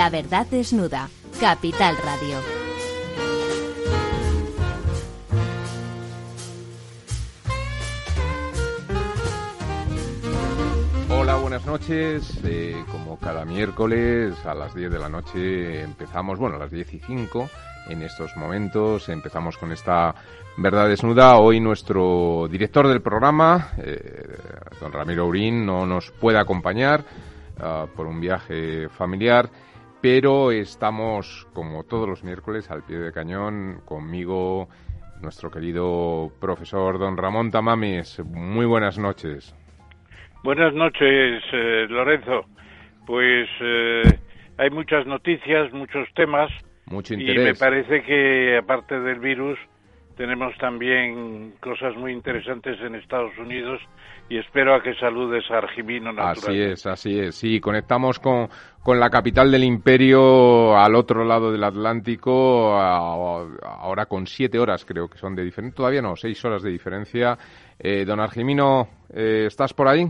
La verdad desnuda. Capital Radio. Hola, buenas noches. Eh, como cada miércoles a las 10 de la noche empezamos, bueno, a las 10 y 5 en estos momentos. Empezamos con esta verdad desnuda. Hoy nuestro director del programa, eh, don Ramiro Urín, no nos puede acompañar ah, por un viaje familiar, pero estamos, como todos los miércoles, al pie de cañón conmigo, nuestro querido profesor don Ramón Tamames. Muy buenas noches. Buenas noches, eh, Lorenzo. Pues eh, hay muchas noticias, muchos temas. Mucho Y me interés. parece que, aparte del virus, tenemos también cosas muy interesantes en Estados Unidos y espero a que saludes a Argimino Así es, así es. Sí, conectamos con, con la capital del imperio al otro lado del Atlántico, a- ahora con siete horas creo que son de diferencia, todavía no, seis horas de diferencia. Eh, don Argimino, eh, ¿estás por ahí?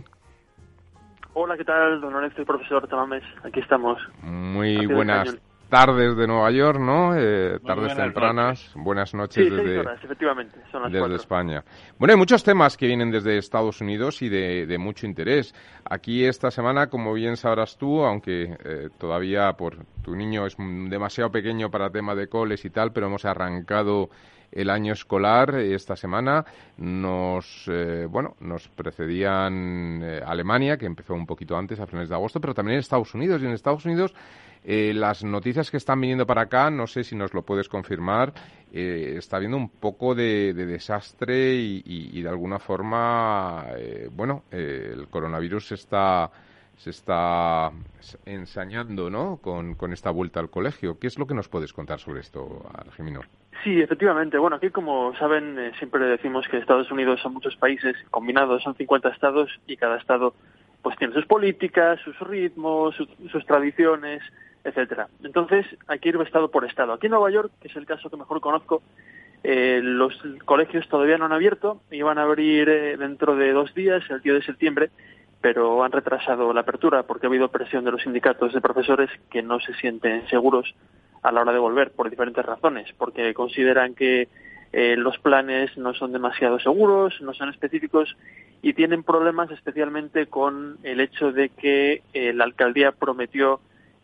Hola, ¿qué tal, don Lorenzo y profesor Tamames? Aquí estamos. Muy buenas. Tardes de Nueva York, ¿no? Eh, tardes buenas tempranas, buenas noches Sí, desde, horas, efectivamente, son las desde cuatro. España. Bueno, hay muchos temas que vienen desde Estados Unidos y de, de mucho interés. Aquí esta semana, como bien sabrás tú, aunque eh, todavía por tu niño es demasiado pequeño para tema de coles y tal, pero hemos arrancado el año escolar esta semana. Nos, eh, bueno, nos precedían eh, Alemania, que empezó un poquito antes, a finales de agosto, pero también Estados Unidos. Y en Estados Unidos eh, las noticias que están viniendo para acá, no sé si nos lo puedes confirmar, eh, está habiendo un poco de, de desastre y, de alguna forma, eh, bueno, eh, el coronavirus se está se está ensañando, ¿no? Con, con esta vuelta al colegio. ¿Qué es lo que nos puedes contar sobre esto, Argimino? Sí, efectivamente. Bueno, aquí, como saben, siempre decimos que Estados Unidos son muchos países combinados, son 50 estados y cada estado pues tiene sus políticas, sus ritmos, sus tradiciones, etcétera. Entonces, hay que ir estado por estado. Aquí en Nueva York, que es el caso que mejor conozco, eh, los colegios todavía no han abierto, iban a abrir eh, dentro de dos días, el 10 de septiembre, pero han retrasado la apertura porque ha habido presión de los sindicatos de profesores que no se sienten seguros a la hora de volver por diferentes razones, porque consideran que eh, los planes no son demasiado seguros, no son específicos y tienen problemas especialmente con el hecho de que eh, la alcaldía prometió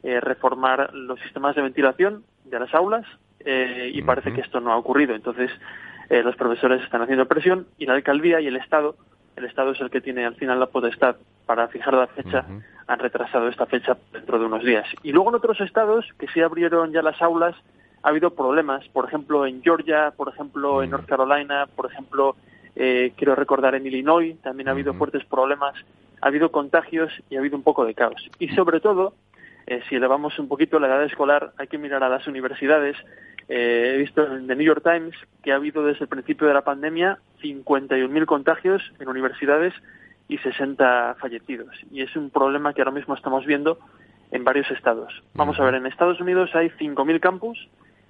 eh, reformar los sistemas de ventilación de las aulas eh, y parece que esto no ha ocurrido. Entonces, eh, los profesores están haciendo presión y la alcaldía y el Estado, el Estado es el que tiene al final la potestad para fijar la fecha, han retrasado esta fecha dentro de unos días. Y luego en otros estados que sí abrieron ya las aulas, ha habido problemas, por ejemplo en Georgia, por ejemplo en. North Carolina, por ejemplo, eh, quiero recordar en Illinois, también ha habido fuertes problemas, ha habido contagios y ha habido un poco de caos. Y sobre todo, eh, si elevamos un poquito la edad escolar, hay que mirar a las universidades. Eh, he visto en The New York Times que ha habido desde el principio de la pandemia 51.000 contagios en universidades y 60 fallecidos. Y es un problema que ahora mismo estamos viendo en varios estados. Vamos a ver, en Estados Unidos hay 5.000 campus.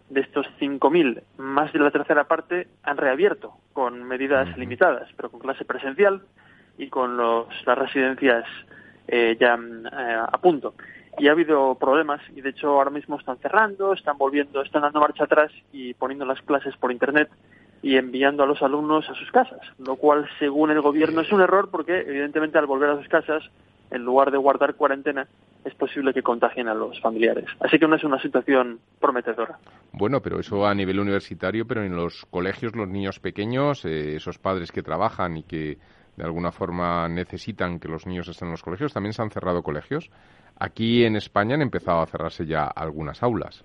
De estos 5.000, más de la tercera parte han reabierto con medidas limitadas, pero con clase presencial y con los, las residencias eh, ya mm, eh, a punto. Y ha habido problemas y de hecho ahora mismo están cerrando, están volviendo, están dando marcha atrás y poniendo las clases por internet y enviando a los alumnos a sus casas, lo cual según el gobierno es un error porque evidentemente al volver a sus casas, en lugar de guardar cuarentena, es posible que contagien a los familiares. Así que no es una situación prometedora. Bueno, pero eso a nivel universitario, pero en los colegios, los niños pequeños, eh, esos padres que trabajan y que de alguna forma necesitan que los niños estén en los colegios, también se han cerrado colegios. Aquí en España han empezado a cerrarse ya algunas aulas.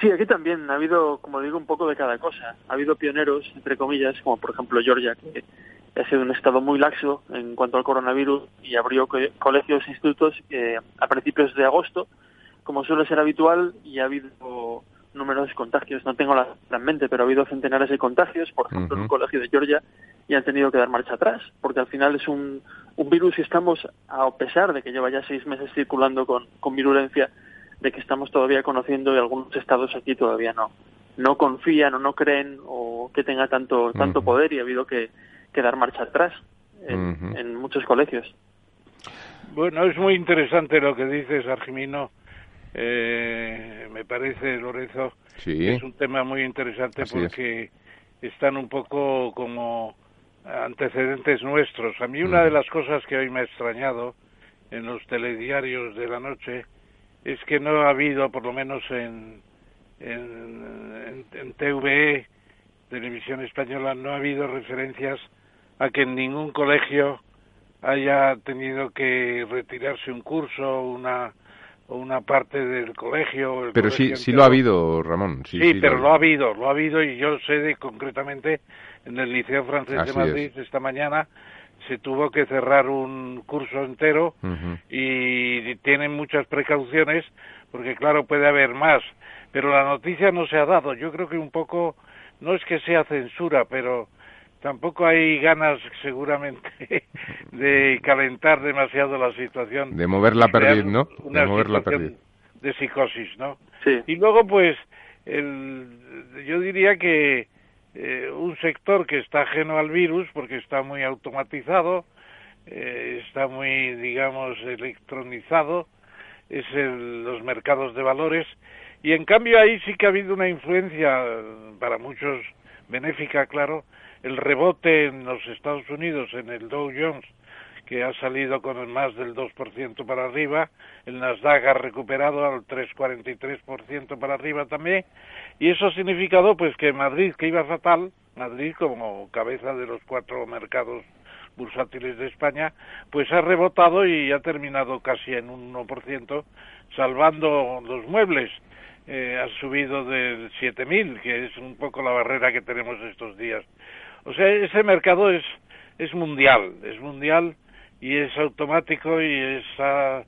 Sí, aquí también ha habido, como digo, un poco de cada cosa. Ha habido pioneros, entre comillas, como por ejemplo Georgia, que ha sido un estado muy laxo en cuanto al coronavirus y abrió co- colegios e institutos eh, a principios de agosto, como suele ser habitual, y ha habido números de contagios. No tengo la, la en mente, pero ha habido centenares de contagios, por ejemplo, en un colegio de Georgia, y han tenido que dar marcha atrás, porque al final es un, un virus y estamos, a pesar de que lleva ya seis meses circulando con, con virulencia, de que estamos todavía conociendo y algunos estados aquí todavía no no confían o no creen o que tenga tanto tanto poder y ha habido que, que dar marcha atrás en, en muchos colegios. Bueno, es muy interesante lo que dices, Argimino, eh, me parece, Lorenzo, Sí. es un tema muy interesante Así es. porque están un poco como antecedentes nuestros. A mí una de las cosas que hoy me ha extrañado en los telediarios de la noche es que no ha habido, por lo menos en, en, en, en TVE, Televisión Española, no ha habido referencias a que en ningún colegio haya tenido que retirarse un curso o una, o una parte del colegio. el Pero sí, colegio sí lo ha habido, Ramón. Sí, Sí, sí pero lo ha habido, lo ha habido y yo sé de concretamente en el Liceo Francés Así de Madrid esta mañana se tuvo que cerrar un curso entero y tienen muchas precauciones porque claro puede haber más, pero la noticia no se ha dado. Yo creo que un poco no es que sea censura, pero tampoco hay ganas seguramente de calentar demasiado la situación. De mover la y crear perdiz, ¿no? Una De mover la situación perdiz. de psicosis, ¿no? Sí. Y luego, pues, el, yo diría que eh, un sector que está ajeno al virus, porque está muy automatizado, eh, está muy, digamos, electronizado, es el- los mercados de valores, y en cambio ahí sí que ha habido una influencia, para muchos benéfica, claro, el rebote en los Estados Unidos, en el Dow Jones, que ha salido con más del 2% para arriba, el Nasdaq ha recuperado al 3,43% para arriba también, y eso ha significado pues que Madrid, que iba fatal, Madrid como cabeza de los cuatro mercados bursátiles de España, pues ha rebotado y ha terminado casi en un 1%, salvando los muebles. Eh, ha subido del 7.000, que es un poco la barrera que tenemos estos días. O sea, ese mercado es, es mundial, es mundial y es automático y está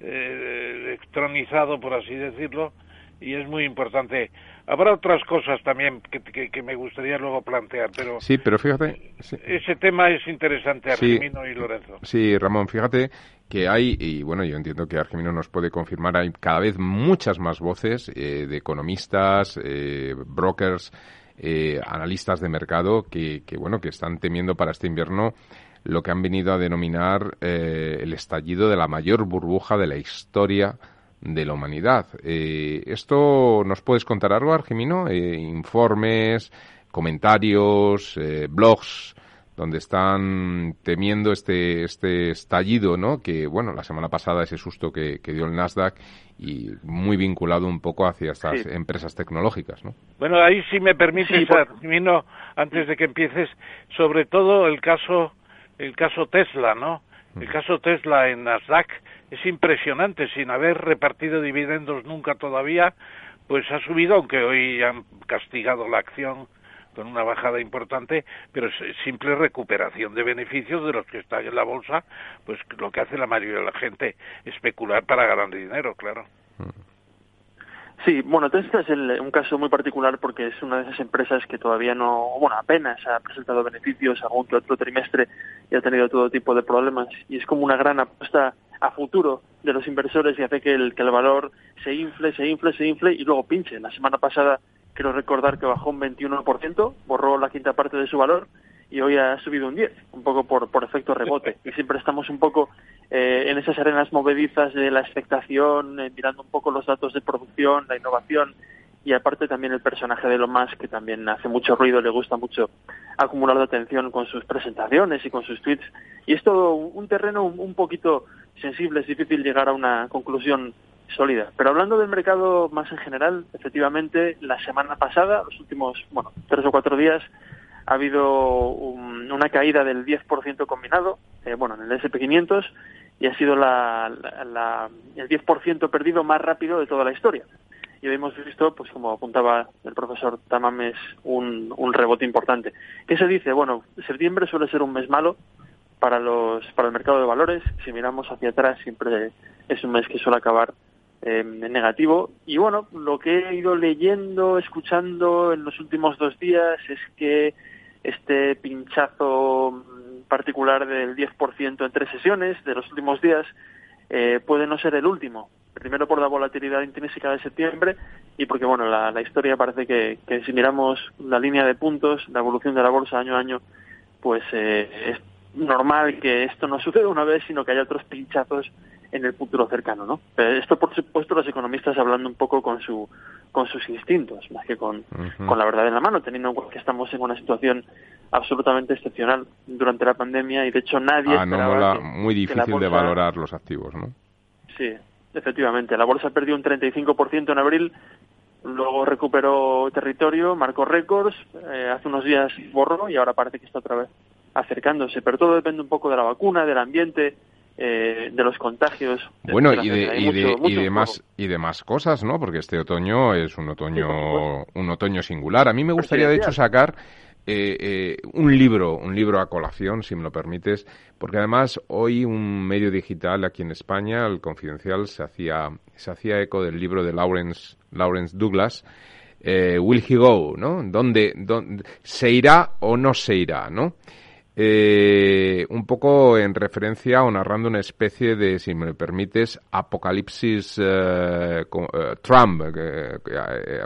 eh, electronizado, por así decirlo, y es muy importante. Habrá otras cosas también que, que, que me gustaría luego plantear, pero Sí, pero fíjate. sí. ese tema es interesante, Sí. Argemino y Lorenzo. Sí, Ramón, fíjate que hay, y bueno, yo entiendo que Argemino nos puede confirmar, hay cada vez muchas más voces eh, de economistas, eh, brokers, eh, analistas de mercado que, que, bueno, que están temiendo para este invierno lo que han venido a denominar eh, el estallido de la mayor burbuja de la historia de la humanidad. Eh, ¿Esto nos puedes contar algo, Argemino? Eh, informes, comentarios, eh, blogs donde están temiendo este, este estallido, ¿no? Que, bueno, la semana pasada ese susto que, que dio el Nasdaq y muy vinculado un poco hacia estas Sí. empresas tecnológicas, ¿no? Bueno, ahí si me permites, Sí, por- Argemino, antes de que empieces, sobre todo el caso, el caso Tesla, ¿no? El caso Tesla en Nasdaq es impresionante, sin haber repartido dividendos nunca todavía, pues ha subido, aunque hoy han castigado la acción con una bajada importante, pero es simple recuperación de beneficios de los que están en la bolsa, pues lo que hace la mayoría de la gente, especular para ganar dinero, claro. Sí, bueno, Tesla es el- un caso muy particular porque es una de esas empresas que todavía no, bueno, apenas ha presentado beneficios, algún que otro trimestre y ha tenido todo tipo de problemas y es como una gran apuesta a futuro de los inversores y hace que el, que el valor se infle, se infle, se infle y luego pinche. La semana pasada quiero recordar que bajó un 21%, borró la quinta parte de su valor y hoy ha subido un 10, un poco por, por efecto rebote. Y siempre estamos un poco eh, en esas arenas movedizas de la expectación, eh, mirando un poco los datos de producción, la innovación y aparte también el personaje de Elon Musk que también hace mucho ruido, le gusta mucho acumular de atención con sus presentaciones y con sus tweets. Y es todo un un terreno un, un poquito sensible, es difícil llegar a una conclusión sólida. Pero hablando del mercado más en general, efectivamente, la semana pasada, los últimos, bueno, tres o cuatro días, ha habido un- una caída del 10% combinado, eh, bueno, en el SP500, y ha sido la, la- la- el 10% perdido más rápido de toda la historia. Y hemos visto, pues como apuntaba el profesor Tamames, un, un rebote importante. ¿Qué se dice? Bueno, septiembre suele ser un mes malo para los para el mercado de valores. Si miramos hacia atrás, siempre es un mes que suele acabar eh, negativo. Y bueno, lo que he ido leyendo, escuchando en los últimos dos días es que este pinchazo particular del 10% en tres sesiones de los últimos días eh, puede no ser el último. Primero por la volatilidad intrínseca de septiembre y porque bueno la, la historia parece que, que si miramos la línea de puntos, la evolución de la bolsa año a año, pues eh, es normal que esto no suceda una vez, sino que haya otros pinchazos en el futuro cercano, ¿no? esto, por supuesto, los economistas hablando un poco con su con sus instintos, más que con, con la verdad en la mano, teniendo en cuenta que estamos en una situación absolutamente excepcional durante la pandemia y de hecho nadie ah, esperaba muy difícil de valorar los activos, ¿no? Sí, efectivamente. La bolsa perdió un 35% en abril, luego recuperó territorio, marcó récords, eh, hace unos días borró y ahora parece que está otra vez acercándose. Pero todo depende un poco de la vacuna, del ambiente, eh, de los contagios. Bueno, y de, y, de, y, de más, y de más cosas, ¿no? Porque este otoño es un otoño, un otoño singular. A mí me gustaría, de hecho, sacar eh, eh, un libro, un libro a colación, si me lo permites, porque además hoy un medio digital aquí en España, el Confidencial, se hacía, se hacía eco del libro de Lawrence, Lawrence Douglas, eh, Will He Go, ¿no? ¿Dónde, ¿Dónde, se irá o no se irá, ¿no? Eh, un poco en referencia o narrando una especie de, si me permites, apocalipsis eh, eh Trump, eh,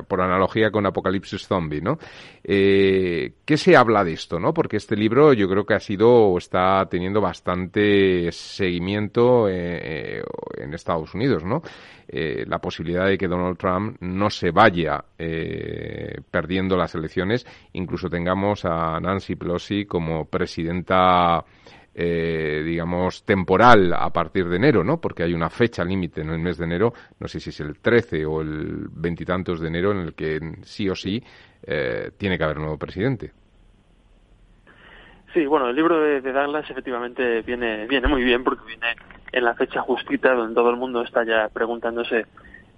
por analogía con apocalipsis zombie, ¿no? Eh, ¿Qué se habla de esto, no? Porque este libro yo creo que ha sido o está teniendo bastante seguimiento en Estados Unidos, ¿no? Eh, la posibilidad de que Donald Trump no se vaya eh, perdiendo las elecciones, incluso tengamos a Nancy Pelosi como presidenta eh, digamos, temporal a partir de enero, ¿no? Porque hay una fecha límite en el mes de enero, no sé si es el 13 o el veintitantos de enero, en el que sí o sí tiene que haber un nuevo presidente. Sí, bueno, el libro de, de, Douglas efectivamente viene, viene muy bien porque viene en la fecha justita donde todo el mundo está ya preguntándose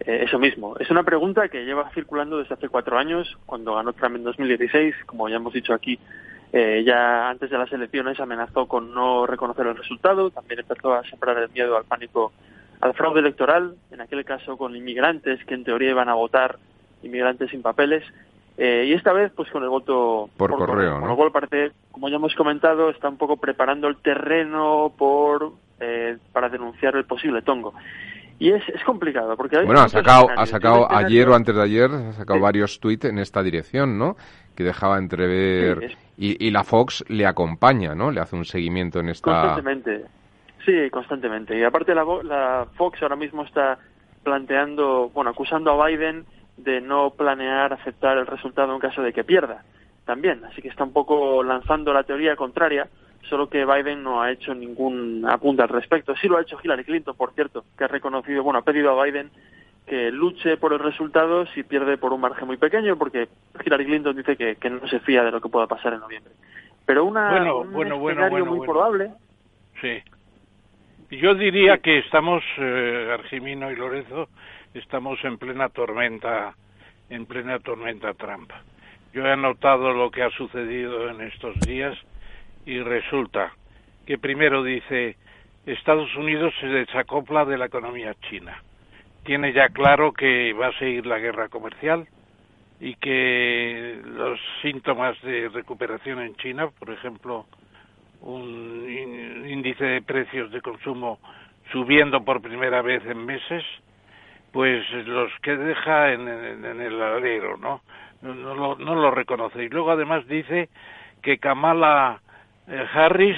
eh, eso mismo. Es una pregunta que lleva circulando desde hace cuatro años, cuando ganó Trump en 2016, como ya hemos dicho aquí, eh, ya antes de las elecciones amenazó con no reconocer el resultado, también empezó a sembrar el miedo al pánico, al fraude electoral, en aquel caso con inmigrantes que en teoría iban a votar, inmigrantes sin papeles, eh, y esta vez, pues con el voto por, correo. Con lo cual parece, como ya hemos comentado, está un poco preparando el terreno por eh, para denunciar el posible tongo. Y es, es complicado, porque... bueno, ha sacado, ha sacado ayer o antes de ayer, ha sacado varios tweets en esta dirección, ¿no? Que dejaba entrever... y, y la Fox le acompaña, ¿no? Le hace un seguimiento en esta... Constantemente, sí, constantemente. Y aparte la, la Fox ahora mismo está planteando, bueno, acusando a Biden de no planear aceptar el resultado en caso de que pierda también. Así que está un poco lanzando la teoría contraria, solo que Biden no ha hecho ningún apunte al respecto. Sí lo ha hecho Hillary Clinton, por cierto, que ha reconocido, bueno, ha pedido a Biden que luche por el resultado si pierde por un margen muy pequeño, porque Hillary Clinton dice que, que no se fía de lo que pueda pasar en noviembre. Pero una, bueno, un escenario muy probable. Sí. Yo diría que estamos, eh, Argimino y Lorenzo, estamos en plena tormenta, en plena tormenta Trump. Yo he notado lo que ha sucedido en estos días y resulta que primero dice Estados Unidos se desacopla de la economía china. Tiene ya claro que va a seguir la guerra comercial y que los síntomas de recuperación en China, por ejemplo, un índice de precios de consumo subiendo por primera vez en meses, pues los que deja en, el alero, ¿no? No, lo, no lo reconoce. Y luego además dice que Kamala eh, Harris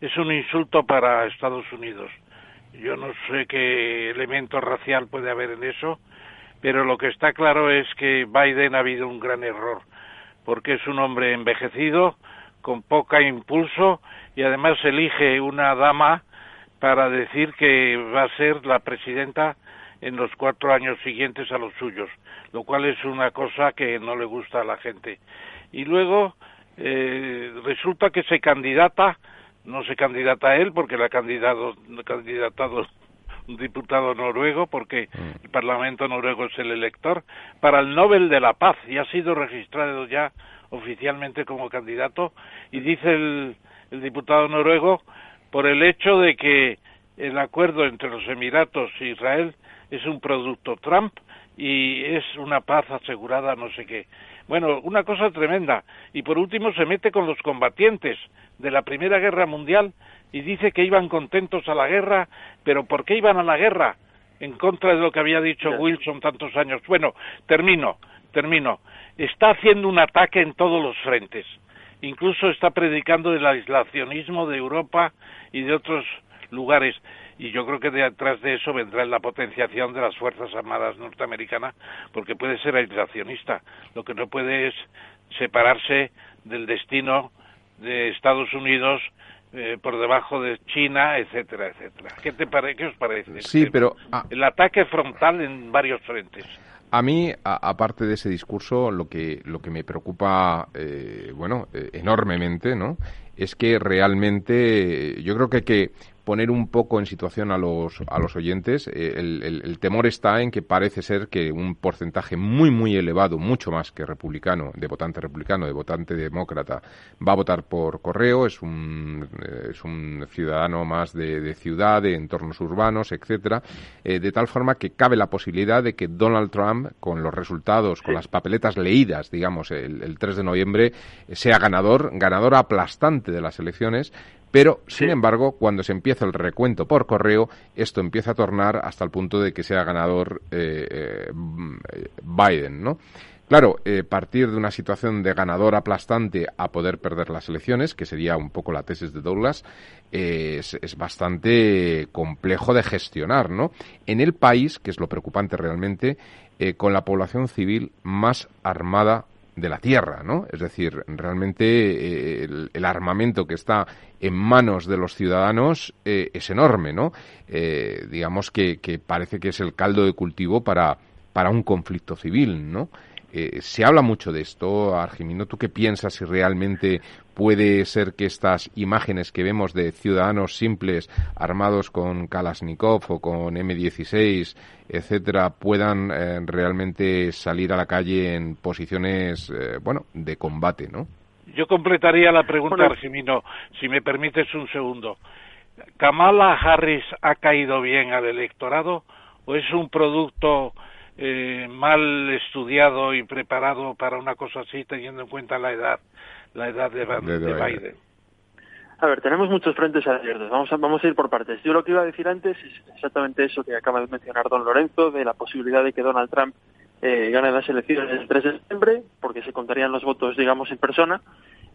es un insulto para Estados Unidos. Yo no sé qué elemento racial puede haber en eso, pero lo que está claro es que Biden ha habido un gran error, porque es un hombre envejecido, con poca impulso, y además elige una dama para decir que va a ser la presidenta en los cuatro años siguientes a los suyos, lo cual es una cosa que no le gusta a la gente. Y luego eh, resulta que se candidata, no se candidata a él porque le ha candidato, candidatado un diputado noruego, porque el Parlamento noruego es el elector, para el Nobel de la Paz y ha sido registrado ya oficialmente como candidato y dice el diputado noruego por el hecho de que el acuerdo entre los Emiratos e Israel es un producto Trump y es una paz asegurada, no sé qué. Bueno, una cosa tremenda. Y por último se mete con los combatientes de la Primera Guerra Mundial y dice que iban contentos a la guerra, pero ¿por qué iban a la guerra? En contra de lo que había dicho Wilson tantos años. Bueno, termino, termino. Está haciendo un ataque en todos los frentes. Incluso está predicando el aislacionismo de Europa y de otros lugares. y yo creo que detrás de eso vendrá la potenciación de las Fuerzas Armadas norteamericanas, porque puede ser aislacionista. Lo que no puede es separarse del destino de Estados Unidos eh, por debajo de China, etcétera, etcétera. ¿Qué, te ¿Qué os parece? Sí, pero... Ah. el ataque frontal en varios frentes. A mí, aparte de ese discurso, lo que, lo que me preocupa, eh, bueno, eh, enormemente, ¿no? Es que realmente yo creo que hay que poner un poco en situación a los, a los oyentes. Eh, el, temor está en que parece ser que un porcentaje muy, muy elevado, mucho más que republicano, de votante republicano, de votante demócrata, va a votar por correo. Es un, eh, es un ciudadano más de, ciudad, de entornos urbanos, etcétera. Eh, de tal forma que cabe la posibilidad de que Donald Trump, con los resultados, con las papeletas leídas, digamos, el, el 3 de noviembre, sea ganador, ganador aplastante de las elecciones, pero, sin embargo, cuando se empieza el recuento por correo, esto empieza a tornar hasta el punto de que sea ganador eh, eh, Biden, ¿no? Claro, eh, partir de una situación de ganador aplastante a poder perder las elecciones, que sería un poco la tesis de Douglas, es, es, bastante complejo de gestionar, ¿no? En el país, que es lo preocupante realmente, con la población civil más armada de la tierra, ¿no? Es decir, realmente eh, el, armamento que está en manos de los ciudadanos eh, es enorme, ¿no? Eh, digamos que, que, parece que es el caldo de cultivo para, para un conflicto civil, ¿no? Se habla mucho de esto, Argimino. ¿Tú qué piensas si realmente puede ser que estas imágenes que vemos de ciudadanos simples armados con Kalashnikov o con M16, etcétera, puedan eh, realmente salir a la calle en posiciones, eh, bueno, de combate, ¿no? Yo completaría la pregunta, Argimino, si me permites un segundo. ¿Kamala Harris ha caído bien al electorado o es un producto eh, mal estudiado y preparado para una cosa así, teniendo en cuenta la edad, la edad de, Biden. A ver, tenemos muchos frentes abiertos. Vamos a, vamos a ir por partes. Yo lo que iba a decir antes es exactamente eso que acaba de mencionar don Lorenzo, de la posibilidad de que Donald Trump eh, gane las elecciones el 3 de septiembre, porque se contarían los votos, digamos, en persona.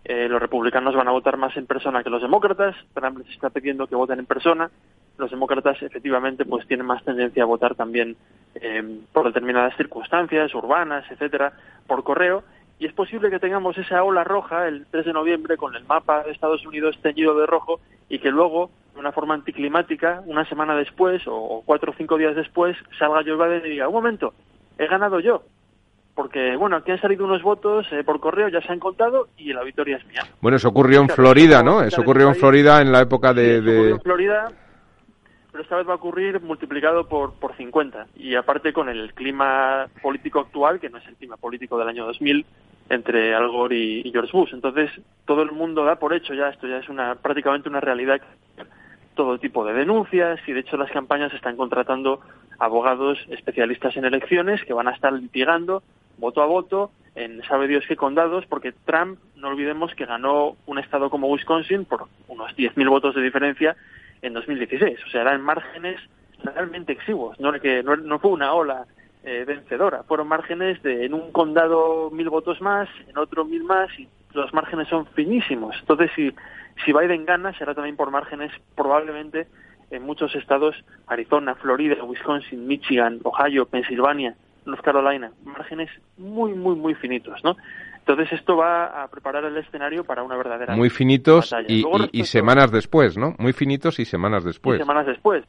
Eh, los republicanos van a votar más en persona que los demócratas. Trump les está pidiendo que voten en persona los demócratas efectivamente pues tienen más tendencia a votar también eh, por determinadas circunstancias urbanas, etcétera, por correo y es posible que tengamos esa ola roja el 3 de noviembre con el mapa de Estados Unidos teñido de rojo y que luego, de una forma anticlimática, una semana después o cuatro o cinco días después, salga Joe Biden y diga, un momento, he ganado yo. Porque, bueno, aquí han salido unos votos eh, por correo, ya se han contado y la victoria es mía. Bueno, eso ocurrió en Florida, ¿no? Eso ocurrió en Florida en la época de... de... en Florida pero esta vez va a ocurrir multiplicado por, por 50. Y aparte con el clima político actual, que no es el clima político del año 2000, entre Al Gore y, George Bush. Entonces, todo el mundo da por hecho ya, esto ya es una prácticamente una realidad, todo tipo de denuncias, y de hecho las campañas están contratando abogados especialistas en elecciones que van a estar litigando voto a voto en sabe Dios qué condados, porque Trump, no olvidemos que ganó un estado como Wisconsin por unos 10.000 votos de diferencia en 2016. O sea, eran márgenes realmente exiguos, no, que, no, fue una ola eh, vencedora, fueron márgenes de en un condado mil votos más, en otro mil más, y los márgenes son finísimos. Entonces, si, si Biden gana, será también por márgenes probablemente en muchos estados, Arizona, Florida, Wisconsin, Michigan, Ohio, Pensilvania, North Carolina, márgenes muy, muy, muy finitos, ¿no? Entonces esto va a preparar el escenario para una verdadera Muy finitos y, y, semanas después, ¿no? Muy finitos y semanas después. Y semanas después.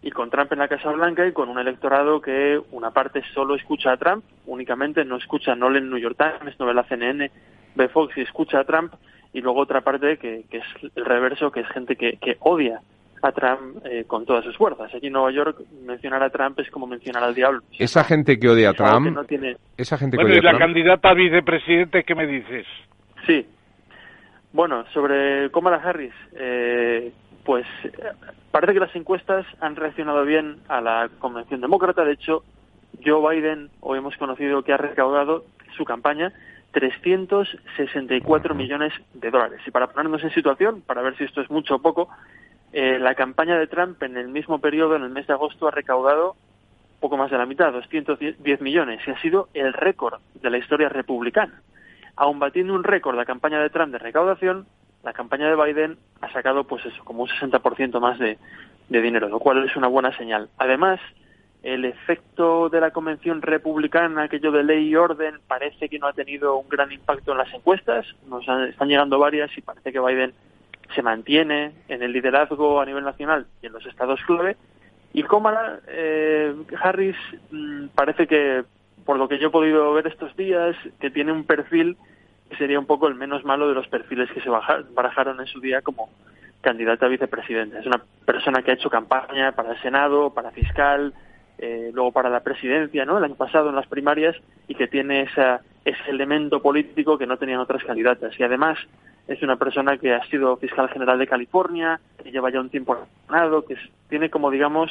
Y con Trump en la Casa Blanca y con un electorado que una parte solo escucha a Trump, únicamente no escucha, no lee el New York Times, no ve la CNN, ve Fox y escucha a Trump, y luego otra parte que, que es el reverso, que es gente que, que odia a Trump eh, con todas sus fuerzas. Aquí en Nueva York mencionar a Trump es como mencionar al diablo. Esa gente que odia a Trump, esa gente que odia y la candidata a vicepresidente, ¿qué me dices? Sí. Bueno, sobre Kamala Harris, eh, pues parece que las encuestas han reaccionado bien a la convención demócrata. De hecho, Joe Biden, hoy hemos conocido que ha recaudado su campaña 364 millones de dólares. Y para ponernos en situación, para ver si esto es mucho o poco, eh, la campaña de Trump en el mismo periodo, en el mes de agosto, ha recaudado poco más de la mitad, 210 millones, y ha sido el récord de la historia republicana. Aun batiendo un récord la campaña de Trump de recaudación, la campaña de Biden ha sacado, pues eso, como un 60% más de, de dinero, lo cual es una buena señal. Además, el efecto de la convención republicana, aquello de ley y orden, parece que no ha tenido un gran impacto en las encuestas. Nos están llegando varias y parece que Biden se mantiene en el liderazgo a nivel nacional y en los estados clave. Y Kamala eh, Harris mm, parece que, por lo que yo he podido ver estos días, que tiene un perfil que sería un poco el menos malo de los perfiles que se barajaron en su día como candidata a vicepresidenta. Es una persona que ha hecho campaña para el Senado, para fiscal, eh, luego para la presidencia, ¿no? El año pasado en las primarias y que tiene esa, ese elemento político que no tenían otras candidatas. Y además es una persona que ha sido fiscal general de California, que lleva ya un tiempo ganado, que tiene como digamos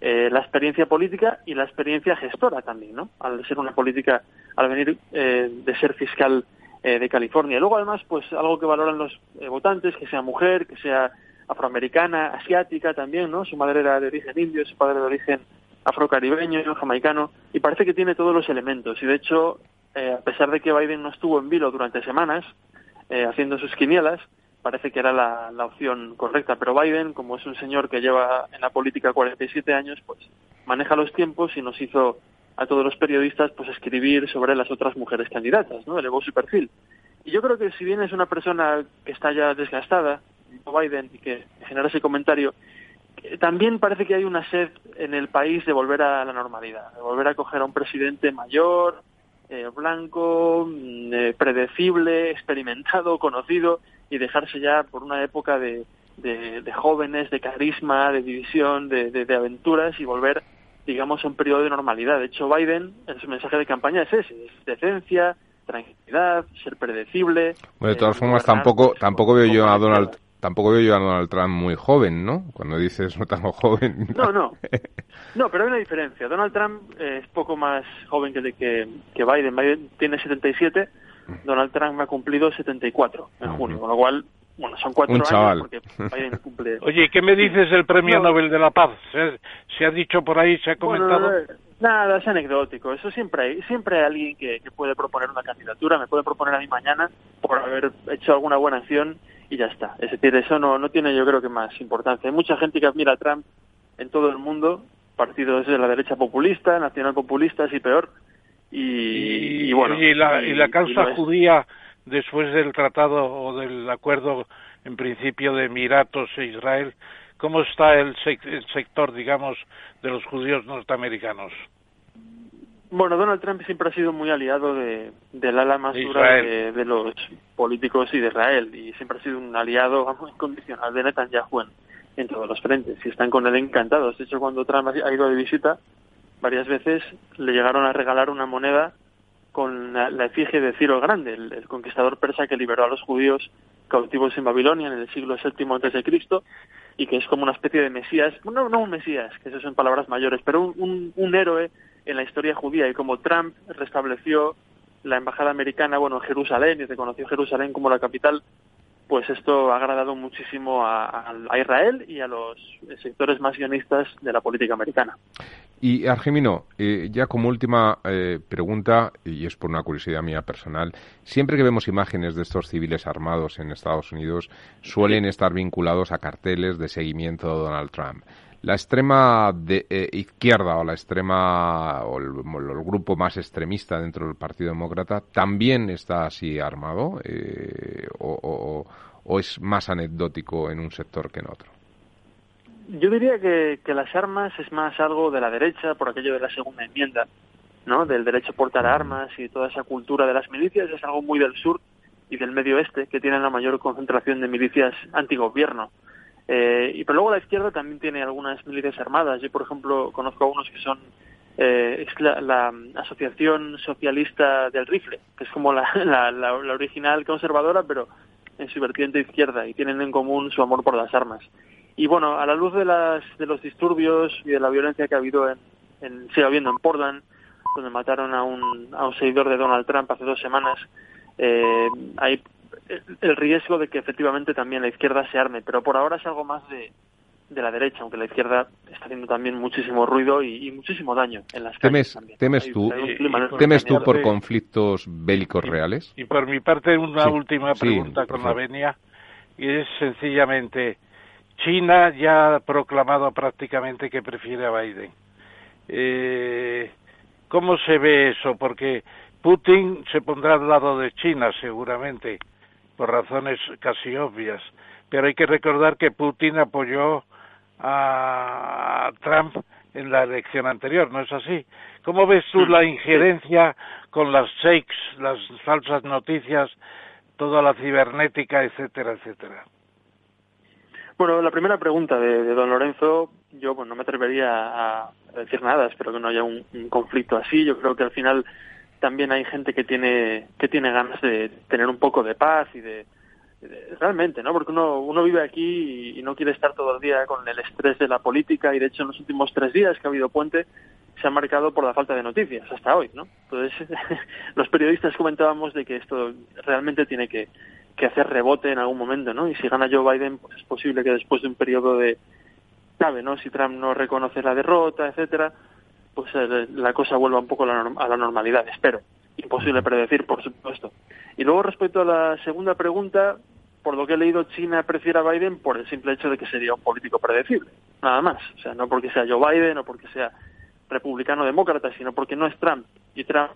eh, la experiencia política y la experiencia gestora también, ¿no? Al ser una política, al venir eh, de ser fiscal de California. Luego además, pues algo que valoran los votantes, que sea mujer, que sea afroamericana, asiática también, ¿no? Su madre era de origen indio, su padre de origen afrocaribeño, jamaicano, y parece que tiene todos los elementos. Y de hecho, eh, a pesar de que Biden no estuvo en vilo durante semanas eh, haciendo sus quinielas, parece que era la, la, opción correcta. Pero Biden, como es un señor que lleva en la política 47 años, pues maneja los tiempos y nos hizo a todos los periodistas pues escribir sobre las otras mujeres candidatas, ¿no? Elevó su perfil. Y yo creo que si bien es una persona que está ya desgastada, Biden, y que genera ese comentario, también parece que hay una sed en el país de volver a la normalidad, de volver a coger a un presidente mayor, eh, blanco, mm, eh, predecible, experimentado, conocido y dejarse ya por una época de, de, jóvenes, de carisma, de división, de, de, aventuras y volver, digamos, a un periodo de normalidad. De hecho, Biden, en su mensaje de campaña es ese, es decencia, tranquilidad, ser predecible. Bueno, de todas eh, formas, tampoco, tampoco veo yo a Donald Tampoco veo yo a Donald Trump muy joven, ¿no? Cuando dices no tan joven. No, no. No, pero hay una diferencia. Donald Trump es poco más joven que, que, que Biden. Biden tiene 77, Donald Trump ha cumplido 74 en junio, con lo cual, bueno, son cuatro Un años porque Biden cumple... Oye, ¿qué me dices del Premio Nobel de la Paz? ¿Se, ha dicho por ahí, se ha comentado? Eh, nada, es anecdótico. Eso siempre hay, siempre hay alguien que, que puede proponer una candidatura. Me puede proponer a mí mañana por haber hecho alguna buena acción y ya está. Es decir, eso no, no tiene yo creo que más importancia. Hay mucha gente que admira a Trump en todo el mundo, partidos de la derecha populista, nacional populistas y peor. Y, bueno. Y la, y la causa judía después del tratado o del acuerdo en principio de Emiratos e Israel, ¿cómo está el, el sector, digamos, de los judíos norteamericanos? Bueno, Donald Trump siempre ha sido muy aliado de, del ala más dura de, los políticos y de Israel, y siempre ha sido un aliado muy incondicional de Netanyahu en, en todos los frentes, y están con él encantados. De hecho, cuando Trump ha ido de visita, varias veces le llegaron a regalar una moneda con la, efigie de Ciro el Grande, el, conquistador persa que liberó a los judíos cautivos en Babilonia en el siglo VII antes de Cristo y que es como una especie de mesías, no, no un mesías, que eso son palabras mayores, pero un, un, un héroe en la historia judía y como Trump restableció la embajada americana bueno en Jerusalén y reconoció Jerusalén como la capital pues esto ha agradado muchísimo a, Israel y a los sectores más sionistas de la política americana. Y Argemino, eh, ya como última eh, pregunta, y es por una curiosidad mía personal, siempre que vemos imágenes de estos civiles armados en Estados Unidos, suelen estar vinculados a carteles de seguimiento de Donald Trump la extrema de, eh, izquierda o la extrema o el, grupo más extremista dentro del Partido Demócrata también está así armado eh, o, es más anecdótico en un sector que en otro. Yo diría que, que las armas es más algo de la derecha por aquello de la segunda enmienda, ¿no? Del derecho a portar armas y toda esa cultura de las milicias es algo muy del sur y del medio oeste que tienen la mayor concentración de milicias antigobierno. Eh, y pero luego la izquierda también tiene algunas milicias armadas. Yo, por ejemplo, conozco a unos que son eh, la, Asociación Socialista del Rifle, que es como la, la, original conservadora, pero en su vertiente izquierda, y tienen en común su amor por las armas. Y bueno, a la luz de, las, de los disturbios y de la violencia que ha habido en, en sigue habiendo en Portland, donde mataron a un, a un seguidor de Donald Trump hace dos semanas, eh, hay el riesgo de que efectivamente también la izquierda se arme, pero por ahora es algo más de, de la derecha, aunque la izquierda está haciendo también muchísimo ruido y, muchísimo daño en las ¿Temes, calles ¿Temes tú, ¿temes tú por conflictos bélicos reales? Y por mi parte, una última pregunta con la venia, y es sencillamente, China ya ha proclamado prácticamente que prefiere a Biden. Eh, ¿Cómo se ve eso? Porque Putin se pondrá al lado de China seguramente, por razones casi obvias. Pero hay que recordar que Putin apoyó a Trump en la elección anterior, ¿no es así? ¿Cómo ves tú la injerencia con las fakes, las falsas noticias, toda la cibernética, etcétera, etcétera? Bueno, la primera pregunta de, don Lorenzo, yo bueno, no me atrevería a decir nada, espero que no haya un, conflicto así. Yo creo que al final también hay gente que tiene que tiene ganas de tener un poco de paz y de, realmente, ¿no? Porque uno, uno vive aquí y, no quiere estar todo el día con el estrés de la política y de hecho en los últimos tres días que ha habido puente se ha marcado por la falta de noticias hasta hoy, ¿no? Entonces los periodistas comentábamos de que esto realmente tiene que, que hacer rebote en algún momento, ¿no? Y si gana Joe Biden, pues es posible que después de un periodo de, sabe, ¿no? Si Trump no reconoce la derrota, etcétera, pues eh, la cosa vuelva un poco a la, normalidad, espero. Imposible predecir, por supuesto. Y luego respecto a la segunda pregunta, por lo que he leído, China prefiere a Biden por el simple hecho de que sería un político predecible, nada más. O sea, no porque sea Joe Biden o porque sea republicano demócrata, sino porque no es Trump. Y Trump,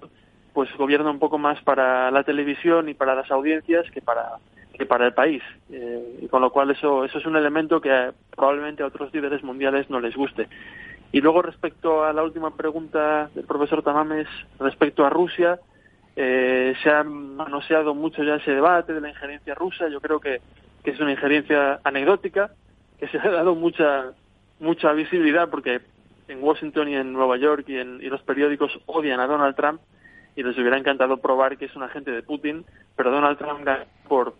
pues gobierna un poco más para la televisión y para las audiencias que para que para el país. Eh, y con lo cual eso, eso es un elemento que probablemente a otros líderes mundiales no les guste. Y luego respecto a la última pregunta del profesor Tamames respecto a Rusia, eh, se ha manoseado mucho ya ese debate de la injerencia rusa. Yo creo que, que es una injerencia anecdótica, que se ha dado mucha, mucha visibilidad porque en Washington y en Nueva York y, en, y los periódicos odian a Donald Trump y les hubiera encantado probar que es un agente de Putin, pero Donald Trump ganó por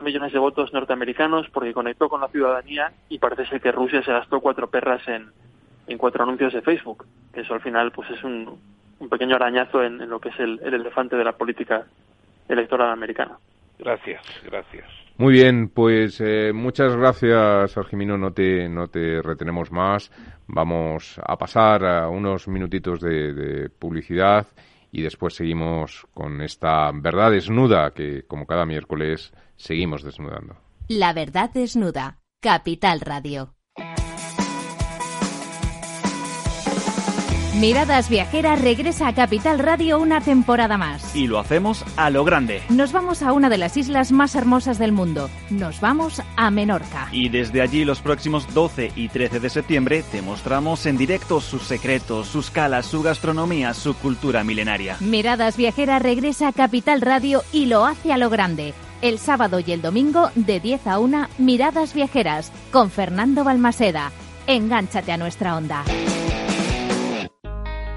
millones de votos norteamericanos porque conectó con la ciudadanía y parece ser que Rusia se gastó cuatro perras en, en cuatro anuncios de Facebook, que eso al final pues es un, un pequeño arañazo en, lo que es el, elefante de la política electoral americana. Gracias, gracias. Muy bien, pues eh, muchas gracias, Argimino. No te, no te retenemos más. Vamos a pasar a unos minutitos de, de publicidad y después seguimos con esta verdad desnuda que, como cada miércoles, seguimos desnudando. La verdad desnuda. Capital Radio. Miradas Viajeras regresa a Capital Radio una temporada más. Y lo hacemos a lo grande. Nos vamos a una de las islas más hermosas del mundo. Nos vamos a Menorca. Y desde allí los próximos 12 y 13 de septiembre te mostramos en directo sus secretos, sus calas, su gastronomía, su cultura milenaria. Miradas Viajeras regresa a Capital Radio y lo hace a lo grande. El sábado y el domingo de 10 a 1 Miradas Viajeras con Fernando Balmaseda. Engánchate a nuestra onda.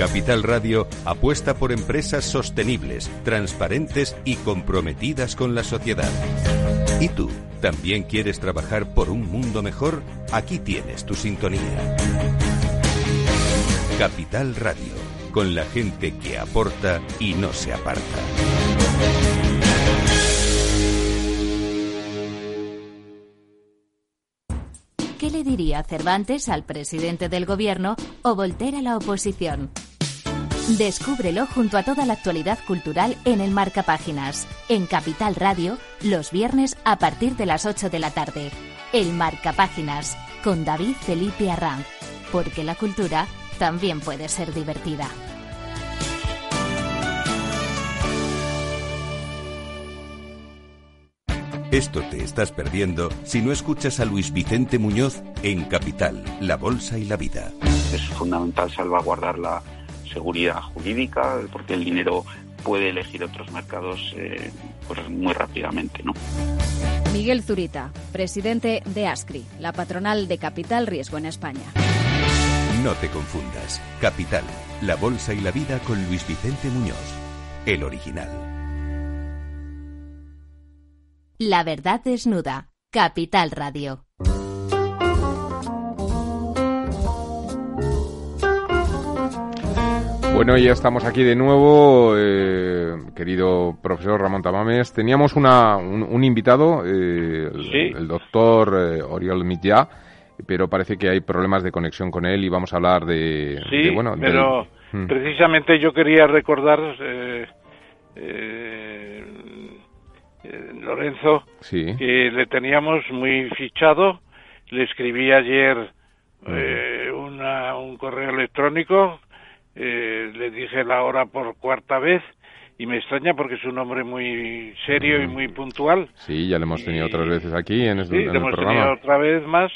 Capital Radio apuesta por empresas sostenibles, transparentes y comprometidas con la sociedad. ¿Y tú? ¿También quieres trabajar por un mundo mejor? Aquí tienes tu sintonía. Capital Radio, con la gente que aporta y no se aparta. ¿Qué le diría Cervantes al presidente del gobierno o Voltaire a la oposición? Descúbrelo junto a toda la actualidad cultural en el Marca Páginas, en Capital Radio, los viernes a partir de las 8 de la tarde. El Marca Páginas, con David Felipe Arranz, porque la cultura también puede ser divertida. Esto te estás perdiendo si no escuchas a Luis Vicente Muñoz en Capital, La Bolsa y la Vida. Es fundamental salvaguardar la seguridad jurídica, porque el dinero puede elegir otros mercados eh, pues muy rápidamente. ¿no? Miguel Zurita, presidente de ASCRI, la patronal de Capital Riesgo en España. No te confundas. Capital, la bolsa y la vida con Luis Vicente Muñoz, el original. La verdad desnuda. Capital Radio. Bueno, ya estamos aquí de nuevo, eh, querido profesor Ramón Tamames. Teníamos una, un, invitado, eh, el, doctor eh, Oriol Mitja, pero parece que hay problemas de conexión con él y vamos a hablar de... Sí, bueno, pero mm. precisamente yo quería recordar, Lorenzo, que le teníamos muy fichado. Le escribí ayer un correo electrónico eh, le dije la hora por cuarta vez y me extraña porque es un hombre muy serio y muy puntual. Sí, ya lo hemos tenido otras veces aquí en, este, sí, lo hemos Tenido otra vez más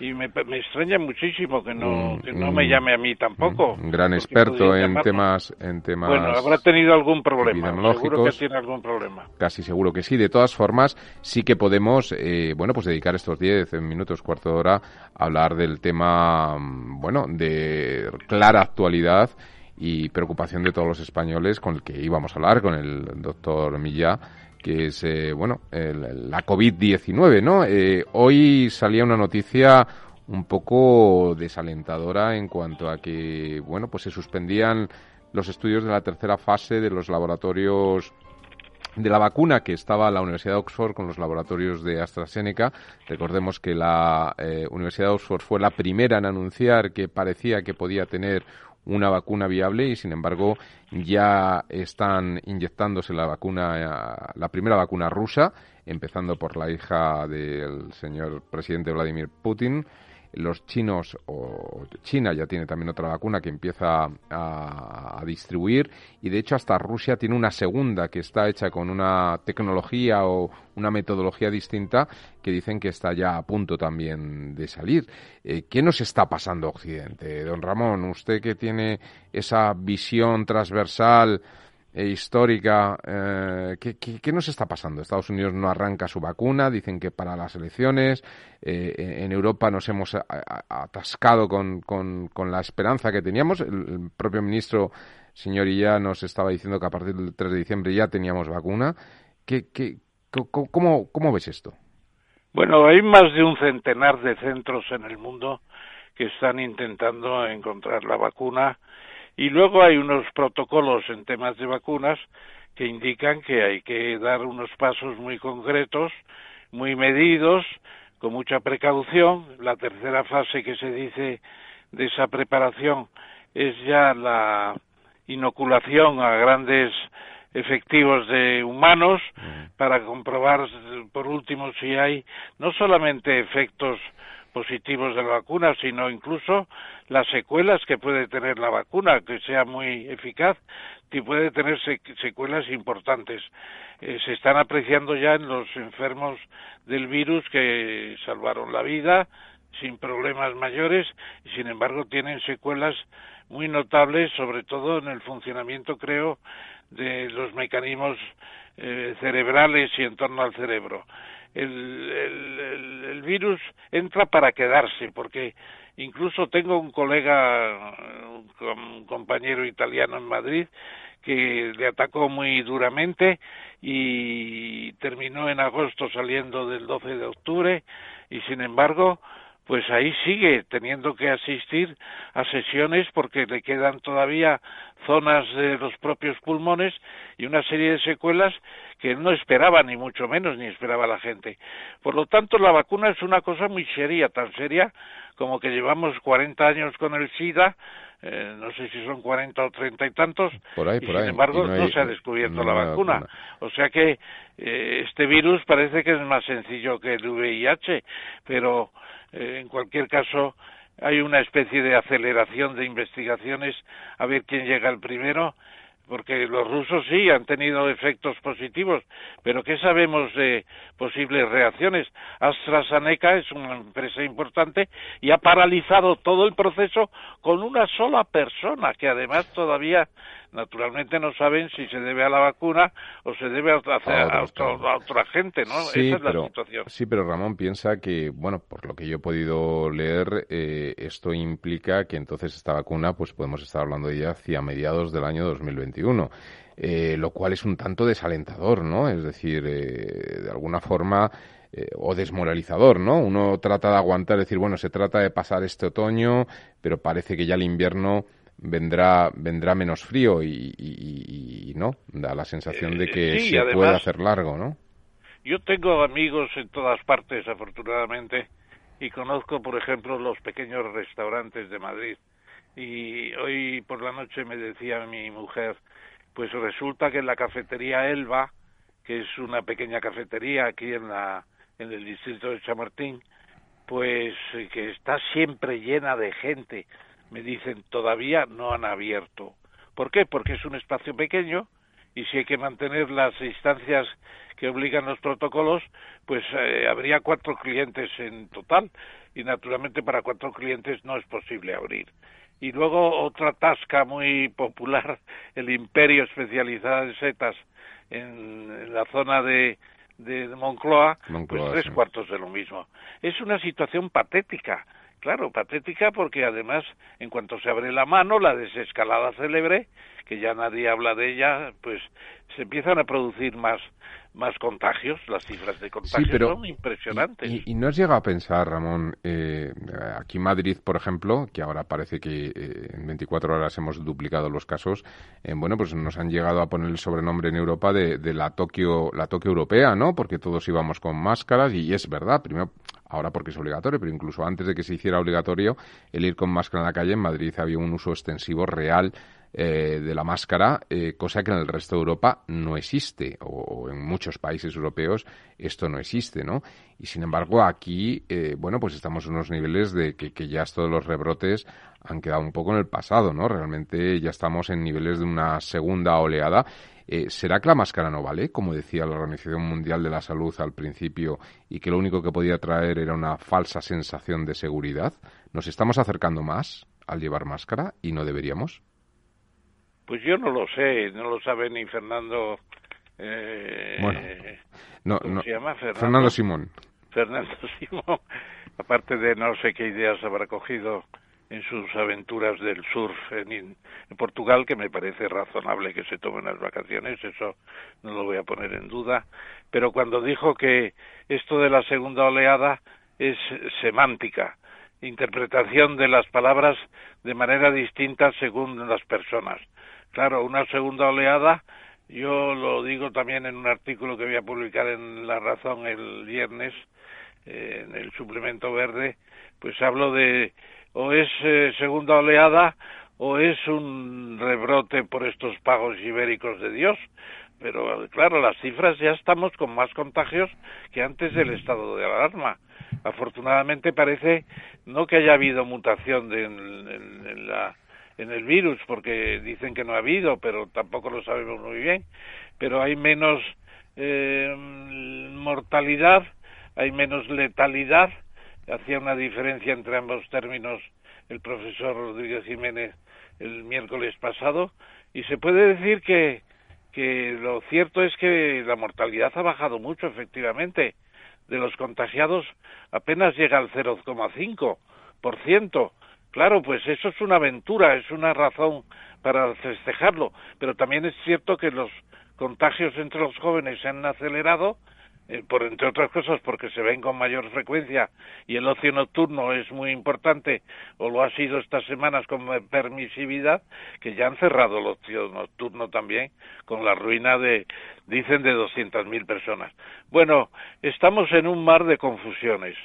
y me, extraña muchísimo que no, mm, que no me mm, llame a mí tampoco. Un gran experto en temas, en temas. Bueno, habrá tenido algún problema. Seguro que tiene algún problema. Casi seguro que sí. De todas formas, sí que podemos, eh, bueno, pues dedicar estos 10 minutos, cuarto de hora, a hablar del tema, mm, bueno, de clara actualidad y preocupación de todos los españoles con el que íbamos a hablar, con el doctor Millá que es, eh, bueno, la COVID-19, ¿no? Eh, hoy salía una noticia un poco desalentadora en cuanto a que, bueno, pues se suspendían los estudios de la tercera fase de los laboratorios de la vacuna que estaba la Universidad de Oxford con los laboratorios de AstraZeneca. Recordemos que la eh, Universidad de Oxford fue la primera en anunciar que parecía que podía tener una vacuna viable y sin embargo ya están inyectándose la vacuna, la primera vacuna rusa, empezando por la hija del señor presidente Vladimir Putin los chinos o China ya tiene también otra vacuna que empieza a, distribuir y de hecho hasta Rusia tiene una segunda que está hecha con una tecnología o una metodología distinta que dicen que está ya a punto también de salir. Eh, ¿Qué nos está pasando Occidente? Don Ramón, usted que tiene esa visión transversal e histórica. Eh, ¿qué, nos está pasando? Estados Unidos no arranca su vacuna, dicen que para las elecciones. Eh, en Europa nos hemos atascado con, con, la esperanza que teníamos. El, propio ministro, señor nos estaba diciendo que a partir del 3 de diciembre ya teníamos vacuna. ¿Qué, qué, cómo, ¿Cómo ves esto? Bueno, hay más de un centenar de centros en el mundo que están intentando encontrar la vacuna y luego hay unos protocolos en temas de vacunas que indican que hay que dar unos pasos muy concretos, muy medidos, con mucha precaución. La tercera fase que se dice de esa preparación es ya la inoculación a grandes efectivos de humanos para comprobar por último si hay no solamente efectos positivos de la vacuna, sino incluso las secuelas que puede tener la vacuna, que sea muy eficaz, y puede tener secuelas importantes. Eh, se están apreciando ya en los enfermos del virus que salvaron la vida sin problemas mayores y sin embargo tienen secuelas muy notables, sobre todo en el funcionamiento, creo, de los mecanismos eh, cerebrales y en torno al cerebro el, virus entra para quedarse, porque incluso tengo un colega, un compañero italiano en Madrid, que le atacó muy duramente y terminó en agosto saliendo del 12 de octubre y sin embargo pues ahí sigue teniendo que asistir a sesiones porque le quedan todavía zonas de los propios pulmones y una serie de secuelas que no esperaba ni mucho menos ni esperaba la gente. Por lo tanto, la vacuna es una cosa muy seria, tan seria como que llevamos 40 años con el SIDA, eh, no sé si son 40 o 30 y tantos, y sin embargo no, se ha descubierto la vacuna. O sea que eh, este virus parece que es más sencillo que el VIH, pero eh, en cualquier caso, hay una especie de aceleración de investigaciones a ver quién llega el primero, porque los rusos sí han tenido efectos positivos, pero ¿qué sabemos de posibles reacciones? AstraZeneca es una empresa importante y ha paralizado todo el proceso con una sola persona, que además todavía naturalmente no saben si se debe a la vacuna o se debe a, otra gente, ¿no? Sí, Esa es la situación. Sí, pero Ramón piensa que, bueno, por lo que yo he podido leer, eh, esto implica que entonces esta vacuna, pues podemos estar hablando de ella hacia mediados del año 2021. Eh, lo cual es un tanto desalentador, ¿no? Es decir, eh, de alguna forma o desmoralizador, ¿no? Uno trata de aguantar, decir, bueno, se trata de pasar este otoño, pero parece que ya el invierno vendrá vendrá menos frío y, no da la sensación de Eh, que sí, se además- puede hacer largo no Yo tengo amigos en todas partes, afortunadamente, y conozco, por ejemplo, los pequeños restaurantes de Madrid. Y hoy por la noche me decía mi mujer, pues resulta que en la cafetería Elba, que es una pequeña cafetería aquí en la en el distrito de Chamartín, pues eh, que está siempre llena de gente. Me dicen, todavía no han abierto. ¿Por qué? Porque es un espacio pequeño y si hay que mantener las instancias que obligan los protocolos, pues eh, habría cuatro clientes en total y naturalmente para cuatro clientes no es posible abrir. Y luego otra tasca muy popular, el imperio especializado en setas en, en la zona de, de Moncloa, Moncloa, pues tres sí. cuartos de lo mismo. Es una situación patética. Claro, patética porque además, en cuanto se abre la mano, la desescalada célebre, que ya nadie habla de ella, pues se empiezan a producir más, más contagios, las cifras de contagios pero- son impresionantes. Y, y no has llegado a pensar, Ramón, eh, aquí en Madrid, por ejemplo, que ahora parece que eh, en 24 horas hemos duplicado los casos, eh, bueno, pues nos han llegado a poner el sobrenombre en Europa de, de la Tokio la Tokio europea, ¿no? Porque todos íbamos con máscaras y es verdad, primero ahora porque es obligatorio, pero incluso antes de que se hiciera obligatorio el ir con máscara en la calle, en Madrid había un uso extensivo real eh, de la máscara, eh, cosa que en el resto de Europa no existe, o, en muchos países europeos esto no existe, ¿no? Y sin embargo aquí, eh, bueno, pues estamos en unos niveles de que, que ya todos los rebrotes han quedado un poco en el pasado, ¿no? Realmente ya estamos en niveles de una segunda oleada. Eh, ¿Será que la máscara no vale, como decía la Organización Mundial de la Salud al principio, y que lo único que podía traer era una falsa sensación de seguridad? ¿Nos estamos acercando más al llevar máscara y no deberíamos? Pues yo no lo sé, no lo sabe ni Fernando. Eh, Bueno, No, ¿Cómo no. se llama? Fernando. Fernando Simón. Fernando Simón, aparte de no sé qué ideas habrá cogido en sus aventuras del surf en, en Portugal, que me parece razonable que se tomen las vacaciones, eso no lo voy a poner en duda, pero cuando dijo que esto de la segunda oleada es semántica, interpretación de las palabras de manera distinta según las personas. Claro, una segunda oleada, yo lo digo también en un artículo que voy a publicar en La Razón el viernes, eh, en el suplemento verde, pues hablo de o es eh, segunda oleada o es un rebrote por estos pagos ibéricos de Dios. Pero claro, las cifras ya estamos con más contagios que antes del estado de alarma. Afortunadamente parece no que haya habido mutación de- en, la, en el virus, porque dicen que no ha habido, pero tampoco lo sabemos muy bien. Pero hay menos eh, mortalidad, hay menos letalidad. Hacía una diferencia entre ambos términos el profesor Rodríguez Jiménez el miércoles pasado y se puede decir que, que lo cierto es que la mortalidad ha bajado mucho, efectivamente. De los contagiados apenas llega al 0,5%. Claro, pues eso es una aventura, es una razón para festejarlo, pero también es cierto que los contagios entre los jóvenes se han acelerado, eh, por entre otras cosas porque se ven con mayor frecuencia y el ocio nocturno es muy importante, o lo ha sido estas semanas con permisividad, que ya han cerrado el ocio nocturno también, con la ruina de, dicen, de 200.000 personas. Bueno, estamos en un mar de confusiones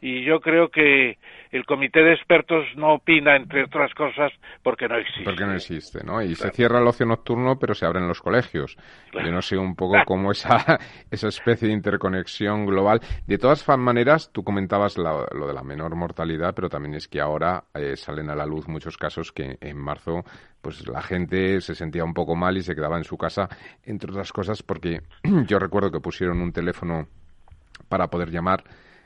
y yo creo que el comité de expertos no opina, entre otras cosas, porque no existe. Porque no existe, ¿no? Y se cierra el ocio nocturno, pero se abren los colegios. Yo no sé un poco cómo esa, esa especie de interconexión global. De todas maneras, tú comentabas la- lo de la menor mortalidad, pero también es que ahora eh, salen a la luz muchos casos que en marzo pues la gente se sentía un poco mal y se quedaba en su casa, entre otras cosas porque yo recuerdo que pusieron un teléfono para poder llamar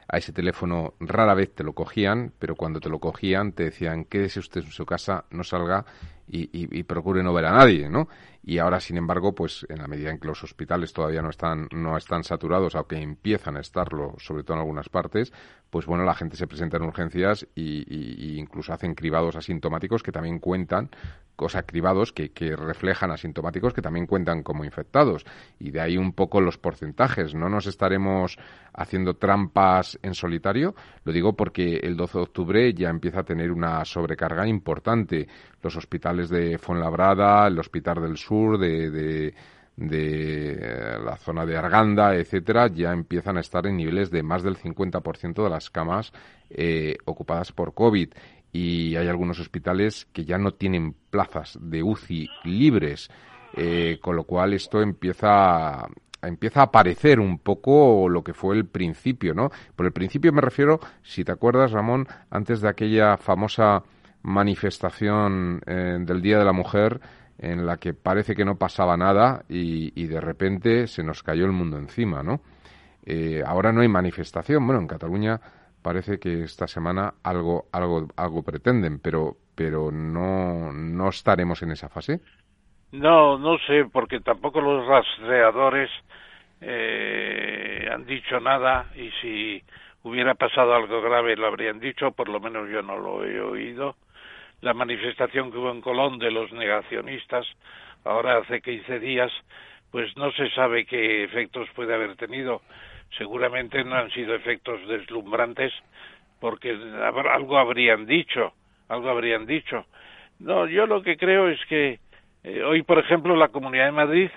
a ese teléfono rara vez te lo cogían, pero cuando te lo cogían te decían quédese usted en su casa, no salga y, y- y procure no ver a nadie, ¿no? Y ahora, sin embargo, pues en la medida en que los hospitales todavía no están, no están saturados, aunque empiezan a estarlo, sobre todo en algunas partes, pues bueno, la gente se presenta en urgencias y, incluso hacen cribados asintomáticos que también cuentan, cosa cribados que, que, reflejan asintomáticos que también cuentan como infectados. Y de ahí un poco los porcentajes. No nos estaremos haciendo trampas en solitario. Lo digo porque el 12 de octubre ya empieza a tener una sobrecarga importante. Los hospitales de Fuenlabrada, el Hospital del Sur, de de eh, la zona de Arganda, etcétera, ya empiezan a estar en niveles de más del 50% de las camas eh, ocupadas por COVID. Y hay algunos hospitales que ya no tienen plazas de UCI libres, eh, con lo cual esto empieza empieza a aparecer un poco lo que fue el principio, ¿no? Por el principio me refiero, si te acuerdas, Ramón, antes de aquella famosa manifestación del Día de la Mujer, en la que parece que no pasaba nada y, de repente se nos cayó el mundo encima, ¿no? Eh, ahora no hay manifestación. Bueno, en Cataluña parece que esta semana algo, algo, algo pretenden, pero, pero no, no estaremos en esa fase. No, no sé, porque tampoco los rastreadores eh, han dicho nada y si hubiera pasado algo grave lo habrían dicho, por lo menos yo no lo he oído la manifestación que hubo en Colón de los negacionistas, ahora hace 15 días, pues no se sabe qué efectos puede haber tenido. Seguramente no han sido efectos deslumbrantes porque algo habrían dicho, algo habrían dicho. No, yo lo que creo es que eh, hoy, por ejemplo, la Comunidad de Madrid,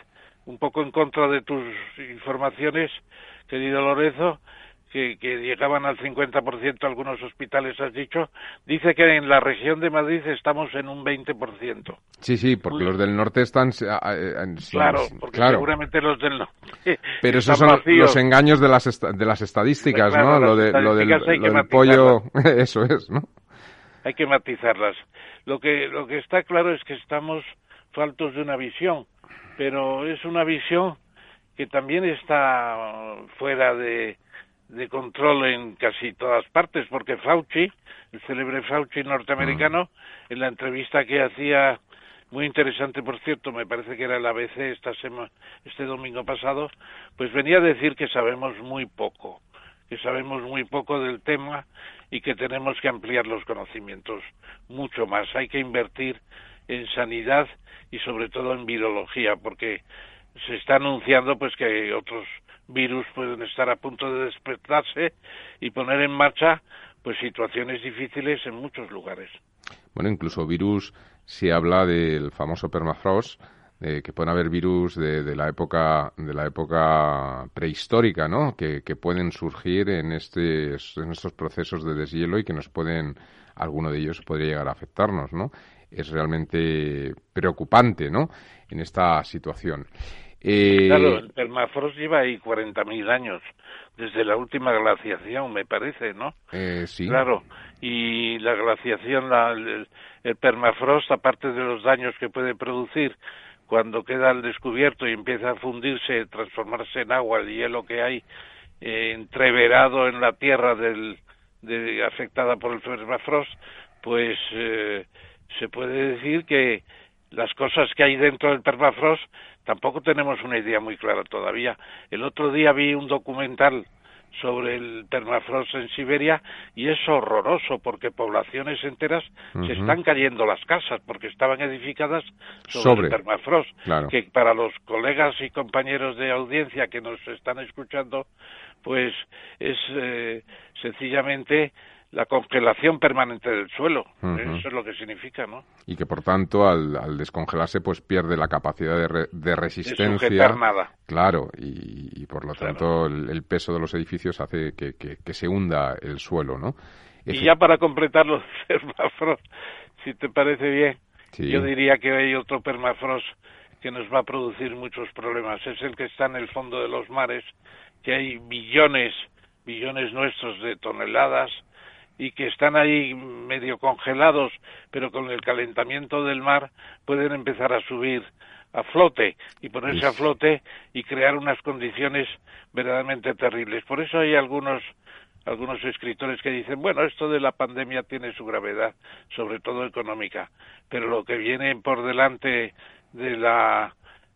un poco en contra de tus informaciones, querido Lorenzo, que, llegaban al 50% algunos hospitales, has dicho, dice que en la región de Madrid estamos en un 20%. Sí, sí, porque los del norte están... claro, porque seguramente los del norte... Pero esos son los engaños de las, de las estadísticas, ¿no? Lo, de, lo del, pollo, eso es, ¿no? Hay que matizarlas. Lo que, lo que está claro es que estamos faltos de una visión, pero es una visión que también está fuera de de control en casi todas partes, porque Fauci, el célebre Fauci norteamericano, mm. en la entrevista que hacía, muy interesante por cierto, me parece que era el ABC esta semana, este domingo pasado, pues venía a decir que sabemos muy poco, que sabemos muy poco del tema y que tenemos que ampliar los conocimientos mucho más. Hay que invertir en sanidad y sobre todo en virología, porque se está anunciando pues que otros virus pueden estar a punto de despertarse y poner en marcha pues situaciones difíciles en muchos lugares. Bueno, incluso virus, se habla del famoso permafrost, de que pueden haber virus de, la época de la época prehistórica, ¿no? Que, pueden surgir en, este, en estos procesos de deshielo y que nos pueden, alguno de ellos podría llegar a afectarnos, ¿no? Es realmente preocupante, ¿no? En esta situación. Eh, claro, el permafrost lleva ahí 40.000 años, desde la última glaciación, me parece, ¿no? Eh, sí. Claro, y la glaciación, el, permafrost, aparte de los daños que puede producir cuando queda al descubierto y empieza a fundirse, transformarse en agua, el hielo que hay eh, entreverado en la tierra del, de, afectada por el permafrost, pues se puede decir que las cosas que hay dentro del permafrost tampoco tenemos una idea muy clara todavía. El otro día vi un documental sobre el permafrost en Siberia y es horroroso porque poblaciones enteras se están cayendo las casas porque estaban edificadas sobre, el permafrost que para los colegas y compañeros de audiencia que nos están escuchando pues es eh, sencillamente la congelación permanente del suelo. Eso es lo que significa, ¿no? Y que por tanto al, descongelarse pues pierde la capacidad de, de resistencia. De nada. Claro, y, por lo tanto el, peso de los edificios hace que, que, se hunda el suelo, ¿no? Y ya para completar los permafrost, si te parece bien, yo diría que hay otro permafrost que nos va a producir muchos problemas. Es el que está en el fondo de los mares, que hay billones, billones nuestros de toneladas y que están ahí medio congelados, pero con el calentamiento del mar pueden empezar a subir a flote y ponerse a flote y crear unas condiciones verdaderamente terribles. Por eso hay algunos algunos escritores que dicen, bueno, esto de la pandemia tiene su gravedad, sobre todo económica, pero lo que viene por delante de la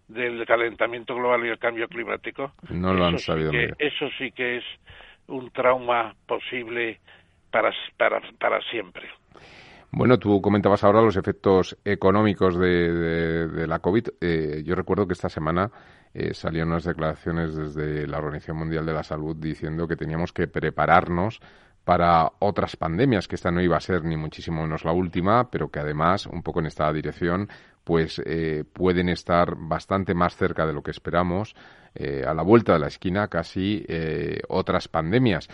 del calentamiento global y el cambio climático. No lo han sabido. eso sí que es un trauma posible para, para, para siempre. Bueno, tú comentabas ahora los efectos económicos de, la COVID. Eh, yo recuerdo que esta semana eh, salieron unas declaraciones desde la Organización Mundial de la Salud diciendo que teníamos que prepararnos para otras pandemias, que esta no iba a ser ni muchísimo menos la última, pero que además, un poco en esta dirección, pues eh, pueden estar bastante más cerca de lo que esperamos, a la vuelta de la esquina casi otras pandemias.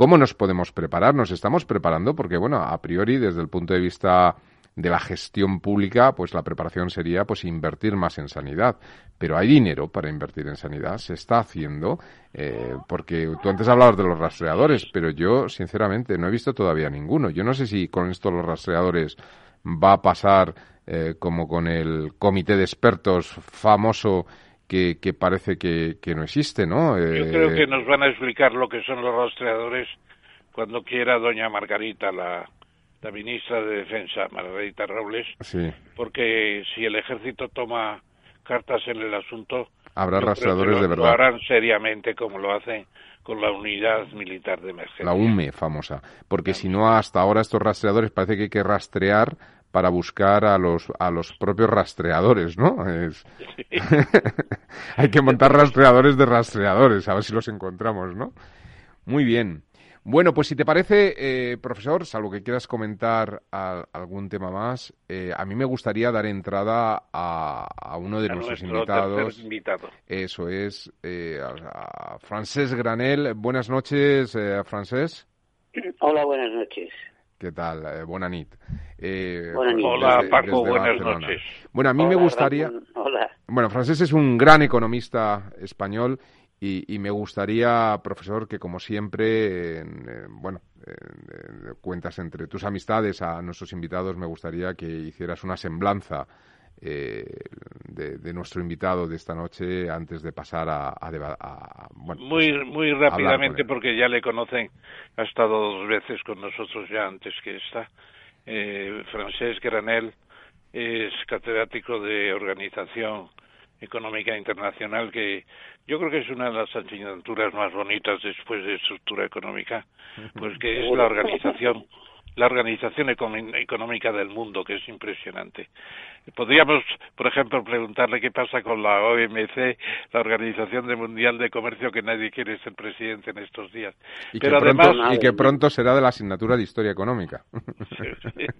¿Cómo nos podemos preparar? Nos estamos preparando porque, bueno, a priori, desde el punto de vista de la gestión pública, pues la preparación sería pues invertir más en sanidad. Pero hay dinero para invertir en sanidad, se está haciendo, eh, porque tú antes hablabas de los rastreadores, pero yo, sinceramente, no he visto todavía ninguno. Yo no sé si con esto los rastreadores va a pasar eh, como con el comité de expertos famoso que, parece que, no existe, ¿no? Yo creo eh, que nos van a explicar lo que son los rastreadores cuando quiera doña Margarita, la, la ministra de Defensa, Margarita Robles, sí. porque si el ejército toma cartas en el asunto, habrá rastreadores de verdad. Lo harán seriamente como lo hacen con la unidad militar de emergencia. La UME famosa, porque si no hasta ahora estos rastreadores parece que hay que rastrear para buscar a los a los propios rastreadores, ¿no? Es... hay que montar rastreadores de rastreadores, a ver si los encontramos, ¿no? Muy bien. Bueno, pues si te parece, eh, profesor, salvo que quieras comentar algún tema más, eh, a mí me gustaría dar entrada a, uno de nuestros invitados. Invitado. Eso es, eh, a, Francés Granel. Buenas noches, Francés. Hola, buenas noches. ¿Qué tal? buena nit. Hola, Paco, buenas noches. Bueno, a mí me gustaría... Hola. Bueno, Francés es un gran economista español y, me gustaría, profesor, que como siempre, bueno, cuentas entre tus amistades a nuestros invitados, me gustaría que hicieras una semblanza eh, de, nuestro invitado de esta noche antes de pasar a, a, bueno, muy pues, muy rápidamente porque ya le conocen ha estado dos veces con nosotros ya antes que esta. Eh, Francesc Granel es catedrático de organización económica internacional que yo creo que es una de las asignaturas más bonitas después de estructura económica, pues que es la organización la organización económica del mundo, que es impresionante. Podríamos, por ejemplo, preguntarle qué pasa con la OMC, la Organización Mundial de Comercio, que nadie quiere ser presidente en estos días. Y Pero que además pronto, y que pronto será de la asignatura de Historia Económica.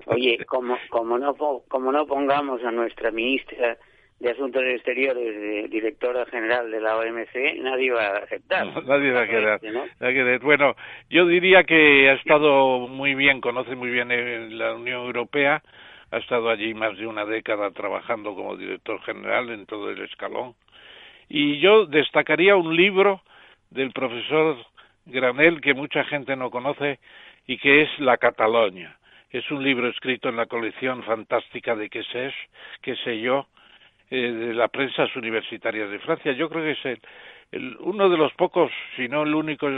Oye, como, como, no, como no pongamos a nuestra ministra de Asuntos Exteriores, directora general de la OMC, nadie va a aceptar. nadie va a quedar. Bueno, yo diría que ha estado muy bien, conoce muy bien la Unión Europea, ha estado allí más de una década trabajando como director general en todo el escalón. Y yo destacaría un libro del profesor Granel que mucha gente no conoce y que es La Cataluña. Es un libro escrito en la colección fantástica de qué sé, qué sé yo, eh, de las prensas universitarias de Francia. Yo creo que es el, uno de los pocos, si no el único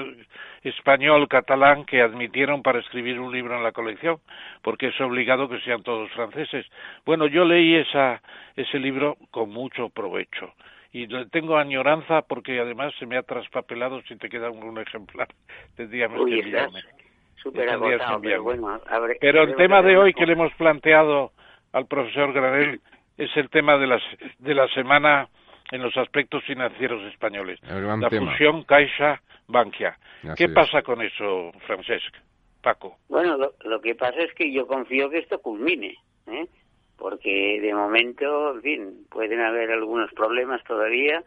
español catalán que admitieron para escribir un libro en la colección, porque es obligado que sean todos franceses. Bueno, yo leí esa, ese libro con mucho provecho y tengo añoranza porque además se me ha traspapelado si te queda un, ejemplar tendríamos que enviarme pero bueno pero el tema de hoy que le hemos planteado al profesor Granel es el tema de, las, de la semana en los aspectos financieros españoles. La fusión Caixa-Bankia. ¿Qué pasa con eso, Francesc? Paco. Bueno, lo, que pasa es que yo confío que esto culmine, ¿eh? porque de momento, en fin, pueden haber algunos problemas todavía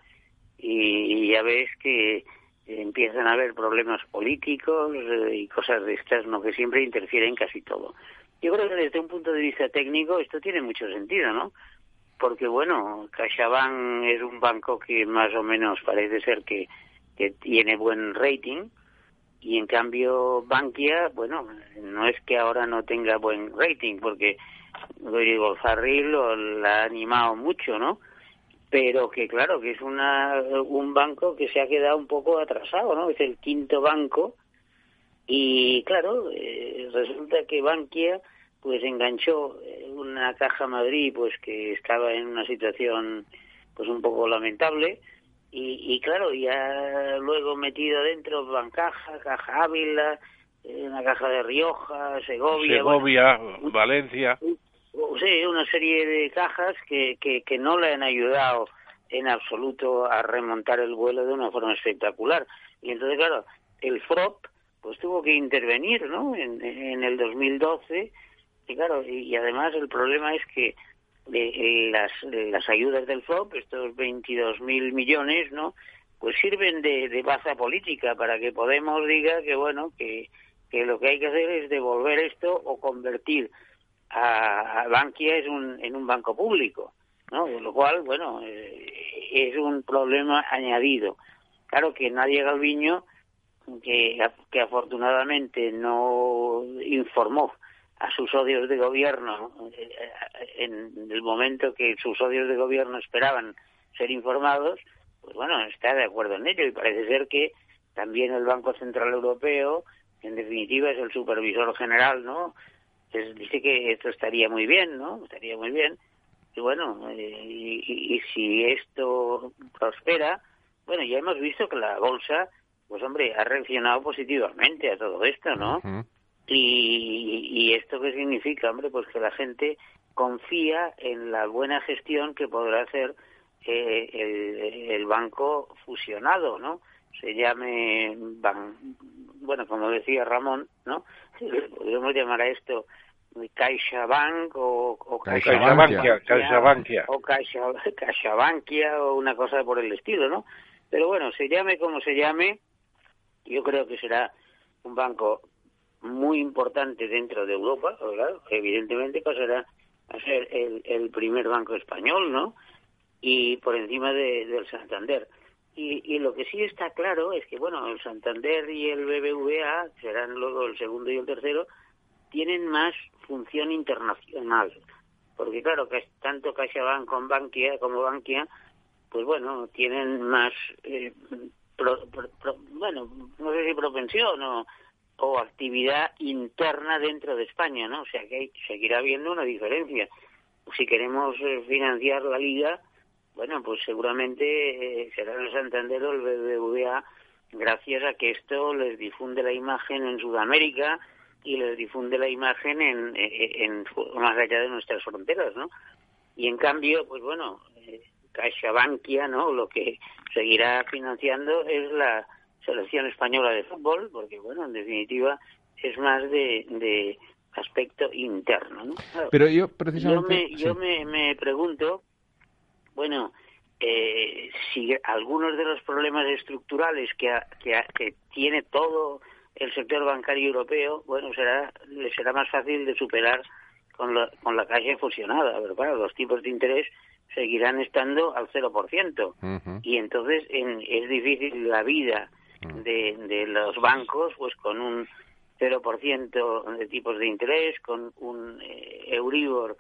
y, ya ves que empiezan a haber problemas políticos eh, y cosas de estas, ¿no? que siempre interfieren casi todo. Yo creo que desde un punto de vista técnico esto tiene mucho sentido, ¿no? Porque bueno, CaixaBank es un banco que más o menos parece ser que, tiene buen rating y en cambio Bankia, bueno, no es que ahora no tenga buen rating porque digo, Farril lo, la ha animado mucho, ¿no? Pero que claro, que es una, un banco que se ha quedado un poco atrasado, ¿no? Es el quinto banco y claro, eh, resulta que Bankia pues enganchó una caja Madrid pues que estaba en una situación pues un poco lamentable. Y, y claro, ya luego metido dentro Bancaja, Caja Ávila, una caja de Rioja, Segovia. Segovia, Valencia. Sí, una serie de cajas que, que, que no le han ayudado en absoluto a remontar el vuelo de una forma espectacular. Y entonces, claro, el FROP pues tuvo que intervenir, ¿no? En, en el 2012 y claro, y, además el problema es que eh, las, las ayudas del FROP, estos 22 mil millones, ¿no? Pues sirven de, de baza política para que Podemos diga que, bueno, que, que lo que hay que hacer es devolver esto o convertir a, a Bankia en un, en un banco público, ¿no? Lo cual, bueno, eh, es un problema añadido. Claro que nadie Galviño, que, que afortunadamente no informó a sus odios de gobierno eh, en el momento que sus odios de gobierno esperaban ser informados, pues bueno, está de acuerdo en ello y parece ser que también el Banco Central Europeo, en definitiva, es el supervisor general, ¿no? dice que esto estaría muy bien, ¿no? Estaría muy bien. Y bueno, eh, y, si esto prospera, bueno, ya hemos visto que la bolsa, pues hombre, ha reaccionado positivamente a todo esto, ¿no? Y, y esto qué significa, hombre, pues que la gente confía en la buena gestión que podrá hacer eh, el, el, banco fusionado, ¿no? Se llame, ban, bueno, como decía Ramón, ¿no? Podríamos llamar a esto CaixaBank o, o CaixaBankia, CaixaBankia, o Caixa, CaixaBankia o una cosa por el estilo, ¿no? Pero bueno, se llame como se llame, yo creo que será un banco muy importante dentro de Europa, evidentemente pasará a ser el, el primer banco español, ¿no? Y por encima de, del Santander. Y, y, lo que sí está claro es que, bueno, el Santander y el BBVA, serán luego el segundo y el tercero, tienen más función internacional. Porque, claro, que tanto CaixaBank con Bankia, como Bankia, pues bueno, tienen más, eh, bueno, no sé si propensión o o actividad interna dentro de España, ¿no? O sea que hay, seguirá habiendo una diferencia. Si queremos eh, financiar la liga, bueno, pues seguramente eh, será el Santander o el BBVA gracias a que esto les difunde la imagen en Sudamérica y les difunde la imagen en, eh, en, más allá de nuestras fronteras, ¿no? Y en cambio, pues bueno, CaixaBankia, ¿no? Lo que seguirá financiando es la selección española de fútbol, porque bueno, en definitiva es más de, de aspecto interno. ¿no? Pero yo precisamente... Yo me, me, pregunto, bueno, eh, si algunos de los problemas estructurales que, que, que, tiene todo el sector bancario europeo, bueno, será le será más fácil de superar con la, con la calle fusionada, pero claro, los tipos de interés seguirán estando al 0%. Y entonces en, es difícil la vida. De, de los bancos, pues con un 0% de tipos de interés, con un eh, Euribor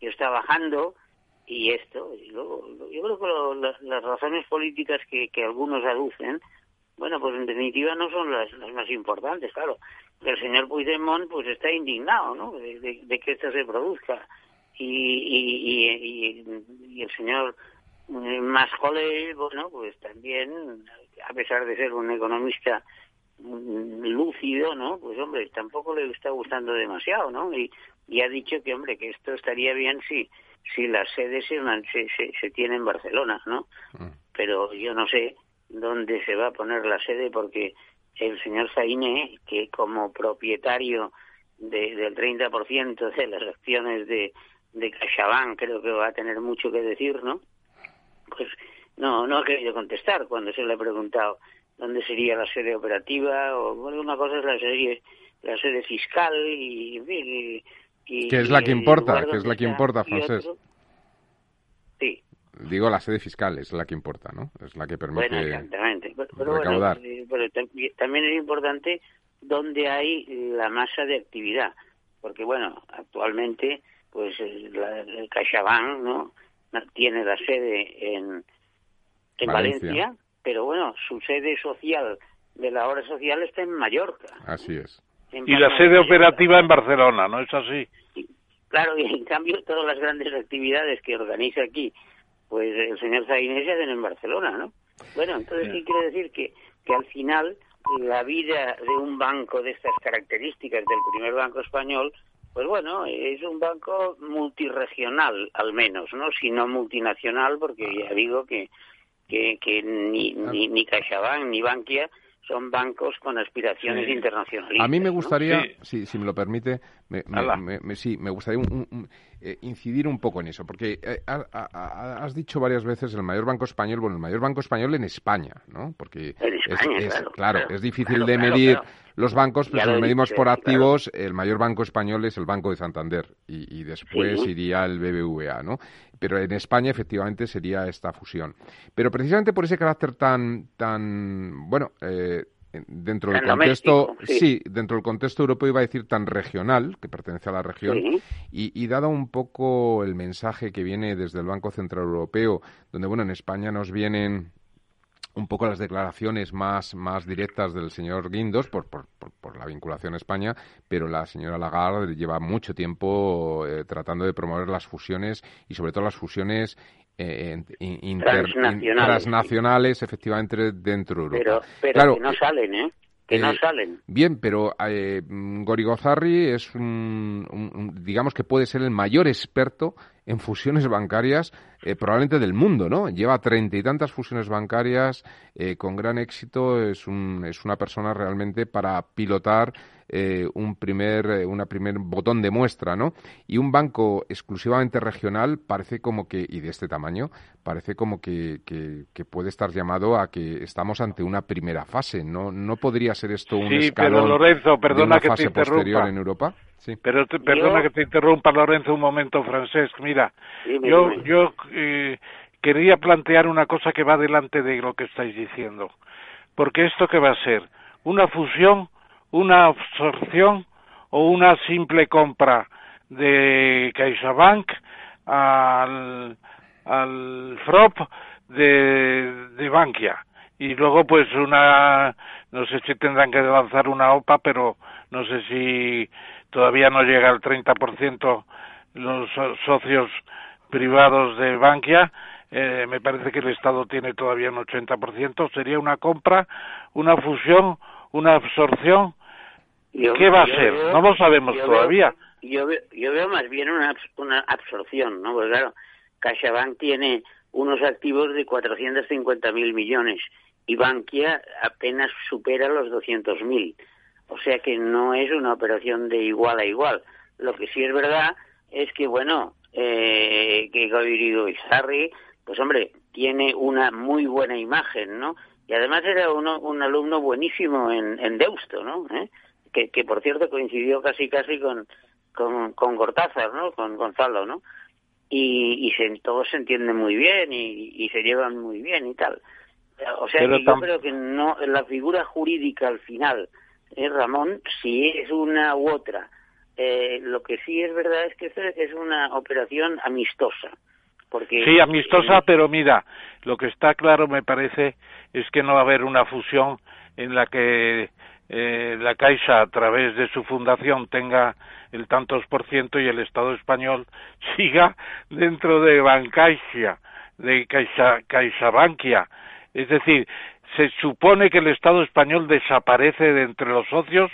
que está bajando y esto. Y luego, yo creo que las razones políticas que, que algunos aducen, bueno, pues en definitiva no son las, las más importantes, claro. El señor Puigdemont pues está indignado, ¿no?, de, que esto se produzca. Y, y, y, y el señor más Mascolell, bueno, pues también a pesar de ser un economista lúcido, ¿no? Pues hombre, tampoco le está gustando demasiado, ¿no? Y, y ha dicho que, hombre, que esto estaría bien si, si la sede se, se, se, tiene en Barcelona, ¿no? Mm. Pero yo no sé dónde se va a poner la sede porque el señor Zainé, que como propietario de, del 30% de las acciones de, de CaixaBank creo que va a tener mucho que decir, ¿no? Pues no, no ha querido contestar cuando se le ha preguntado dónde sería la sede operativa o bueno, una cosa es la sede la sede fiscal y, y, que es la que importa, que es la que importa, Francés. Sí. Digo, la sede fiscal es la que importa, ¿no? Es la que permite bueno, exactamente. recaudar. Eh, pero, también es importante dónde hay la masa de actividad, porque bueno, actualmente pues el, el CaixaBank, ¿no? Tiene la sede en en Valencia. pero bueno, su sede social de la obra social está en Mallorca. Así es. y la sede operativa en Barcelona, ¿no es así? claro, y en cambio todas las grandes actividades que organiza aquí pues el señor Zainés se hacen en Barcelona, ¿no? Bueno, entonces sí quiere decir que, que al final la vida de un banco de estas características del primer banco español, pues bueno, es un banco multiregional al menos, ¿no? Si no multinacional, porque ya digo que, que, que ni, ni, ni CaixaBank ni Bankia son bancos con aspiraciones internacionales. A mí me gustaría, si, si me lo permite, me, sí, me gustaría eh, incidir un poco en eso, porque eh, has dicho varias veces el mayor banco español, bueno, el mayor banco español en España, ¿no? Porque es, claro, es difícil de medir los bancos, pero si lo medimos por activos, el mayor banco español es el Banco de Santander y, después iría el BBVA, ¿no? Pero en España efectivamente sería esta fusión. Pero precisamente por ese carácter tan, tan, bueno, eh, dentro del contexto, sí. dentro del contexto europeo iba a decir tan regional, que pertenece a la región, y, dado un poco el mensaje que viene desde el Banco Central Europeo, donde bueno en España nos vienen un poco las declaraciones más, más directas del señor Guindos por, por, por, la vinculación a España, pero la señora Lagarde lleva mucho tiempo eh, tratando de promover las fusiones y sobre todo las fusiones eh, transnacionales. efectivamente, dentro de Europa. Pero, que no salen, ¿eh? Que no eh, salen. Bien, pero eh, Gorigozarri es un, digamos que puede ser el mayor experto en fusiones bancarias eh, probablemente del mundo, ¿no? Lleva treinta y tantas fusiones bancarias eh, con gran éxito. Es, un, es una persona realmente para pilotar eh, un primer, una primer botón de muestra, ¿no? Y un banco exclusivamente regional parece como que, y de este tamaño, parece como que, que, puede estar llamado a que estamos ante una primera fase. ¿No, no podría ser esto un sí, escalón Lorenzo, perdona de una fase posterior en Europa? Pero perdona que te interrumpa, Lorenzo, un momento, Francesc. Mira, yo, yo eh, quería plantear una cosa que va delante de lo que estáis diciendo. Porque esto que va a ser, una fusión, una absorción o una simple compra de CaixaBank al, al FROP de, de Bankia. Y luego, pues, una, no sé si tendrán que lanzar una OPA, pero no sé si todavía no llega al 30% los socios privados de Bankia. Eh, me parece que el Estado tiene todavía un 80%. Sería una compra, una fusión, una absorción. ¿Qué va a ser? no lo sabemos todavía. yo, veo, yo veo más bien una, una absorción, ¿no? Porque claro, CaixaBank tiene unos activos de 450.000 millones y Bankia apenas supera los 200.000. O sea que no es una operación de igual a igual. Lo que sí es verdad es que, bueno, eh, que y Sarri, pues hombre, tiene una muy buena imagen, ¿no? Y además era uno, un alumno buenísimo en, en Deusto, ¿no? ¿Eh? Que, que, por cierto coincidió casi casi con, con, con Gortázar, ¿no? Con Gonzalo, ¿no? Y, y se, todos se entienden muy bien y, y se llevan muy bien y tal. O sea, que yo creo que no la figura jurídica al final eh, Ramón, si es una u otra. Eh, lo que sí es verdad es que es una operación amistosa. Porque, sí, amistosa, pero mira, lo que está claro me parece es que no va a haber una fusión en la que eh, la Caixa a través de su fundación tenga el tantos por ciento y el Estado español siga dentro de Bancaisia, de Caixa, CaixaBankia. Es decir, se supone que el Estado español desaparece de entre los socios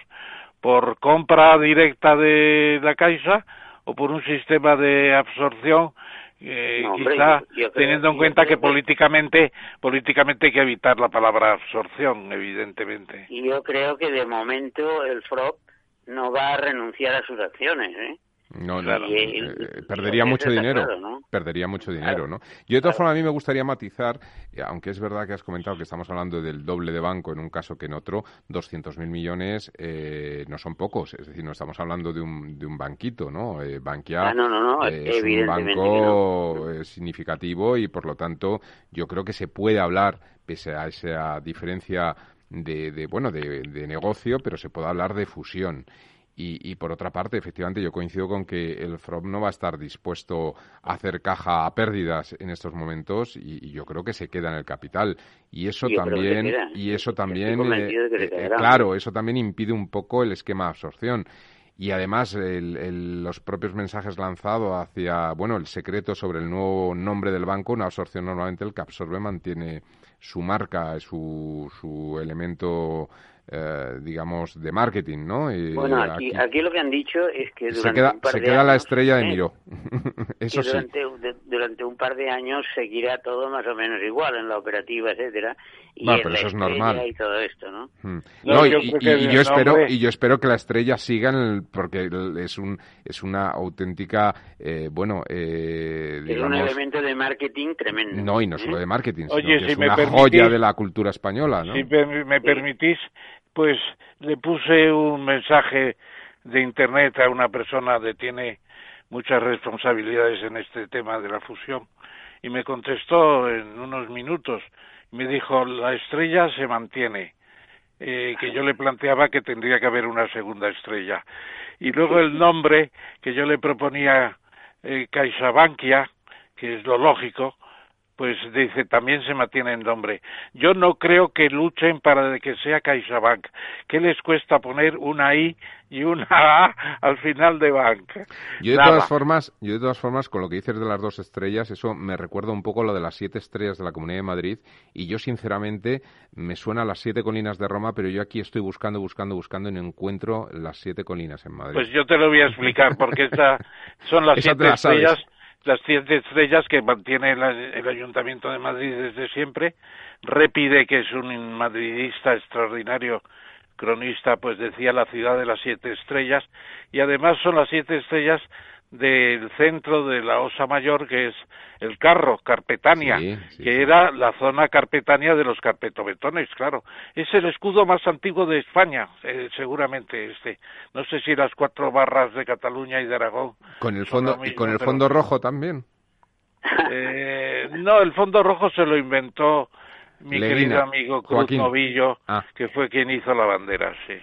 por compra directa de la Caixa o por un sistema de absorción eh, quizá teniendo en cuenta que, políticamente políticamente hay que evitar la palabra absorción evidentemente y yo creo que de momento el FROP no va a renunciar a sus acciones ¿eh? No, no, eh, perdería mucho dinero, perdería mucho dinero, ¿no? Yo de todas formas a mí me gustaría matizar, eh, aunque es verdad que has comentado que estamos hablando del doble de banco en un caso que en otro, 200.000 millones eh, no son pocos, es decir, no estamos hablando de un, de un banquito, ¿no? Bankia ah, es un banco significativo y por lo tanto yo creo que se puede hablar, pese a esa diferencia de, de bueno, de, de negocio, pero se puede hablar de fusión. Y, por otra parte, efectivamente, yo coincido con que el FROB no va a estar dispuesto a hacer caja a pérdidas en estos momentos y, yo creo que se queda en el capital. Y eso también, y eso también, eh, eh, claro, eso también impide un poco el esquema de absorción. y además los propios mensajes lanzados hacia, bueno, el secreto sobre el nuevo nombre del banco, una absorción normalmente el que absorbe mantiene su marca, su, su elemento eh, digamos, de marketing, ¿no? Y bueno, aquí, aquí, lo que han dicho es que durante se queda, un par se de queda años, la estrella de ¿eh? Miró. Eso sí. durante, de, durante un par de años seguirá todo más o menos igual en la operativa, etcétera. Y en pero la eso es estrella normal. Y todo esto, ¿no? Mm. No, No, yo y, que y- y yo espero y yo espero que la estrella siga en el, porque es un es una auténtica eh, bueno eh, Es un digamos elemento de marketing tremendo. no y no ¿eh? solo de marketing sino Oye, que si es me una permitís- joya de la cultura española ¿no? Si me, me permitís, pues le puse un mensaje de internet a una persona que tiene muchas responsabilidades en este tema de la fusión y me contestó en unos minutos. Me dijo, la estrella se mantiene, eh, que yo le planteaba que tendría que haber una segunda estrella. Y luego el nombre que yo le proponía, eh, CaixaBankia, que es lo lógico, pues dice, también se mantiene el nombre. Yo no creo que luchen para que sea CaixaBank. ¿Qué les cuesta poner una I y una A al final de bank? Yo de Nada. todas formas, yo de todas formas, con lo que dices de las dos estrellas, eso me recuerda un poco lo de las siete estrellas de la Comunidad de Madrid. Y yo, sinceramente, me suena a las siete colinas de Roma, pero yo aquí estoy buscando, buscando, buscando y no encuentro las siete colinas en Madrid. Pues yo te lo voy a explicar, porque esta son las siete la sabes. Las siete estrellas que mantiene la- el Ayuntamiento de Madrid desde siempre. Repide, que es un madridista extraordinario, cronista, pues decía la ciudad de las siete estrellas, y además son las siete estrellas del centro de la Osa Mayor, que es el Carro, Carpetania, Sí, sí, que sí. era la zona carpetania de los carpetobetones, claro. Es el escudo más antiguo de España, eh, seguramente este. No sé si las cuatro barras de Cataluña y de Aragón. con el fondo y con el pero- fondo rojo también. Eh, no, el fondo rojo se lo inventó mi Leguina, querido amigo Cruz Joaquín. Novillo, Ah. que fue quien hizo la bandera, sí.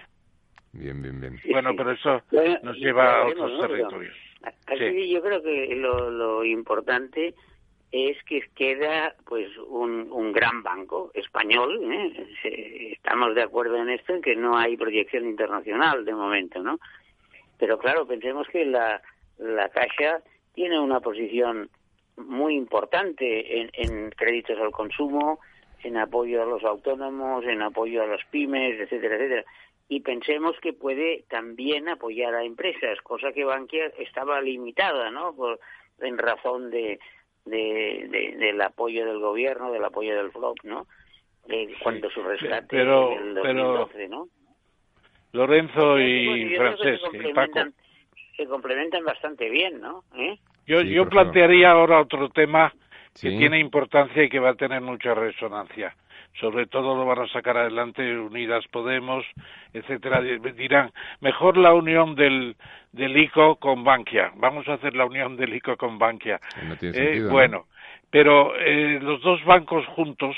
Bien, bien, bien. Bueno, pero eso nos lleva a otros territorios. Aquí Sí. yo creo que lo, lo importante es que queda pues un, un gran banco español. ¿eh? Estamos de acuerdo en esto, en que no hay proyección internacional de momento, ¿no? Pero claro, pensemos que la, la Caixa tiene una posición muy importante en, en créditos al consumo, en apoyo a los autónomos, en apoyo a las pymes, etcétera, etcétera. Y pensemos que puede también apoyar a empresas, cosa que Bankia estaba limitada, ¿no? Por, en razón de, de- de- del apoyo del gobierno, del apoyo del FLOP, ¿no? Eh, cuando su rescate pero- en el pero- 2012, ¿no? Lorenzo Bueno, y Francesc se y Paco. complementan, se complementan bastante bien, ¿no? ¿Eh? Yo, Sí, yo favor. plantearía ahora otro tema que tiene importancia y que va a tener mucha resonancia. Sobre todo lo van a sacar adelante Unidas Podemos, etcétera. Di- Dirán, mejor la unión del, del ICO con Bankia. Vamos a hacer la unión del ICO con Bankia. No tiene Eh, bueno, pero eh, los dos bancos juntos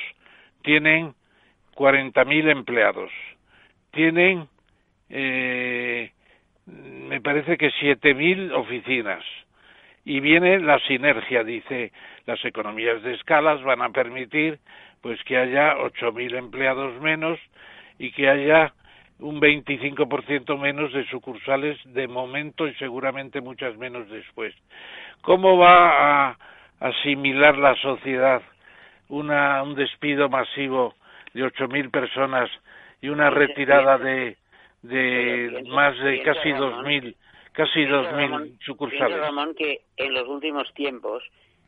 tienen 40.000 empleados. Tienen, eh, me parece que 7.000 oficinas. Y viene la sinergia, dice, las economías de escalas van a permitir pues que haya 8.000 empleados menos y que haya un 25% menos de sucursales de momento y seguramente muchas menos después. ¿Cómo va a asimilar la sociedad una, un despido masivo de 8.000 personas y una Piensa- retirada de, de más de casi Ramón, 2.000 casi Piensa, 2.000 Ramón, sucursales? Ramón, que en los últimos tiempos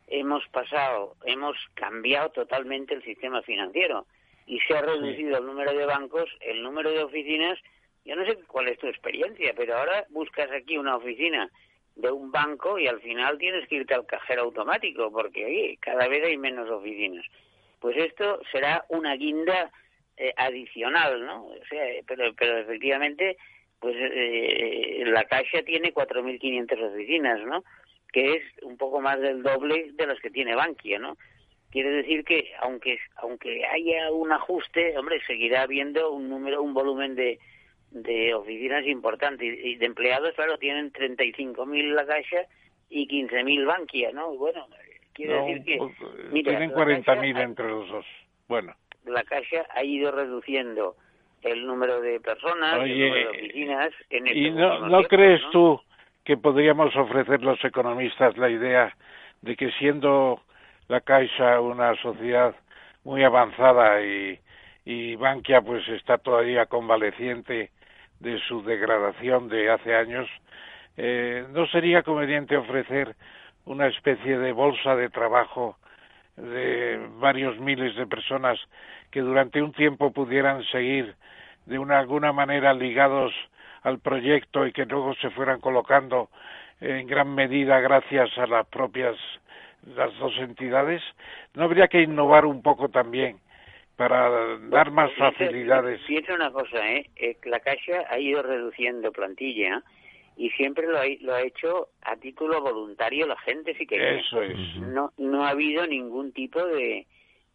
hemos pasado, hemos cambiado totalmente el sistema financiero y se ha reducido el número de bancos, el número de oficinas. Yo no sé cuál es tu experiencia, pero ahora buscas aquí una oficina de un banco y al final tienes que irte al cajero automático porque oye, cada vez hay menos oficinas. Pues esto será una guinda eh, adicional, ¿no? O sea, pero, pero efectivamente, pues eh, la Caixa tiene 4.500 oficinas, ¿no? Que es un poco más del doble de las que tiene Bankia, ¿no? Quiere decir que aunque aunque haya un ajuste, hombre, seguirá habiendo un número, un volumen de, de oficinas importante y de empleados, claro, tienen 35.000 la Caixa y 15.000 Bankia, ¿no? Bueno, quiere No, decir que pues, mira, tienen la 40.000 Caixa- entre los dos. Bueno, la Caixa ha ido reduciendo el número de personas, el número de oficinas. En este ¿Y no, no crees tú que podríamos ofrecer los economistas la idea de que siendo la Caixa una sociedad muy avanzada y, y Bankia pues está todavía convaleciente de su degradación de hace años, eh, ¿no sería conveniente ofrecer una especie de bolsa de trabajo de varios miles de personas que durante un tiempo pudieran seguir de una, alguna manera ligados al proyecto y que luego se fueran colocando en gran medida gracias a las propias las dos entidades, ¿no habría que innovar un poco también para dar más facilidades? Piensa una cosa, ¿eh? La Caixa ha ido reduciendo plantilla y siempre lo ha, lo ha hecho a título voluntario la gente si quería. Eso es. No, no ha habido ningún tipo de,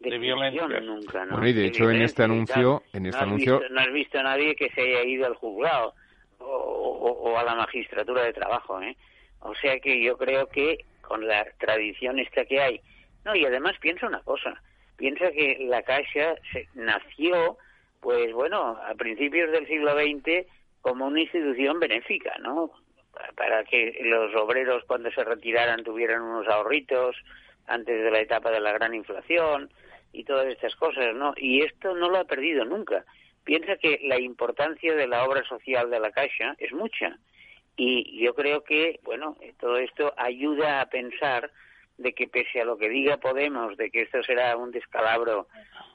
de, violencia nunca, ¿no? Bueno, y de, hecho en este anuncio, en este no anuncio, visto, no has visto a nadie que se haya ido al juzgado o, o, o, a la magistratura de trabajo, ¿eh? O sea que yo creo que con la tradición esta que hay, no y además piensa una cosa, piensa que la Caixa se, nació, pues bueno, a principios del siglo XX como una institución benéfica, ¿no? Para que los obreros cuando se retiraran tuvieran unos ahorritos antes de la etapa de la gran inflación y todas estas cosas, ¿no? Y esto no lo ha perdido nunca. Piensa que la importancia de la obra social de la Caixa es mucha. Y yo creo que, bueno, todo esto ayuda a pensar de que pese a lo que diga Podemos, de que esto será un descalabro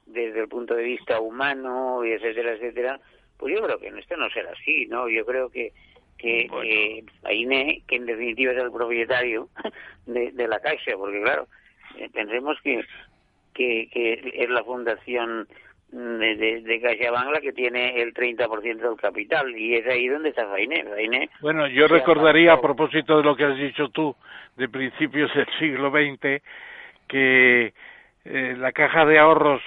desde el punto de vista humano, y etcétera, etcétera, pues yo creo que esto no será así, ¿no? Yo creo que que eh, Aine, que en definitiva es el propietario de, de la Caixa, porque claro, eh, pensemos que, que, que es la fundación de, de, de CaixaBank la que tiene el 30% del capital y es ahí donde está Fainé. Fainé bueno, yo recordaría a propósito de lo que has dicho tú de principios del siglo XX que eh, la Caja de Ahorros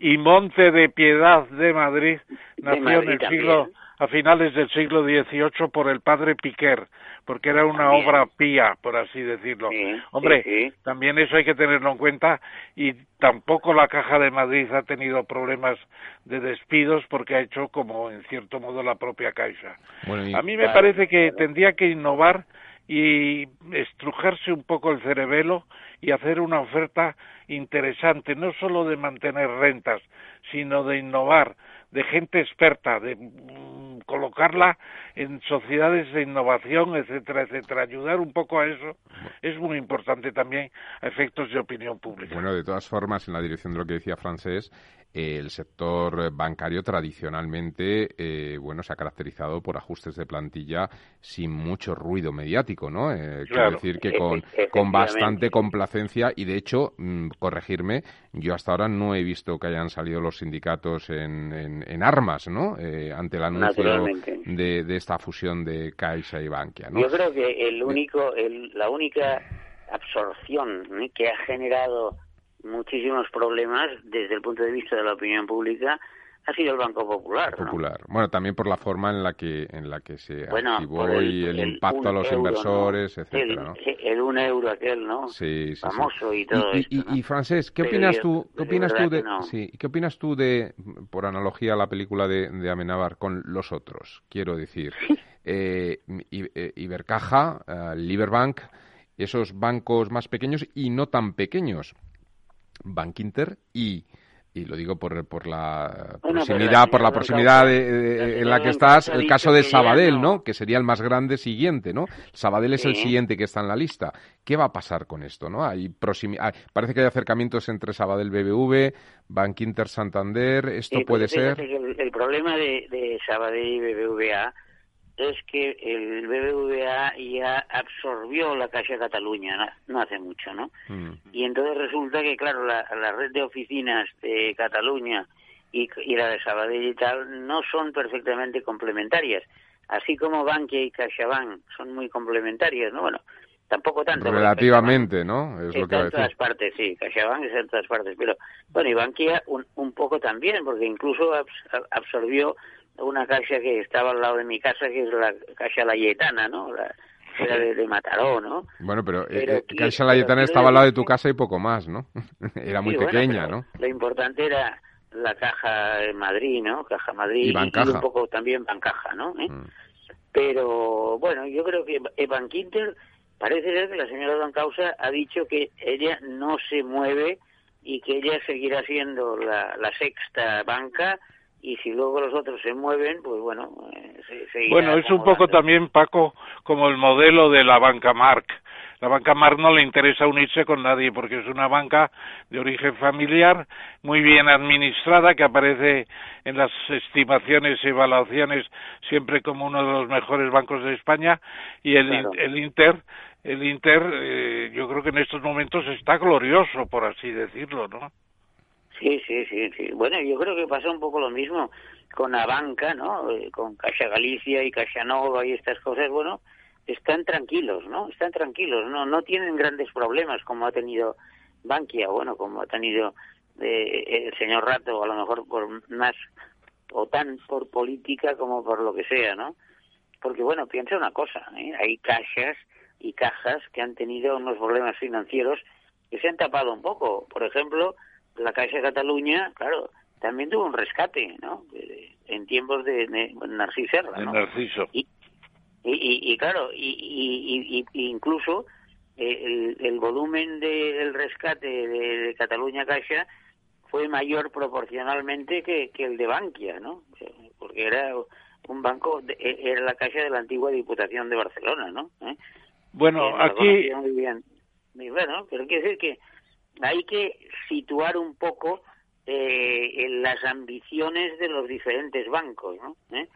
y Monte de Piedad de Madrid nació Madrid en el también. siglo a finales del siglo XVIII por el padre Piquer, porque era una También. obra pía, por así decirlo. Sí, Hombre, sí, sí. también eso hay que tenerlo en cuenta y tampoco la Caja de Madrid ha tenido problemas de despidos porque ha hecho como en cierto modo la propia Caixa. bueno, y- A mí me Claro, parece que claro. tendría que innovar y estrujarse un poco el cerebelo y hacer una oferta interesante, no solo de mantener rentas, sino de innovar, de gente experta, de mm, colocarla en sociedades de innovación, etcétera, etcétera. Ayudar un poco a eso es muy importante también a efectos de opinión pública. Bueno, de todas formas, en la dirección de lo que decía Francés, el sector bancario tradicionalmente, eh, bueno, se ha caracterizado por ajustes de plantilla sin mucho ruido mediático, ¿no? Eh, Quiero decir que con, con bastante complacencia y, de hecho, mm, corregirme, yo hasta ahora no he visto que hayan salido los sindicatos en, en, en armas, ¿no? Eh, ante el anuncio de, de esta fusión de Caixa y Bankia, ¿no? Yo creo que el único, el, la única absorción ¿eh? que ha generado muchísimos problemas desde el punto de vista de la opinión pública ha sido el Banco Popular. ¿no? Popular. Bueno, también por la forma en la que en la que se Bueno, activó y el, el impacto a los euro, ¿no? inversores, etcétera, el, ¿no? el un euro aquel, ¿no? Sí, sí, sí. Famoso y todo y, esto, y, ¿no? y, Francés, ¿qué opinas yo- tú? ¿Qué opinas tú de sí, qué opinas tú de por analogía a la película de, de Amenábar con los otros? Quiero decir, eh, eh, Ibercaja, eh, Liberbank, esos bancos más pequeños y no tan pequeños, Bankinter y y lo digo por, por la Bueno, proximidad, por la proximidad de- en la que estás, el caso de Sabadell, no. Que sería el más grande siguiente, ¿no? Sabadell es el siguiente que está en la lista. ¿Qué va a pasar con esto, no? Hay ah, parece que hay acercamientos entre Sabadell BBV, Bank Inter Santander, esto Sí, puede ser. El, el problema de, de Sabadell y BBVA es que el BBVA ya absorbió la Caixa Cataluña no, no hace mucho, ¿no? Mm. Y entonces resulta que, claro, la, la red de oficinas de Cataluña y, y la de Sabadell y tal no son perfectamente complementarias. Así como Bankia y CaixaBank son muy complementarias, ¿no? Bueno, tampoco tanto. Relativamente, ¿no? Es lo que en todas partes, sí, CaixaBank está en todas partes, pero bueno, y Bankia un, un poco también, porque incluso abs- absorbió una caixa que estaba al lado de mi casa, que es la Caixa Layetana, ¿no? La, era de, de Mataró, ¿no? Bueno, pero, eh, Pero eh, Caixa Layetana estaba al lado de tu casa y poco más, ¿no? Era muy Sí, pequeña, ¿no? Lo importante era la Caja de Madrid, ¿no? Caja Madrid y, un poco también Bancaja, ¿no? ¿Eh? Mm. Pero bueno, yo creo que Bankinter parece ser que la señora Don Causa ha dicho que ella no se mueve y que ella seguirá siendo la, la sexta banca y si luego los otros se mueven, pues bueno, eh, Bueno, es un poco también, Paco, como el modelo de la banca Mark. La banca Mark no le interesa unirse con nadie porque es una banca de origen familiar, muy bien administrada, que aparece en las estimaciones y evaluaciones siempre como uno de los mejores bancos de España y el, el Inter el Inter eh, yo creo que en estos momentos está glorioso por así decirlo, ¿no? Sí, sí, sí, sí. Bueno, yo creo que pasa un poco lo mismo con la banca, ¿no? Eh, con Caixa Galicia y Caixa Nova y estas cosas, bueno, están tranquilos, ¿no? Están tranquilos, no no tienen grandes problemas como ha tenido Bankia, bueno, como ha tenido eh, el señor Rato, a lo mejor por más o tan por política como por lo que sea, ¿no? Porque bueno, piensa una cosa, ¿eh? hay cajas y cajas que han tenido unos problemas financieros que se han tapado un poco. Por ejemplo, la Caixa de Cataluña, claro, también tuvo un rescate, ¿no? En tiempos de, Narciso Serra, ¿no? Narciso. Y, y, y, claro, y, incluso eh, el, volumen del rescate de, Cataluña Caixa fue mayor proporcionalmente que, el de Bankia, ¿no? Porque era un banco, e, era la Caixa de la antigua Diputación de Barcelona, ¿no? ¿Eh? Bueno, aquí... Bueno, pero quiere decir que hay que situar un poco eh, en las ambiciones de los diferentes bancos, ¿no? ¿Eh?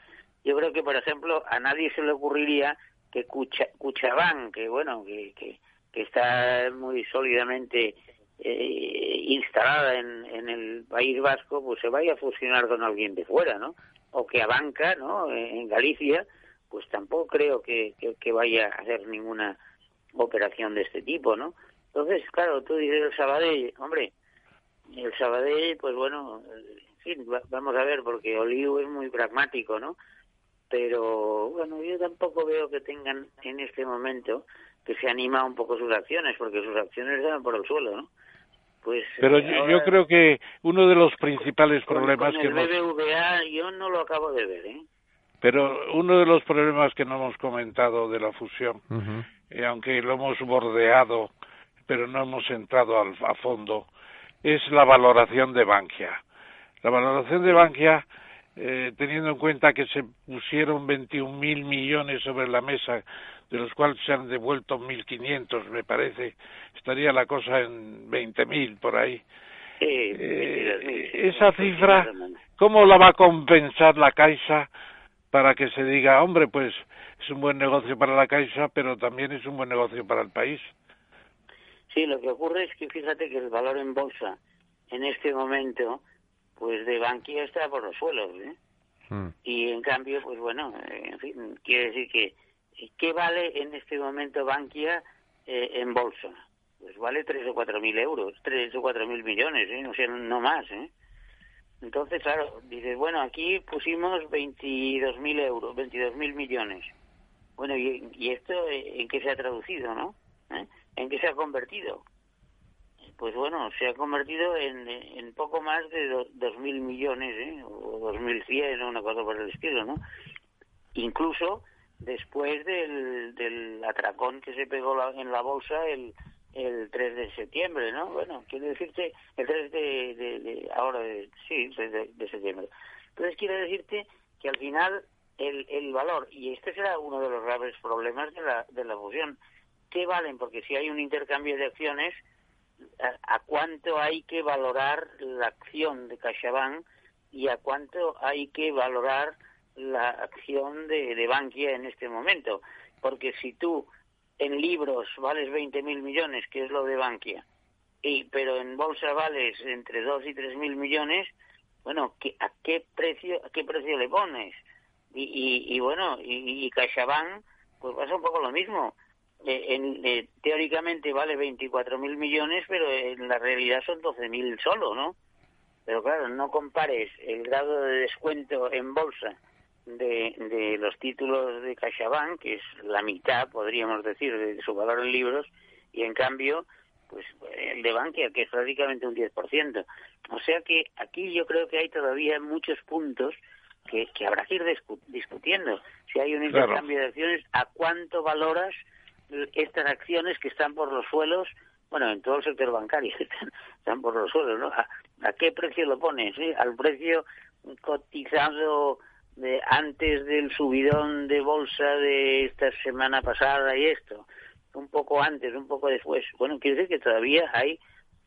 Yo creo que, por ejemplo, a nadie se le ocurriría que Cucha, Cuchabán, que bueno, que, que, está muy sólidamente eh, instalada en, en, el País Vasco, pues se vaya a fusionar con alguien de fuera, ¿no? O que a Banca, ¿no? En Galicia, pues tampoco creo que, que vaya a hacer ninguna operación de este tipo, ¿no? Entonces, claro, tú dices el Sabadell, hombre, el Sabadell, pues bueno, sí, vamos a ver, porque Olivo es muy pragmático, ¿no? Pero bueno, yo tampoco veo que tengan en este momento que se anima un poco sus acciones, porque sus acciones dan por el suelo, ¿no? Pues, Pero yo, creo que uno de los principales problemas que el BBVA yo no lo acabo de ver, ¿eh? Pero uno de los problemas que no hemos comentado de la fusión, y aunque lo hemos bordeado pero no hemos entrado a fondo, es la valoración de Bankia. La valoración de Bankia, eh, teniendo en cuenta que se pusieron 21.000 millones sobre la mesa, de los cuales se han devuelto 1.500, me parece, estaría la cosa en 20.000 por ahí. Eh, esa cifra, ¿cómo la va a compensar la Caixa para que se diga, hombre, pues es un buen negocio para la Caixa, pero también es un buen negocio para el país? Sí, lo que ocurre es que fíjate que el valor en bolsa en este momento, pues de Bankia está por los suelos, ¿eh? Hmm. Y en cambio, pues bueno, eh, en fin, quiere decir que, ¿qué vale en este momento Bankia eh, en bolsa? Pues vale tres o cuatro mil euros, tres o cuatro mil millones, ¿eh? O sea, no más, ¿eh? Entonces, claro, dices, bueno, aquí pusimos 22 mil euros, 22 mil millones. Bueno, ¿y, ¿y esto en qué se ha traducido, no? ¿Eh? ¿En qué se ha convertido? Pues bueno, se ha convertido en, en poco más de dos mil millones, ¿eh? o dos mil cien, una cosa por el estilo, ¿no? Incluso después del, del atracón que se pegó en la bolsa el, el 3 de septiembre, ¿no? Bueno, quiero decirte, el 3 de, de, ahora, sí, de, de, septiembre. Entonces quiero decirte que al final el, el valor, y este será uno de los graves problemas de la, de la fusión, qué valen, porque si hay un intercambio de acciones, a, cuánto hay que valorar la acción de CaixaBank y a cuánto hay que valorar la acción de, de Bankia en este momento. Porque si tú en libros vales 20 mil millones, que es lo de Bankia, y, pero en bolsa vales entre 2 y 3 mil millones, bueno, ¿a qué precio, a qué precio le pones? Y, y, y bueno, y, y pues pasa un poco lo mismo. Eh, en, eh, teóricamente vale 24 mil millones, pero en la realidad son 12 mil solo, ¿no? Pero claro, no compares el grado de descuento en bolsa de, de los títulos de CaixaBank, que es la mitad, podríamos decir, de su valor en libros, y en cambio, pues el de Bankia, que es prácticamente un 10%. O sea que aquí yo creo que hay todavía muchos puntos que, que habrá que ir discutiendo. Si hay un intercambio de acciones, ¿a cuánto valoras estas acciones que están por los suelos? Bueno, en todo el sector bancario están, por los suelos, ¿no? ¿A, qué precio lo pones? ¿Al precio cotizado de antes del subidón de bolsa de esta semana pasada y esto? Un poco antes, un poco después. Bueno, quiere decir que todavía hay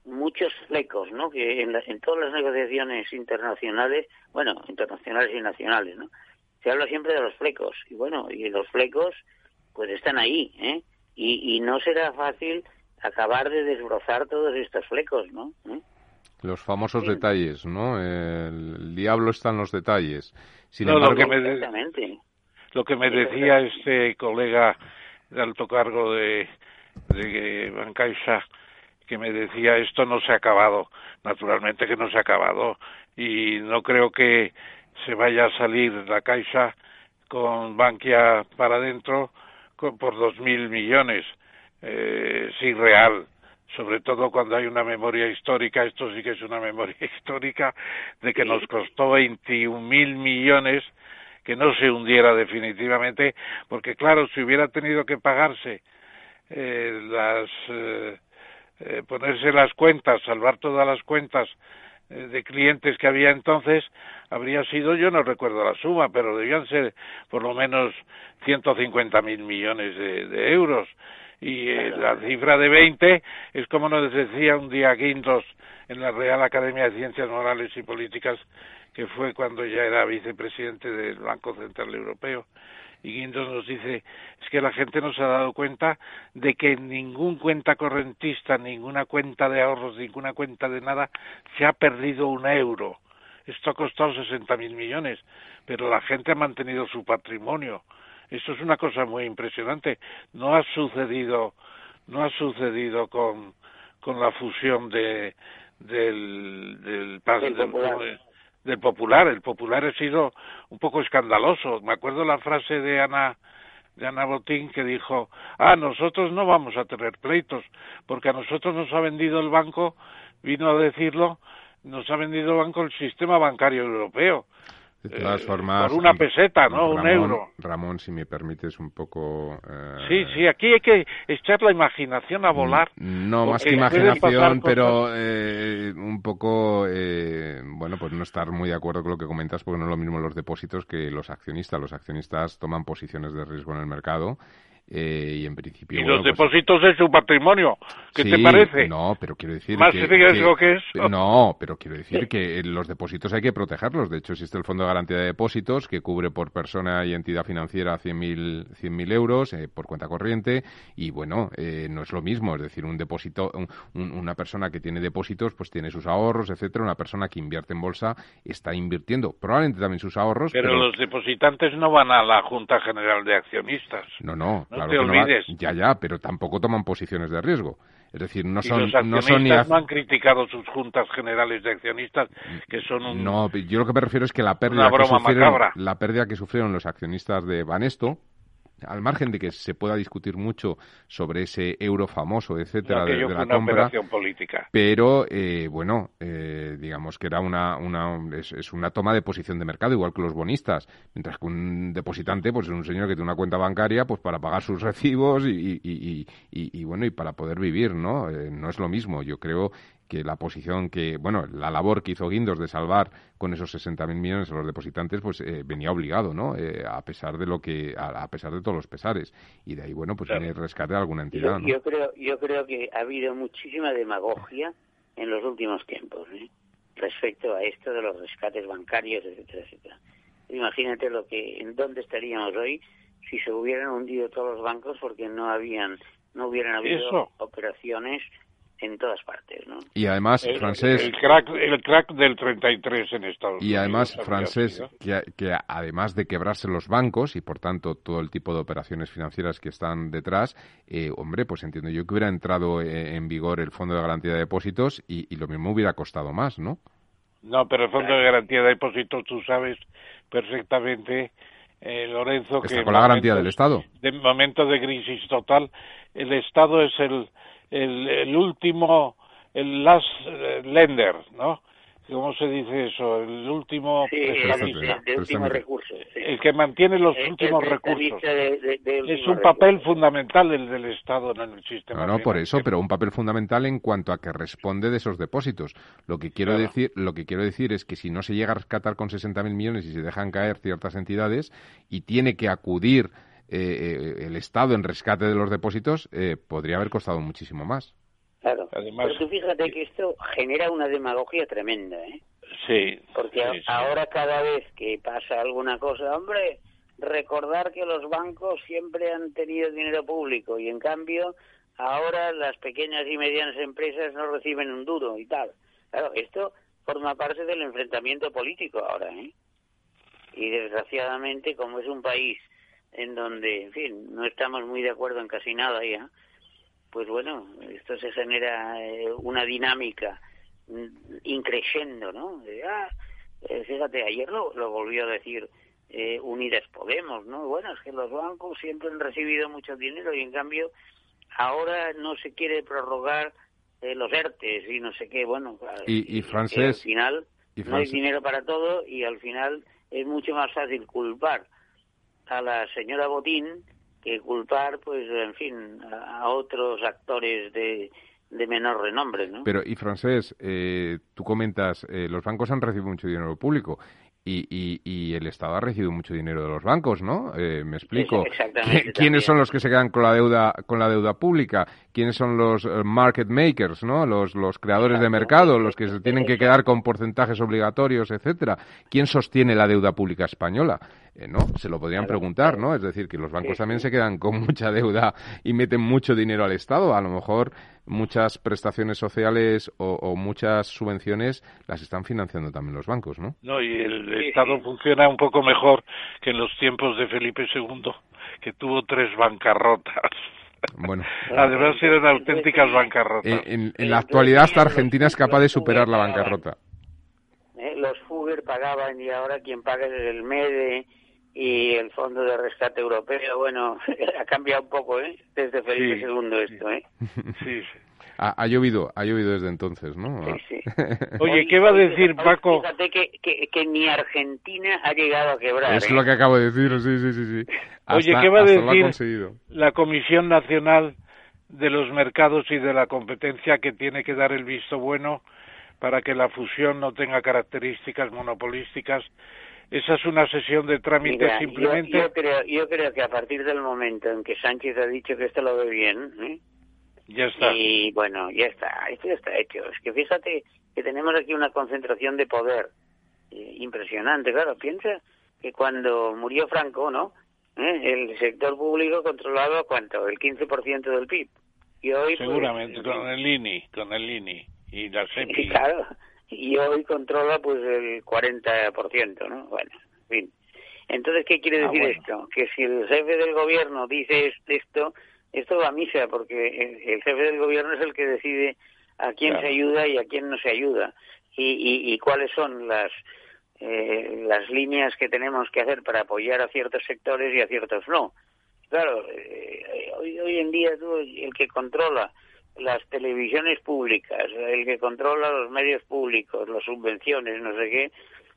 muchos flecos, ¿no? Que en, en todas las negociaciones internacionales, bueno, internacionales y nacionales, ¿no? Se habla siempre de los flecos y bueno, y los flecos pues están ahí, ¿eh? Y, y no será fácil acabar de desbrozar todos estos flecos, ¿no? ¿Eh? Los famosos detalles, ¿no? El, diablo está en los detalles. Sin embargo, lo que me, lo que me decía este colega de alto cargo de, de Bancaixa que me decía esto no se ha acabado, naturalmente que no se ha acabado y no creo que se vaya a salir la Caixa con Bankia para adentro por dos mil millones, eh, sí real, sobre todo cuando hay una memoria histórica, esto sí que es una memoria histórica, de que nos costó 21 mil millones que no se hundiera definitivamente, porque claro, si hubiera tenido que pagarse eh, las eh, eh, ponerse las cuentas, salvar todas las cuentas de clientes que había entonces, habría sido, yo no recuerdo la suma, pero debían ser por lo menos 150 mil millones de, euros. Y eh, la cifra de 20 es como nos decía un día Guindos en la Real Academia de Ciencias Morales y Políticas, que fue cuando ya era vicepresidente del Banco Central Europeo y Guindos nos dice es que la gente no se ha dado cuenta de que ningún cuenta correntista, ninguna cuenta de ahorros, ninguna cuenta de nada se ha perdido un euro. Esto ha costado 60 mil millones, pero la gente ha mantenido su patrimonio. Esto es una cosa muy impresionante. No ha sucedido, no ha sucedido con, con la fusión de, del, del, del, del popular. El popular ha sido un poco escandaloso. Me acuerdo la frase de Ana de Ana Botín que dijo, ah, nosotros no vamos a tener pleitos, porque a nosotros nos ha vendido el banco, vino a decirlo, nos ha vendido el banco el sistema bancario europeo. De todas eh, formas. Por una peseta, ¿no? un euro. Ramón, si me permites un poco. Eh, sí, sí, aquí hay que echar la imaginación a volar. No, más que imaginación, pero eh, un poco. bueno, pues no estar muy de acuerdo con lo que comentas, porque no es lo mismo los depósitos que los accionistas. Los accionistas toman posiciones de riesgo en el mercado eh, y en principio. Y los pues depósitos de su patrimonio, ¿qué te parece? No, pero quiero decir. ¿Más que, riesgo que, No, pero quiero decir que los depósitos hay que protegerlos. De hecho, existe el Fondo de Garantía de Depósitos que cubre por persona y entidad financiera 100.000 mil euros eh, por cuenta corriente. Y bueno, eh, no es lo mismo. Es decir, un depósito, una persona que tiene depósitos, pues tiene sus ahorros, etcétera. Una persona que invierte en bolsa está invirtiendo probablemente también sus ahorros. Pero, pero... los depositantes no van a la Junta General de Accionistas. No, no no te olvides. ya, ya, pero tampoco toman posiciones de riesgo. Es decir, no son, no son ni no han criticado sus juntas generales de accionistas, que son un, No, yo lo que me refiero es que la pérdida, que sufrieron, la pérdida que sufrieron los accionistas de Banesto, al margen de que se pueda discutir mucho sobre ese euro famoso, etcétera, de, la compra, política. pero eh, bueno, eh, digamos que era una, una es, una toma de posición de mercado, igual que los bonistas, mientras que un depositante, pues es un señor que tiene una cuenta bancaria, pues para pagar sus recibos y, y, y, y bueno y para poder vivir, ¿no? Eh, no es lo mismo. Yo creo que la posición que, bueno, la labor que hizo Guindos de salvar con esos 60.000 millones a los depositantes, pues eh, venía obligado, ¿no? Eh, a pesar de lo que, a, pesar de todos los pesares. Y de ahí, bueno, pues viene el rescate de alguna entidad, yo, creo, yo creo que ha habido muchísima demagogia en los últimos tiempos, ¿eh? respecto a esto de los rescates bancarios, etcétera, etcétera. Imagínate lo que, en dónde estaríamos hoy si se hubieran hundido todos los bancos porque no habían, no hubieran habido operaciones en todas partes, ¿no? Y además, francés... El crack, el crack del 33 en Estados Unidos. Y además, francés, que, que, además de quebrarse los bancos y, por tanto, todo el tipo de operaciones financieras que están detrás, eh, hombre, pues entiendo yo que hubiera entrado eh, en vigor el Fondo de Garantía de Depósitos y, y lo mismo hubiera costado más, ¿no? No, pero el Fondo de Garantía de Depósitos, tú sabes perfectamente, eh, Lorenzo, que... con la garantía del Estado. De momento de crisis total, el Estado es el el, el último, el last lender, ¿no? ¿cómo se dice eso? El último sí, el, último recurso. El que mantiene los últimos recursos. es un papel fundamental el del Estado en el sistema. No, no, por eso, pero un papel fundamental en cuanto a que responde de esos depósitos. Lo que quiero decir, lo que quiero decir es que si no se llega a rescatar con 60.000 millones y se dejan caer ciertas entidades y tiene que acudir eh, eh, el Estado en rescate de los depósitos, eh, podría haber costado muchísimo más. Claro. Pero tú fíjate que esto genera una demagogia tremenda, ¿eh? Sí. Porque ahora cada vez que pasa alguna cosa, hombre, recordar que los bancos siempre han tenido dinero público y en cambio ahora las pequeñas y medianas empresas no reciben un duro y tal. Claro, esto forma parte del enfrentamiento político ahora, ¿eh? Y desgraciadamente, como es un país en donde, en fin, no estamos muy de acuerdo en casi nada ya, pues bueno, esto se genera eh, una dinámica mm, increyendo, ¿no? ah, eh, fíjate, ayer lo, lo volvió a decir eh, Unidas Podemos, ¿no? Bueno, es que los bancos siempre han recibido mucho dinero y en cambio ahora no se quiere prorrogar los ERTES y no sé qué, bueno, y, y francés, al final no hay dinero para todo y al final es mucho más fácil culpar a la señora Botín que culpar, pues, en fin, a, otros actores de, de menor renombre, ¿no? Pero, y Francés, eh, tú comentas, eh, los bancos han recibido mucho dinero público. Y, y, y, el Estado ha recibido mucho dinero de los bancos, ¿no? Eh, me explico. ¿Quiénes son los que se quedan con la deuda con la deuda pública? ¿Quiénes son los market makers, no? Los, los creadores de mercado, los que se tienen que quedar con porcentajes obligatorios, etcétera. ¿Quién sostiene la deuda pública española? Eh, ¿no? Se lo podrían preguntar, ¿no? Es decir, que los bancos también se quedan con mucha deuda y meten mucho dinero al Estado. A lo mejor muchas prestaciones sociales o, muchas subvenciones las están financiando también los bancos, ¿no? No, y el Estado funciona un poco mejor que en los tiempos de Felipe II, que tuvo tres bancarrotas. Bueno, además eran auténticas bancarrotas. En, la actualidad hasta Argentina es capaz de superar la bancarrota. Eh, los Fugger pagaban y ahora quien paga es el MEDE y el Fondo de Rescate Europeo, bueno, ha cambiado un poco, ¿eh? Desde Felipe II esto, ¿eh? Sí, Ha, llovido, ha llovido desde entonces, ¿no? Sí, sí. Oye, ¿qué va a decir Paco? Fíjate que, que, ni Argentina ha llegado a quebrar. Es lo ¿eh? que acabo de decir, sí, sí, sí. sí. Oye, ¿qué va a decir la Comisión Nacional de los Mercados y de la Competencia que tiene que dar el visto bueno para que la fusión no tenga características monopolísticas esa es una sesión de trámite simplemente. Yo, creo, yo creo que a partir del momento en que Sánchez ha dicho que esto lo ve bien, ¿eh? ya está. Y bueno, ya está, esto ya está hecho. Es que fíjate que tenemos aquí una concentración de poder eh, impresionante. Claro, piensa que cuando murió Franco, ¿no? ¿Eh? El sector público controlaba cuánto, el 15% del PIB. Y hoy, pues, Seguramente, con el INI, con el INI y la SEPI. Claro, y hoy controla pues el 40%, ¿no? Bueno, en fin. Entonces, ¿qué quiere ah, decir esto? Que si el jefe del gobierno dice esto, esto va a misa, porque el, jefe del gobierno es el que decide a quién se ayuda y a quién no se ayuda, y, y, cuáles son las, eh, las líneas que tenemos que hacer para apoyar a ciertos sectores y a ciertos no. Claro, eh, hoy, hoy en día tú, el que controla las televisiones públicas, el que controla los medios públicos, las subvenciones, no sé qué,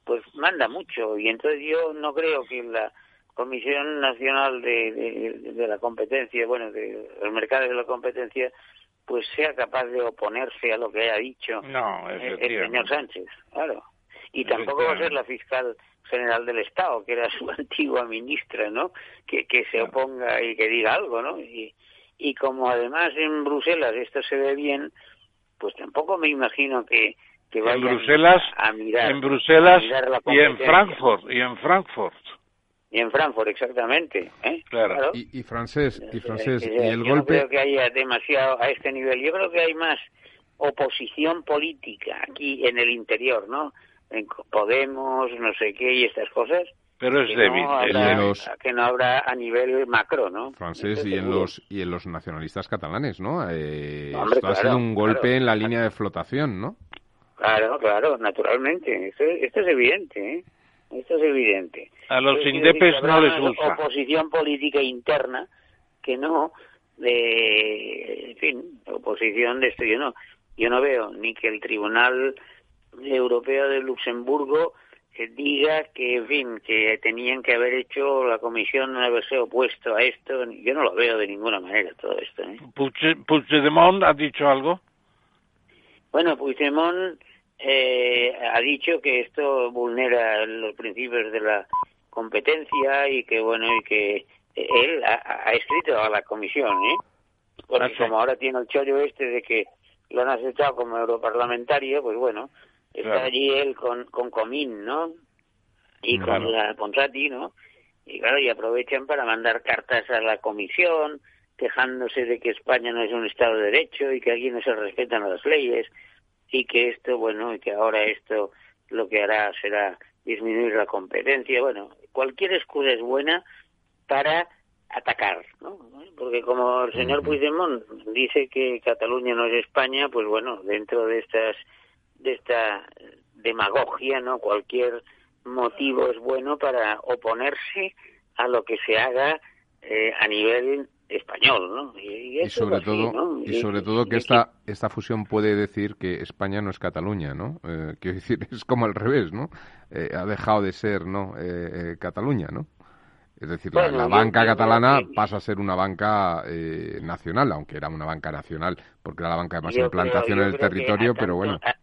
pues manda mucho. Y entonces yo no creo que la Comisión Nacional de, de, la Competencia, bueno, de los mercados de la competencia, pues sea capaz de oponerse a lo que haya dicho el, señor Sánchez, claro. Y tampoco va a ser la fiscal general del Estado, que era su antigua ministra, ¿no? Que, que se oponga y que diga algo, ¿no? Y, y como además en Bruselas esto se ve bien, pues tampoco me imagino que, que vayan en Bruselas, a mirar en Bruselas y en Frankfurt y en Frankfurt. Y en Frankfurt exactamente ¿eh? claro, Y, francés y francés y el golpe no creo que haya demasiado a este nivel. Yo creo que hay más oposición política aquí en el interior no en Podemos no sé qué y estas cosas pero es débil. Que no habrá a nivel macro, ¿no? Francés y en los y en los nacionalistas catalanes, ¿no? Eh, esto ha sido un golpe en la línea de flotación, ¿no? Claro, claro, naturalmente. Esto, esto es evidente, ¿eh? Esto es evidente. A los indepes no les gusta. oposición política interna que no de, en fin, oposición de esto. Yo no, yo no veo ni que el Tribunal Europeo de Luxemburgo diga que, en fin, que tenían que haber hecho la comisión haberse opuesto a esto. Yo no lo veo de ninguna manera todo esto. ¿eh? ¿Puigdemont ha dicho algo? Bueno, Puigdemont eh, ha dicho que esto vulnera los principios de la competencia y que, bueno, y que él ha, escrito a la comisión, ¿eh? Porque ah, como ahora tiene el chollo este de que lo han aceptado como europarlamentario, pues bueno, está allí él con, con Comín, ¿no? Y con la Ponsati, ¿no? Y claro, y aprovechan para mandar cartas a la comisión, quejándose de que España no es un Estado de Derecho y que aquí no se respetan las leyes y que esto, bueno, y que ahora esto lo que hará será disminuir la competencia. Bueno, cualquier excusa es buena para atacar, ¿no? Porque como el señor Puigdemont dice que Cataluña no es España, pues bueno, dentro de estas de esta demagogia, ¿no? Cualquier motivo es bueno para oponerse a lo que se haga eh, a nivel español, ¿no? Y, sobre todo, y sobre todo que esta esta fusión puede decir que España no es Cataluña, ¿no? Eh, quiero decir, es como al revés, ¿no? Eh, ha dejado de ser, ¿no? Eh, Cataluña, ¿no? Es decir, la, banca catalana pasa a ser una banca nacional, aunque era una banca nacional, porque era la banca de más implantación en el territorio, pero bueno a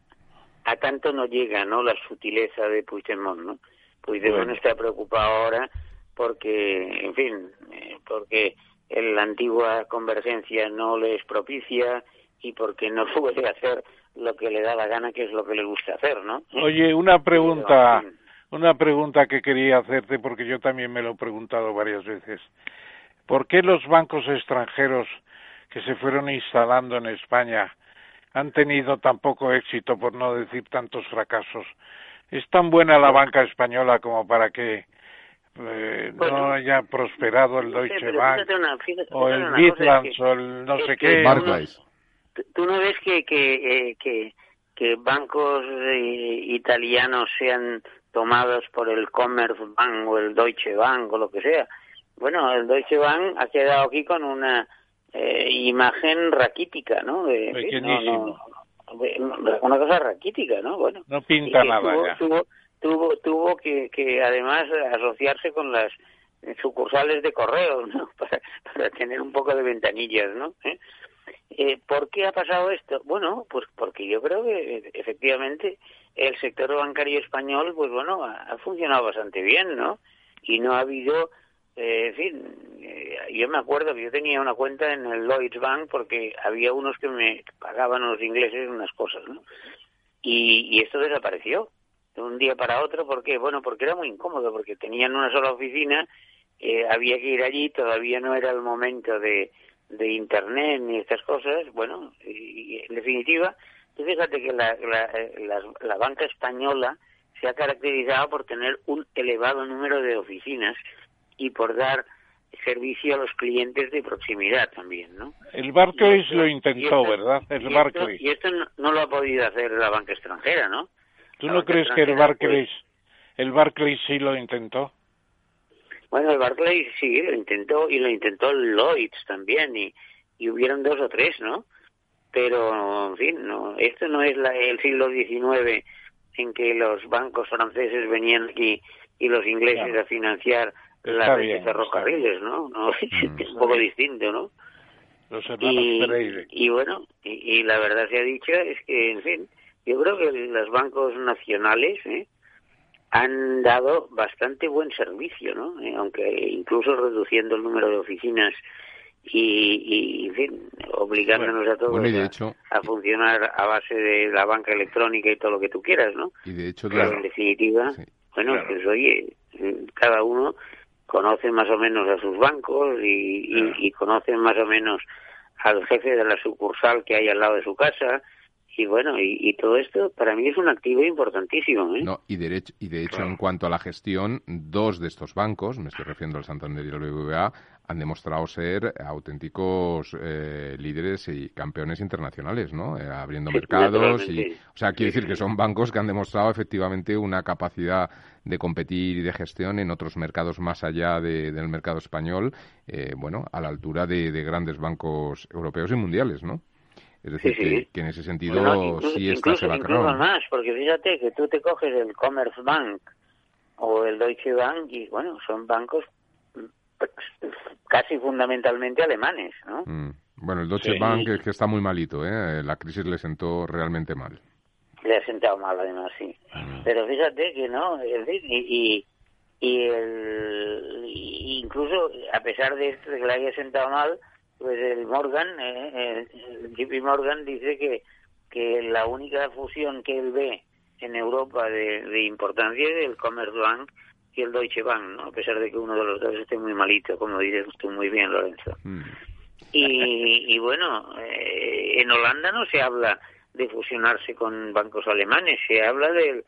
tanto no llega no la sutileza de Puigdemont no Puigdemont está preocupado ahora porque en fin eh, porque la antigua convergencia no le es propicia y porque no puede hacer lo que le da la gana que es lo que le gusta hacer no oye una pregunta una pregunta que quería hacerte porque yo también me lo he preguntado varias veces. ¿por qué los bancos extranjeros que se fueron instalando en España han tenido tan poco éxito, por no decir tantos fracasos. ¿Es tan buena la banca española como para que eh, no haya prosperado el Deutsche Bank o el Midlands o el no sé qué? ¿Tú no ves que, que, eh, que, que bancos eh, italianos sean tomados por el Commerzbank o el Deutsche Bank o lo que sea? Bueno, el Deutsche Bank ha quedado aquí con una eh, imagen raquítica, ¿no? una cosa raquítica, ¿no? Bueno, no pinta nada tuvo, Tuvo, tuvo, que, que además asociarse con las sucursales de correo, ¿no? Para, para tener un poco de ventanillas, ¿no? ¿Eh? ¿Eh? por qué ha pasado esto? Bueno, pues porque yo creo que efectivamente el sector bancario español, pues bueno, ha funcionado bastante bien, ¿no? Y no ha habido eh, en fin, eh, yo me acuerdo que yo tenía una cuenta en el Lloyds Bank porque había unos que me pagaban los ingleses unas cosas, ¿no? Y, esto desapareció de un día para otro, ¿por qué? Bueno, porque era muy incómodo, porque tenían una sola oficina, eh, había que ir allí, todavía no era el momento de, Internet ni estas cosas, bueno, y, en definitiva, fíjate que la, la, la banca española se ha caracterizado por tener un elevado número de oficinas, y por dar servicio a los clientes de proximidad también, ¿no? El Barclays lo intentó, ¿verdad? El y Barclays. y esto no, lo ha podido hacer la banca extranjera, ¿no? ¿Tú no crees que el Barclays, el Barclays sí lo intentó? Bueno, el Barclays sí lo intentó y lo intentó el Lloyds también y, y hubieron dos o tres, ¿no? Pero, en fin, no, esto no es la, el siglo XIX en que los bancos franceses venían aquí y los ingleses a financiar la red de ferrocarriles, ¿no? no mm. es un poco distinto, ¿no? Los y, y bueno, y, la verdad se ha dicho es que, en fin, yo creo que los bancos nacionales ¿eh? han dado bastante buen servicio, ¿no? Eh, aunque incluso reduciendo el número de oficinas y, y en fin, obligándonos a todos a, funcionar a base de la banca electrónica y todo lo que tú quieras, ¿no? Y de hecho, claro, en definitiva, bueno, pues oye, cada uno conocen más o menos a sus bancos y, y, conocen más o menos al jefe de la sucursal que hay al lado de su casa y bueno y, todo esto para mí es un activo importantísimo ¿eh? no y de hecho y de hecho en cuanto a la gestión dos de estos bancos me estoy refiriendo al Santander y al BBVA han demostrado ser auténticos eh, líderes y campeones internacionales, ¿no? Eh, abriendo mercados y, o sea, quiere decir que son bancos que han demostrado efectivamente una capacidad de competir y de gestión en otros mercados más allá del mercado español, eh, bueno, a la altura de, grandes bancos europeos y mundiales, ¿no? Es decir, Que, en ese sentido sí está incluso, incluso más, porque fíjate que tú te coges el Commerzbank o el Deutsche Bank y bueno, son bancos casi fundamentalmente alemanes, ¿no? Mm. Bueno, el Deutsche Bank es que está muy malito, ¿eh? La crisis le sentó realmente mal. Le ha sentado mal, además, sí. Mm. Pero fíjate que no, y, y, el, incluso a pesar de esto de que le haya sentado mal, pues el Morgan, eh, el JP Morgan dice que, que la única fusión que él ve en Europa de, de importancia es el Commerzbank y el Deutsche Bank, ¿no? a pesar de que uno de los dos esté muy malito, como dices tú muy bien, Lorenzo. Mm. Y, y, bueno, eh, en Holanda no se habla de fusionarse con bancos alemanes, se habla del,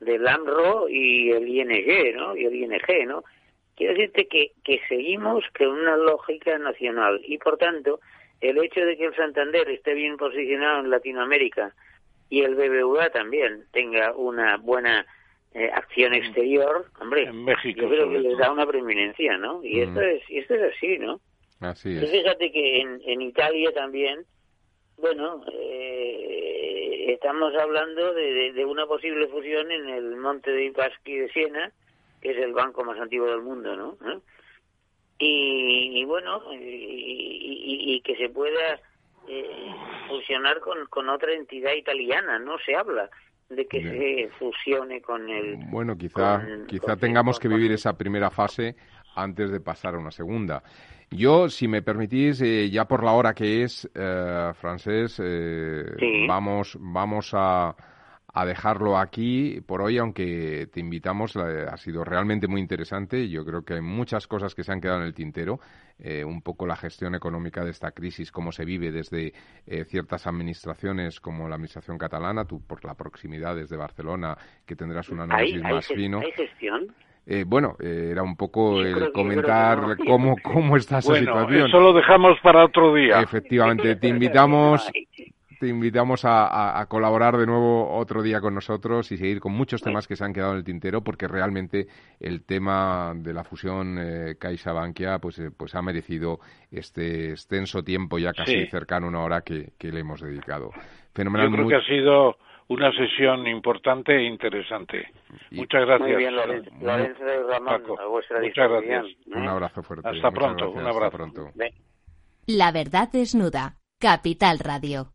del AMRO y el ING, ¿no? Y el ING, ¿no? Quiero decirte que, que seguimos con una lógica nacional y por tanto el hecho de que el Santander esté bien posicionado en Latinoamérica y el BBVA también tenga una buena eh, acción exterior, hombre, en México, yo creo que les da una preeminencia, ¿no? Y esto es y esto es así, ¿no? Así es. fíjate que en, en Italia también, bueno, eh, estamos hablando de, de, una posible fusión en el Monte dei Paschi de Siena, que es el banco más antiguo del mundo, ¿no? ¿Eh? Y, y, bueno, y, y, que se pueda eh, fusionar con, con otra entidad italiana, no se habla de que se fusione con el... Bueno, quizá, quizá tengamos que vivir esa primera fase antes de pasar a una segunda. Yo, si me permitís, eh, ya por la hora que es, eh, francés, eh, vamos, vamos a, a dejarlo aquí por hoy, aunque te invitamos, ha sido realmente muy interesante. Yo creo que hay muchas cosas que se han quedado en el tintero. Eh, un poco la gestión económica de esta crisis, cómo se vive desde eh, ciertas administraciones como la administración catalana, tú por la proximidad desde Barcelona, que tendrás un análisis más fino. ¿Hay gestión? Eh, bueno, era un poco el comentar cómo, cómo está esa bueno, situación. Eso lo dejamos para otro día. Efectivamente, te invitamos te invitamos a, colaborar de nuevo otro día con nosotros y seguir con muchos temas que se han quedado en el tintero, porque realmente el tema de la fusión eh, Caixa-Bankia pues, eh, pues ha merecido este extenso tiempo, ya casi cercano a una hora que, le hemos dedicado. Fenomenal. Yo creo que ha sido una sesión importante e interesante. Muchas gracias. Muy bien, Lorenzo, a vuestra Muchas gracias. Un abrazo fuerte. Hasta pronto, un abrazo. Hasta pronto. La verdad desnuda. Capital Radio.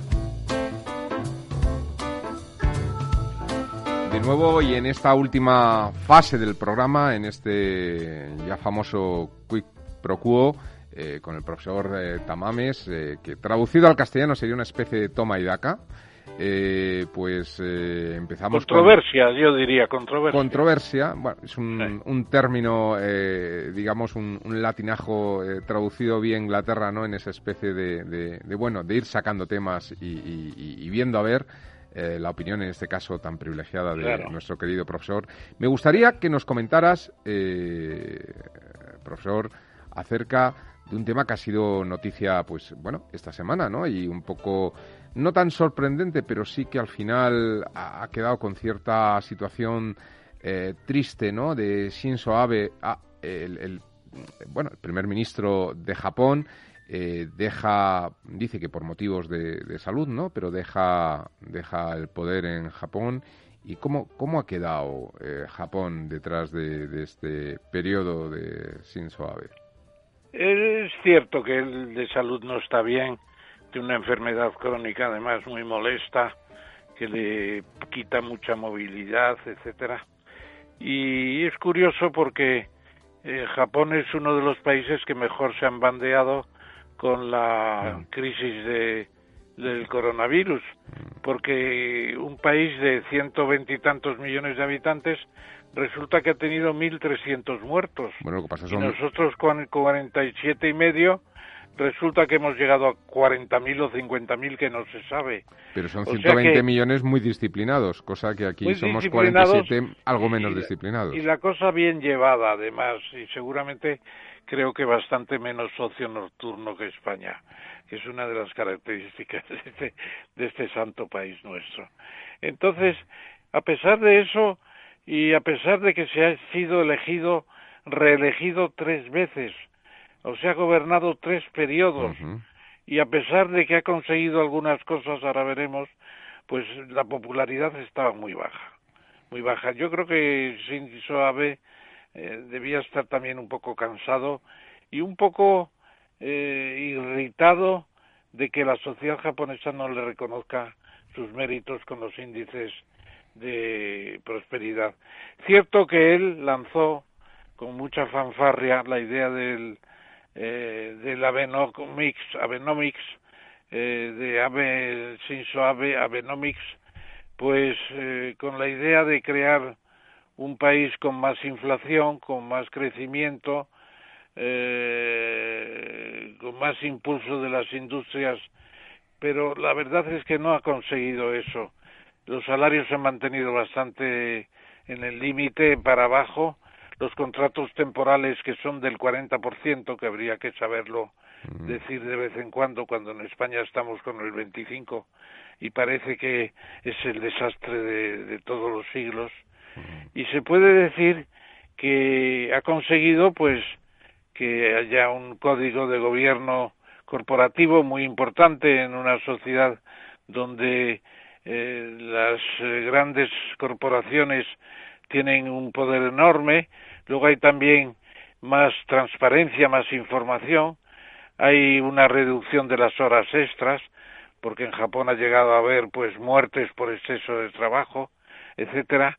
De nuevo y en esta última fase del programa, en este ya famoso Quick Pro Quo, eh, con el profesor eh, Tamames, eh, que traducido al castellano sería una especie de toma y daca. pues empezamos controversia yo diría controversia controversia bueno es un, un término digamos un, latinajo traducido vía Inglaterra no en esa especie de, de, bueno de ir sacando temas y viendo a ver eh, la opinión en este caso tan privilegiada de nuestro querido profesor. Me gustaría que nos comentaras, eh, profesor, acerca de un tema que ha sido noticia, pues bueno, esta semana, ¿no? Y un poco, no tan sorprendente, pero sí que al final ha, quedado con cierta situación eh, triste, ¿no? De Shinzo Abe, ah, el, bueno, el primer ministro de Japón, eh, deja, dice que por motivos de, salud, ¿no? Pero deja, deja el poder en Japón. ¿Y cómo, cómo ha quedado eh, Japón detrás de, este periodo de Shinzo Abe? Es cierto que el de salud no está bien, de una enfermedad crónica además muy molesta, que le quita mucha movilidad, etcétera. Y es curioso porque eh, Japón es uno de los países que mejor se han bandeado con la crisis de, del coronavirus, porque un país de ciento veintitantos millones de habitantes resulta que ha tenido 1.300 muertos. Bueno, lo que pasa y nosotros con 47 y medio resulta que hemos llegado a 40.000 o 50.000 que no se sabe. Pero son 120 millones muy disciplinados, cosa que aquí somos 47 algo menos disciplinados. Y la cosa bien llevada, además, y seguramente creo que bastante menos socio nocturno que España, que es una de las características de este, de este santo país nuestro. Entonces, a pesar de eso, y a pesar de que se ha sido elegido, reelegido tres veces, o sea, ha gobernado tres periodos, y a pesar de que ha conseguido algunas cosas, ahora veremos, pues la popularidad estaba muy baja, muy baja. Yo creo que Shinzo Abe eh, debía estar también un poco cansado y un poco eh, irritado de que la sociedad japonesa no le reconozca sus méritos con los índices de prosperidad. Cierto que él lanzó con mucha fanfarria la idea del eh, del Abenomics, Abenomics eh, de Abe, Shinzo Abe, Abenomics, pues eh, con la idea de crear un país con más inflación, con más crecimiento, eh, con más impulso de las industrias, pero la verdad es que no ha conseguido eso. Los salarios se han mantenido bastante en el límite para abajo los contratos temporales que son del 40%, que habría que saberlo mm. decir de vez en cuando, cuando en España estamos con el 25% y parece que es el desastre de, todos los siglos. Y se puede decir que ha conseguido, pues, que haya un código de gobierno corporativo muy importante en una sociedad donde eh, las eh, grandes corporaciones tienen un poder enorme Luego hay también más transparencia, más información. Hay una reducción de las horas extras, porque en Japón ha llegado a haber pues muertes por exceso de trabajo, etcétera.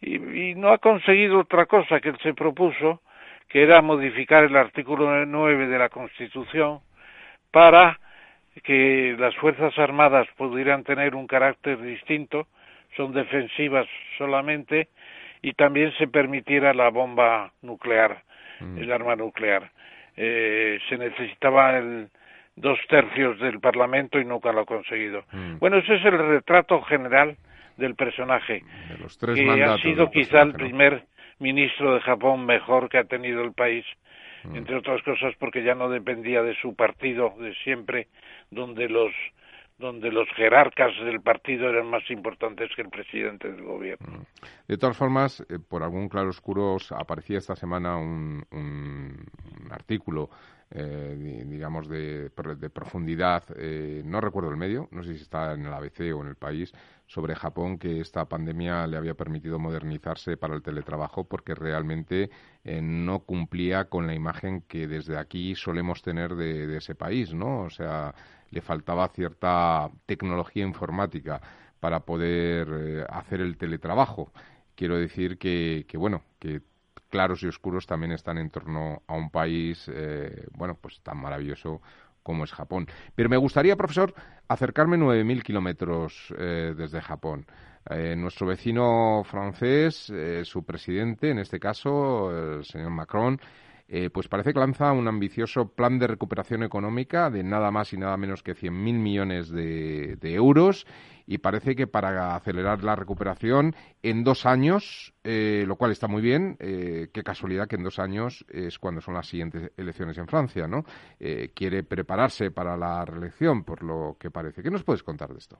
Y, y no ha conseguido otra cosa que él se propuso, que era modificar el artículo 9 de la Constitución para que las Fuerzas Armadas pudieran tener un carácter distinto, son defensivas solamente, y también se permitiera la bomba nuclear, mm. el arma nuclear. Eh, se necesitaba el dos tercios del Parlamento y nunca lo ha conseguido. Mm. Bueno, ese es el retrato general del personaje, que ha sido quizá el primer ministro de Japón mejor que ha tenido el país, mm. entre otras cosas porque ya no dependía de su partido de siempre, donde los donde los jerarcas del partido eran más importantes que el presidente del gobierno. Mm. De todas formas, eh, por algún claroscuro aparecía esta semana un, artículo, eh, digamos, de, profundidad, eh, no recuerdo el medio, no sé si está en el ABC o en el país, sobre Japón, que esta pandemia le había permitido modernizarse para el teletrabajo porque realmente no cumplía con la imagen que desde aquí solemos tener de, de ese país, ¿no? O sea, le faltaba cierta tecnología informática para poder eh, hacer el teletrabajo. Quiero decir que, bueno, que claros y oscuros también están en torno a un país, eh, bueno, pues tan maravilloso como es Japón. Pero me gustaría, profesor, acercarme 9.000 kilómetros eh, desde Japón. nuestro vecino francés, su presidente, en este caso, el señor Macron, eh, pues parece que lanza un ambicioso plan de recuperación económica de nada más y nada menos que 100.000 millones de, euros y parece que para acelerar la recuperación en dos años, eh, lo cual está muy bien, eh, qué casualidad que en dos años es cuando son las siguientes elecciones en Francia, ¿no? quiere prepararse para la reelección, por lo que parece. ¿Qué nos puedes contar de esto?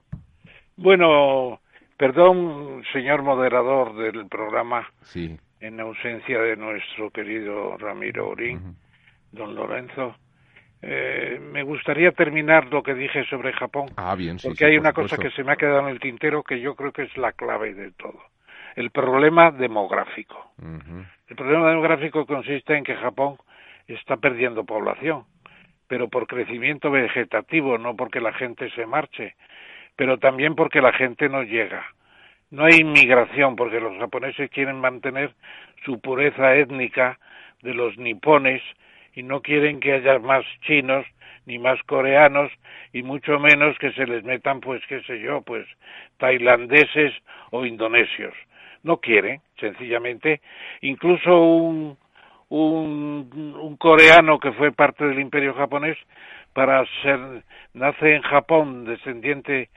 Bueno, perdón, señor moderador del programa. Sí en ausencia de nuestro querido Ramiro Orín, don Lorenzo. Eh, me gustaría terminar lo que dije sobre Japón, ah, bien, porque hay una cosa que se me ha quedado en el tintero que yo creo que es la clave de todo. El problema demográfico. El problema demográfico consiste en que Japón está perdiendo población, pero por crecimiento vegetativo, no porque la gente se marche, pero también porque la gente no llega. No hay inmigración porque los japoneses quieren mantener su pureza étnica de los nipones y no quieren que haya más chinos ni más coreanos y mucho menos que se les metan pues qué sé yo pues tailandeses o indonesios. No quieren sencillamente. Incluso un un, un coreano que fue parte del imperio japonés para ser, nace en Japón, descendiente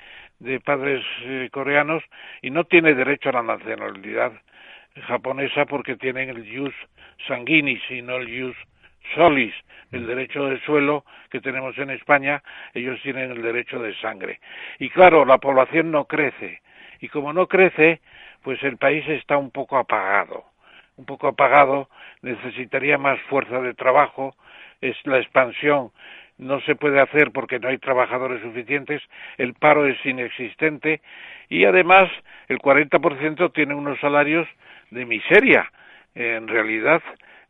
de padres eh, coreanos, y no tiene derecho a la nacionalidad japonesa porque tienen el jus sanguinis y no el jus solis, el derecho de suelo que tenemos en España, ellos tienen el derecho de sangre. Y claro, la población no crece. Y como no crece, pues el país está un poco apagado. Un poco apagado, necesitaría más fuerza de trabajo, es la expansión no se puede hacer porque no hay trabajadores suficientes, el paro es inexistente y además el 40% tiene unos salarios de miseria. En realidad,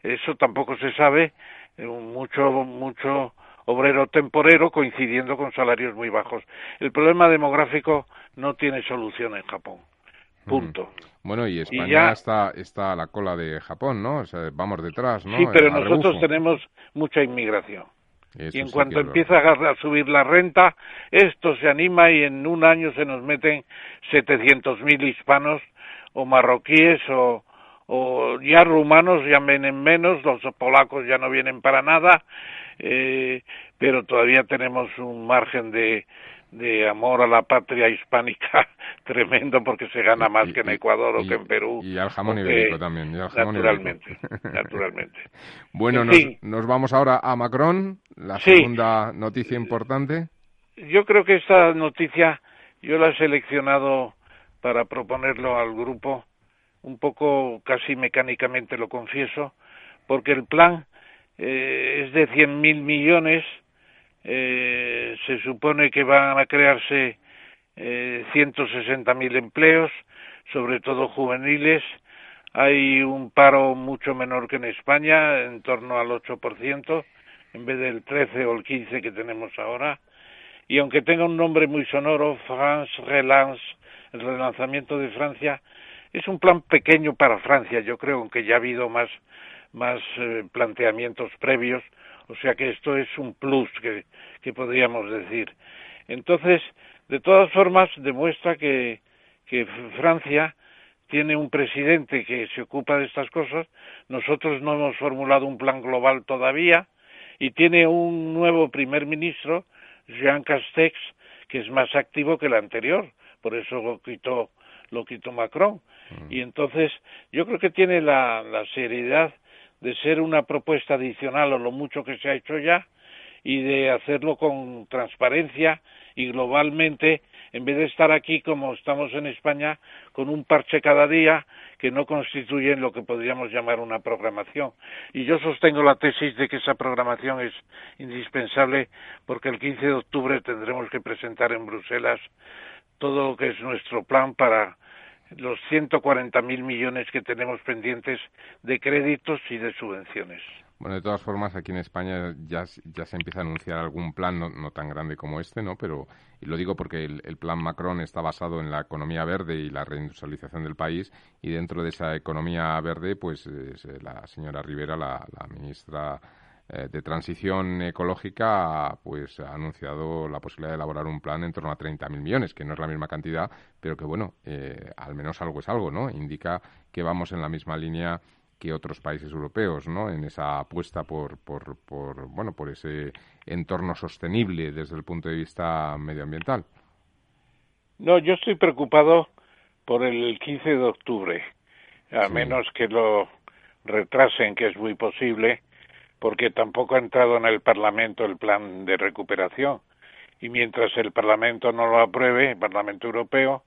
eso tampoco se sabe, eh, mucho, mucho obrero temporero coincidiendo con salarios muy bajos. El problema demográfico no tiene solución en Japón. Punto. Bueno, y España está, está a la cola de Japón, ¿no? O sea, vamos detrás, ¿no? Sí, pero nosotros tenemos mucha inmigración. Y en cuanto empieza a subir la renta, esto se anima y en un año se nos meten 700.000 hispanos o marroquíes o, o ya rumanos ya vienen menos, los polacos ya no vienen para nada, eh, pero todavía tenemos un margen de, de amor a la patria hispánica tremendo porque se gana más que en Ecuador o que en Perú. Y al jamón ibérico también. naturalmente, naturalmente. Bueno, nos, nos, vamos ahora a Macron, la segunda noticia importante. Yo creo que esta noticia yo la he seleccionado para proponerlo al grupo, un poco casi mecánicamente lo confieso, porque el plan eh, es de 100.000 millones, eh, se supone que van a crearse eh, 160.000 empleos, sobre todo juveniles, hay un paro mucho menor que en España, en torno al 8%, en vez del 13 o el 15 que tenemos ahora. Y aunque tenga un nombre muy sonoro, France Relance, el relanzamiento de Francia, es un plan pequeño para Francia, yo creo, aunque ya ha habido más, más eh, planteamientos previos, o sea que esto es un plus que, que podríamos decir. Entonces, de todas formas, demuestra que, que Francia tiene un presidente que se ocupa de estas cosas, nosotros no hemos formulado un plan global todavía, y tiene un nuevo primer ministro, Jean Castex, que es más activo que el anterior, por eso lo quitó, lo quitó Macron. Mm. Y entonces yo creo que tiene la, la seriedad de ser una propuesta adicional a lo mucho que se ha hecho ya y de hacerlo con transparencia y globalmente, en vez de estar aquí como estamos en España, con un parche cada día que no constituyen lo que podríamos llamar una programación. Y yo sostengo la tesis de que esa programación es indispensable porque el 15 de octubre tendremos que presentar en Bruselas todo lo que es nuestro plan para los 140.000 millones que tenemos pendientes de créditos y de subvenciones. Bueno, de todas formas, aquí en España ya, ya se empieza a anunciar algún plan, no, tan grande como este, ¿no? Pero, y lo digo porque el, plan Macron está basado en la economía verde y la reindustrialización del país, y dentro de esa economía verde, pues la señora Rivera, la ministra eh, de transición ecológica pues ha anunciado la posibilidad de elaborar un plan en torno a 30.000 millones, que no es la misma cantidad, pero que bueno, eh, al menos algo es algo, ¿no? Indica que vamos en la misma línea que otros países europeos, ¿no? En esa apuesta por, por, por bueno, por ese entorno sostenible desde el punto de vista medioambiental. No, yo estoy preocupado por el 15 de octubre, a menos que lo retrasen, que es muy posible, porque tampoco ha entrado en el Parlamento el plan de recuperación y mientras el Parlamento no lo apruebe, el Parlamento Europeo,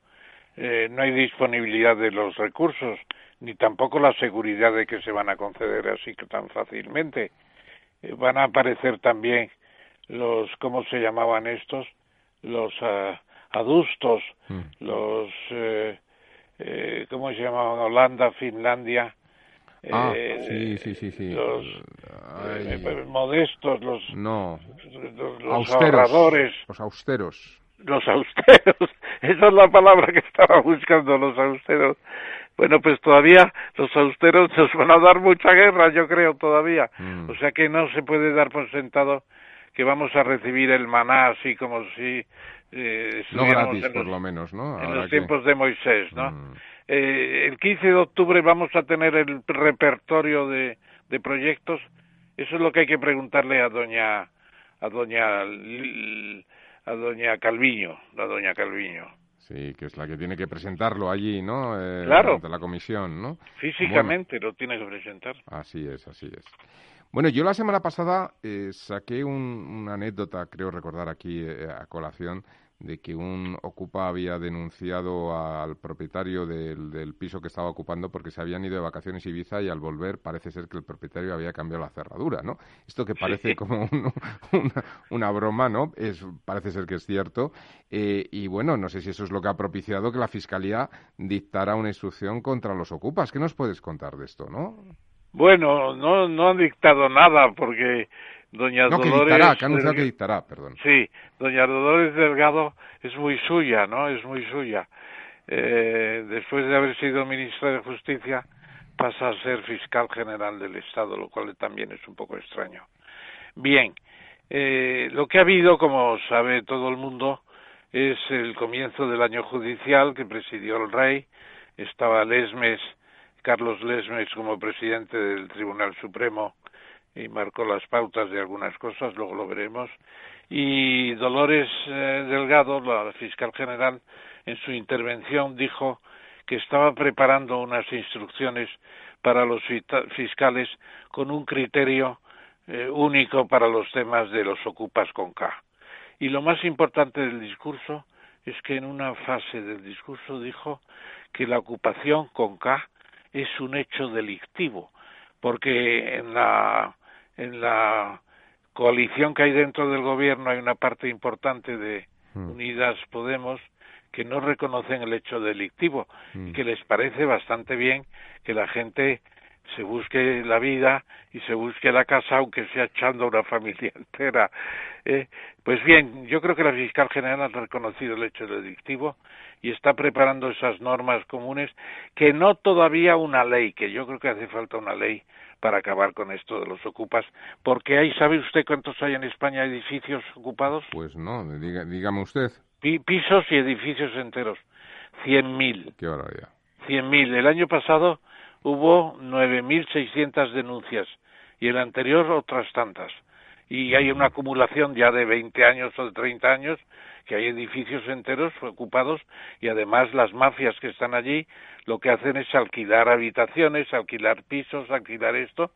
eh, no hay disponibilidad de los recursos ni tampoco la seguridad de que se van a conceder así que tan fácilmente. Eh, van a aparecer también los, ¿cómo se llamaban estos? Los uh, adustos, mm. los, eh, eh, ¿cómo se llamaban? Holanda, Finlandia, Ah, sí, sí, sí, sí. Los eh, modestos, los, no. los, austeros, Los austeros. Los austeros. Esa es la palabra que estaba buscando, los austeros. Bueno, pues todavía los austeros nos van a dar mucha guerra, yo creo, todavía. Mm. O sea que no se puede dar por sentado que vamos a recibir el maná así como si eh, no gratis, por lo menos, ¿no? en los tiempos de Moisés, ¿no? Mm. Eh, el 15 de octubre vamos a tener el repertorio de de proyectos, eso es lo que hay que preguntarle a doña a doña a doña Calviño, a doña Calviño. Sí, que es la que tiene que presentarlo allí, ¿no? Eh, claro. Ante la comisión, ¿no? Físicamente lo tiene que presentar. Así es, así es. Bueno, yo la semana pasada eh, saqué una anécdota, creo recordar aquí eh, a colación, de que un ocupa había denunciado al propietario del, piso que estaba ocupando porque se habían ido de vacaciones a Ibiza y al volver parece ser que el propietario había cambiado la cerradura, ¿no? Esto que parece como una, broma, ¿no? Es, parece ser que es cierto. Eh, y bueno, no sé si eso es lo que ha propiciado que la Fiscalía dictara una instrucción contra los ocupas. ¿Qué nos puedes contar de esto, no? Bueno, no, no han dictado nada porque doña no, Dolores... Que dictará, que ha anunciado que dictará, perdón. Sí, doña Dolores Delgado es muy suya, ¿no? Es muy suya. Eh, después de haber sido ministra de Justicia, pasa a ser fiscal general del Estado, lo cual también es un poco extraño. Bien, eh, lo que ha habido, como sabe todo el mundo, es el comienzo del año judicial que presidió el rey. Estaba Lesmes Carlos Lesmes como presidente del Tribunal Supremo y marcó las pautas de algunas cosas, luego lo veremos. Y Dolores eh, Delgado, la fiscal general, en su intervención dijo que estaba preparando unas instrucciones para los fiscales con un criterio eh, único para los temas de los ocupas con K. Y lo más importante del discurso es que en una fase del discurso dijo que la ocupación con K es un hecho delictivo, porque en la, en la coalición que hay dentro del gobierno hay una parte importante de hmm. Unidas Podemos que no reconocen el hecho delictivo y hmm. que les parece bastante bien que la gente se busque la vida y se busque la casa aunque sea echando a una familia entera. Eh, pues bien, yo creo que la fiscal general ha reconocido el hecho delictivo y está preparando esas normas comunes que no todavía una ley, que yo creo que hace falta una ley para acabar con esto de los ocupas, porque ahí, ¿sabe usted cuántos hay en España edificios ocupados? Pues no, dígame usted. pisos y edificios enteros, cien mil. Qué barbaridad. Cien mil. El año pasado hubo 9.600 denuncias y el anterior otras tantas. Y hay una acumulación ya de 20 años o de 30 años que hay edificios enteros ocupados y además las mafias que están allí lo que hacen es alquilar habitaciones, alquilar pisos, alquilar esto,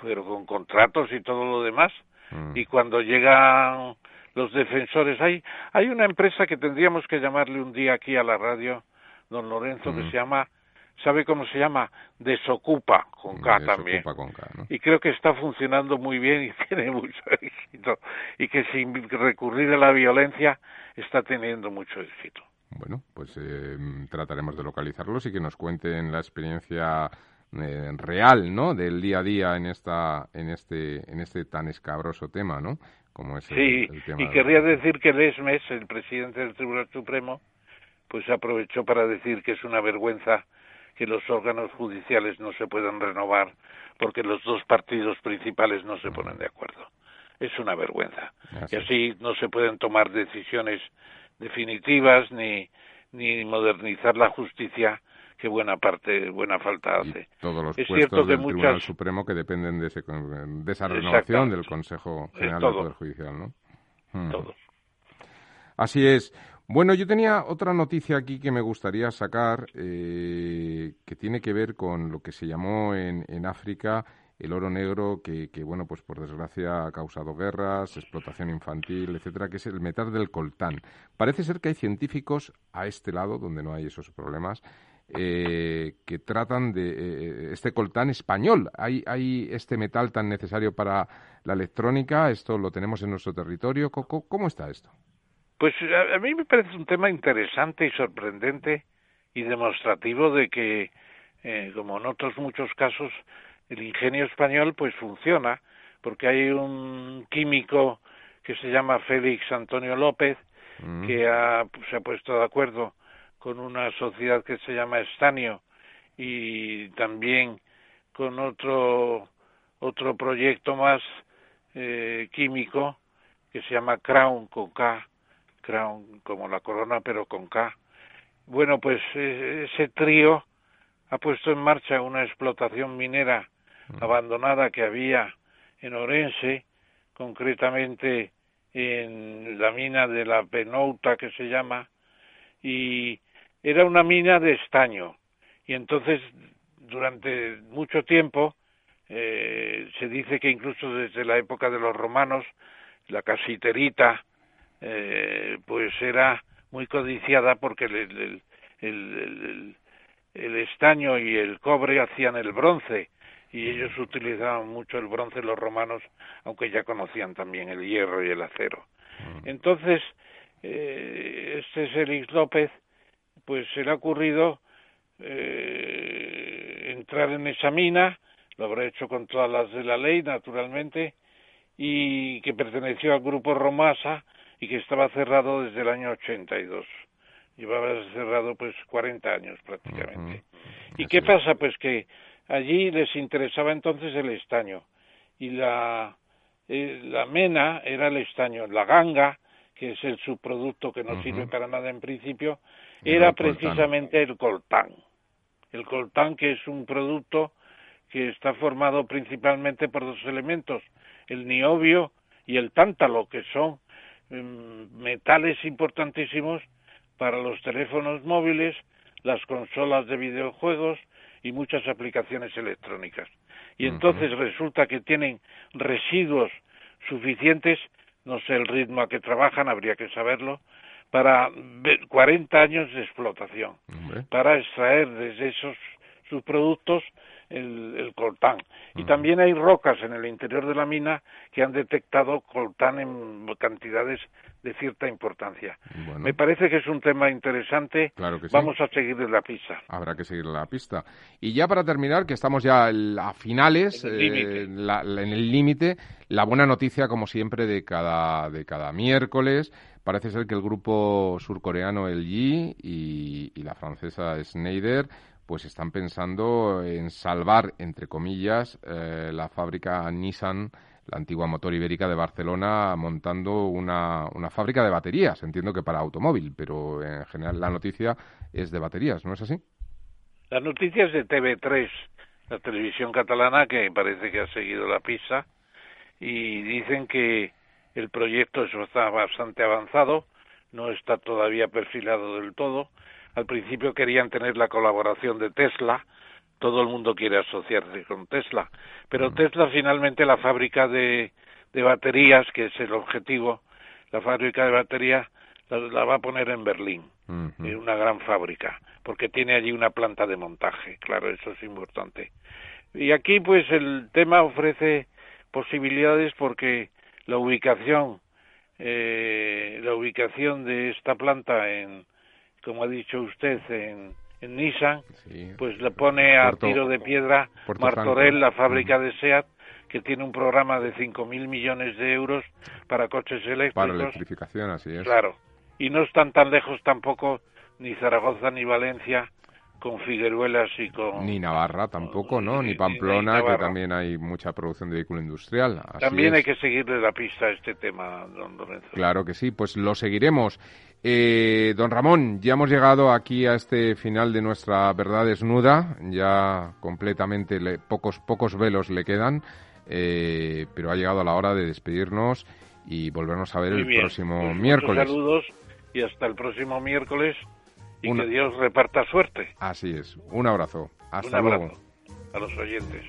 pero con contratos y todo lo demás. Mm. Y cuando llegan los defensores, hay, hay una empresa que tendríamos que llamarle un día aquí a la radio, don Lorenzo, que mm. se llama ¿sabe cómo se llama? Desocupa con K también. Con K, ¿no? Y creo que está funcionando muy bien y tiene mucho éxito. Y que sin recurrir a la violencia está teniendo mucho éxito. Bueno, pues eh, trataremos de localizarlos y que nos cuenten la experiencia eh, real, ¿no? Del día a día en esta, en este, en este tan escabroso tema, ¿no? Como es sí, y querría decir que Lesmes, el presidente del Tribunal Supremo, pues aprovechó para decir que es una vergüenza que los órganos judiciales no se puedan renovar porque los dos partidos principales no se ponen de acuerdo. Es una vergüenza. Y así no se pueden tomar decisiones definitivas ni, ni modernizar la justicia que buena parte, buena falta hace. todos los es puestos del Tribunal Supremo que dependen de, ese, de esa renovación del Consejo General del Poder Judicial, ¿no? Hmm. Así es. Bueno, yo tenía otra noticia aquí que me gustaría sacar, eh, que tiene que ver con lo que se llamó en, en África el oro negro, que, que, bueno, pues por desgracia ha causado guerras, explotación infantil, etcétera, que es el metal del coltán. Parece ser que hay científicos a este lado, donde no hay esos problemas, eh, que tratan de eh, este coltán español. ¿Hay, ¿Hay este metal tan necesario para la electrónica? ¿Esto lo tenemos en nuestro territorio? cómo está esto? Pues a, mí me parece un tema interesante y sorprendente y demostrativo de que, eh, como en otros muchos casos, el ingenio español pues funciona, porque hay un químico que se llama Félix Antonio López, mm. que ha, se ha puesto de acuerdo con una sociedad que se llama Estanio y también con otro otro proyecto más eh, químico que se llama Crown con K Crown como la corona pero con K. Bueno, pues e, ese trío ha puesto en marcha una explotación minera abandonada que había en Orense, concretamente en la mina de la Penouta que se llama, y era una mina de estaño. Y entonces, durante mucho tiempo, eh, se dice que incluso desde la época de los romanos, la casiterita, eh, pues era muy codiciada porque el, el, el, estaño y el cobre hacían el bronce y ellos utilizaban mucho el bronce los romanos, aunque ya conocían también el hierro y el acero. Entonces, eh, este Félix López, pues se le ha ocurrido eh, entrar en esa mina, lo habrá hecho con todas las de la ley, naturalmente, y que perteneció al grupo Romasa y que estaba cerrado desde el año 82. Llevaba cerrado pues 40 años prácticamente. ¿Y qué pasa? Pues que allí les interesaba entonces el estaño y la, eh, la mena era el estaño, la ganga, que es el subproducto que no sirve para nada en principio, era precisamente el coltán. El coltán que es un producto que está formado principalmente por dos elementos, el niobio y el tántalo, que son metales importantísimos para los teléfonos móviles, las consolas de videojuegos y muchas aplicaciones electrónicas. Y entonces resulta que tienen residuos suficientes, no sé el ritmo a que trabajan, habría que saberlo, para 40 años de explotación, para extraer desde esos subproductos el, coltán. Y también hay rocas en el interior de la mina que han detectado coltán en cantidades de cierta importancia. Me parece que es un tema interesante. Vamos a seguir la pista. Habrá que seguir la pista. Y ya para terminar, que estamos ya a finales, en el límite, la buena noticia, como siempre, de cada, de cada miércoles. Parece ser que el grupo surcoreano LG y, y la francesa Schneider pues están pensando en salvar, entre comillas, eh, la fábrica Nissan, la antigua motor ibérica de Barcelona, montando una, una fábrica de baterías. Entiendo que para automóvil, pero en general la noticia es de baterías, ¿no es así? La noticia es de TV3, la televisión catalana, que parece que ha seguido la pista, y dicen que el proyecto está bastante avanzado, no está todavía perfilado del todo, al principio querían tener la colaboración de Tesla, todo el mundo quiere asociarse con Tesla, pero Tesla finalmente la fábrica de, baterías, que es el objetivo, la fábrica de baterías la, va a poner en Berlín, en una gran fábrica, porque tiene allí una planta de montaje, claro, eso es importante. Y aquí pues el tema ofrece posibilidades porque la ubicación, eh, la ubicación de esta planta en, como ha dicho usted, en, Nissan, pues le pone a tiro de piedra Martorell, la fábrica de SEAT, que tiene un programa de 5.000 millones de euros para coches eléctricos. Para electrificación, así es. Claro. Y no están tan lejos tampoco ni Zaragoza ni Valencia con Figueruelas y con... Ni Navarra tampoco, ¿no? Ni, Pamplona, que también hay mucha producción de vehículo industrial. también hay que seguirle la pista a este tema, don Lorenzo. Claro que sí, pues lo seguiremos. Eh, don Ramón, ya hemos llegado aquí a este final de nuestra verdad desnuda, ya completamente pocos, pocos velos le quedan, eh, pero ha llegado la hora de despedirnos y volvernos a ver el próximo pues miércoles. Saludos y hasta el próximo miércoles y que Dios reparta suerte. Así es. Un abrazo. Hasta luego. A los oyentes.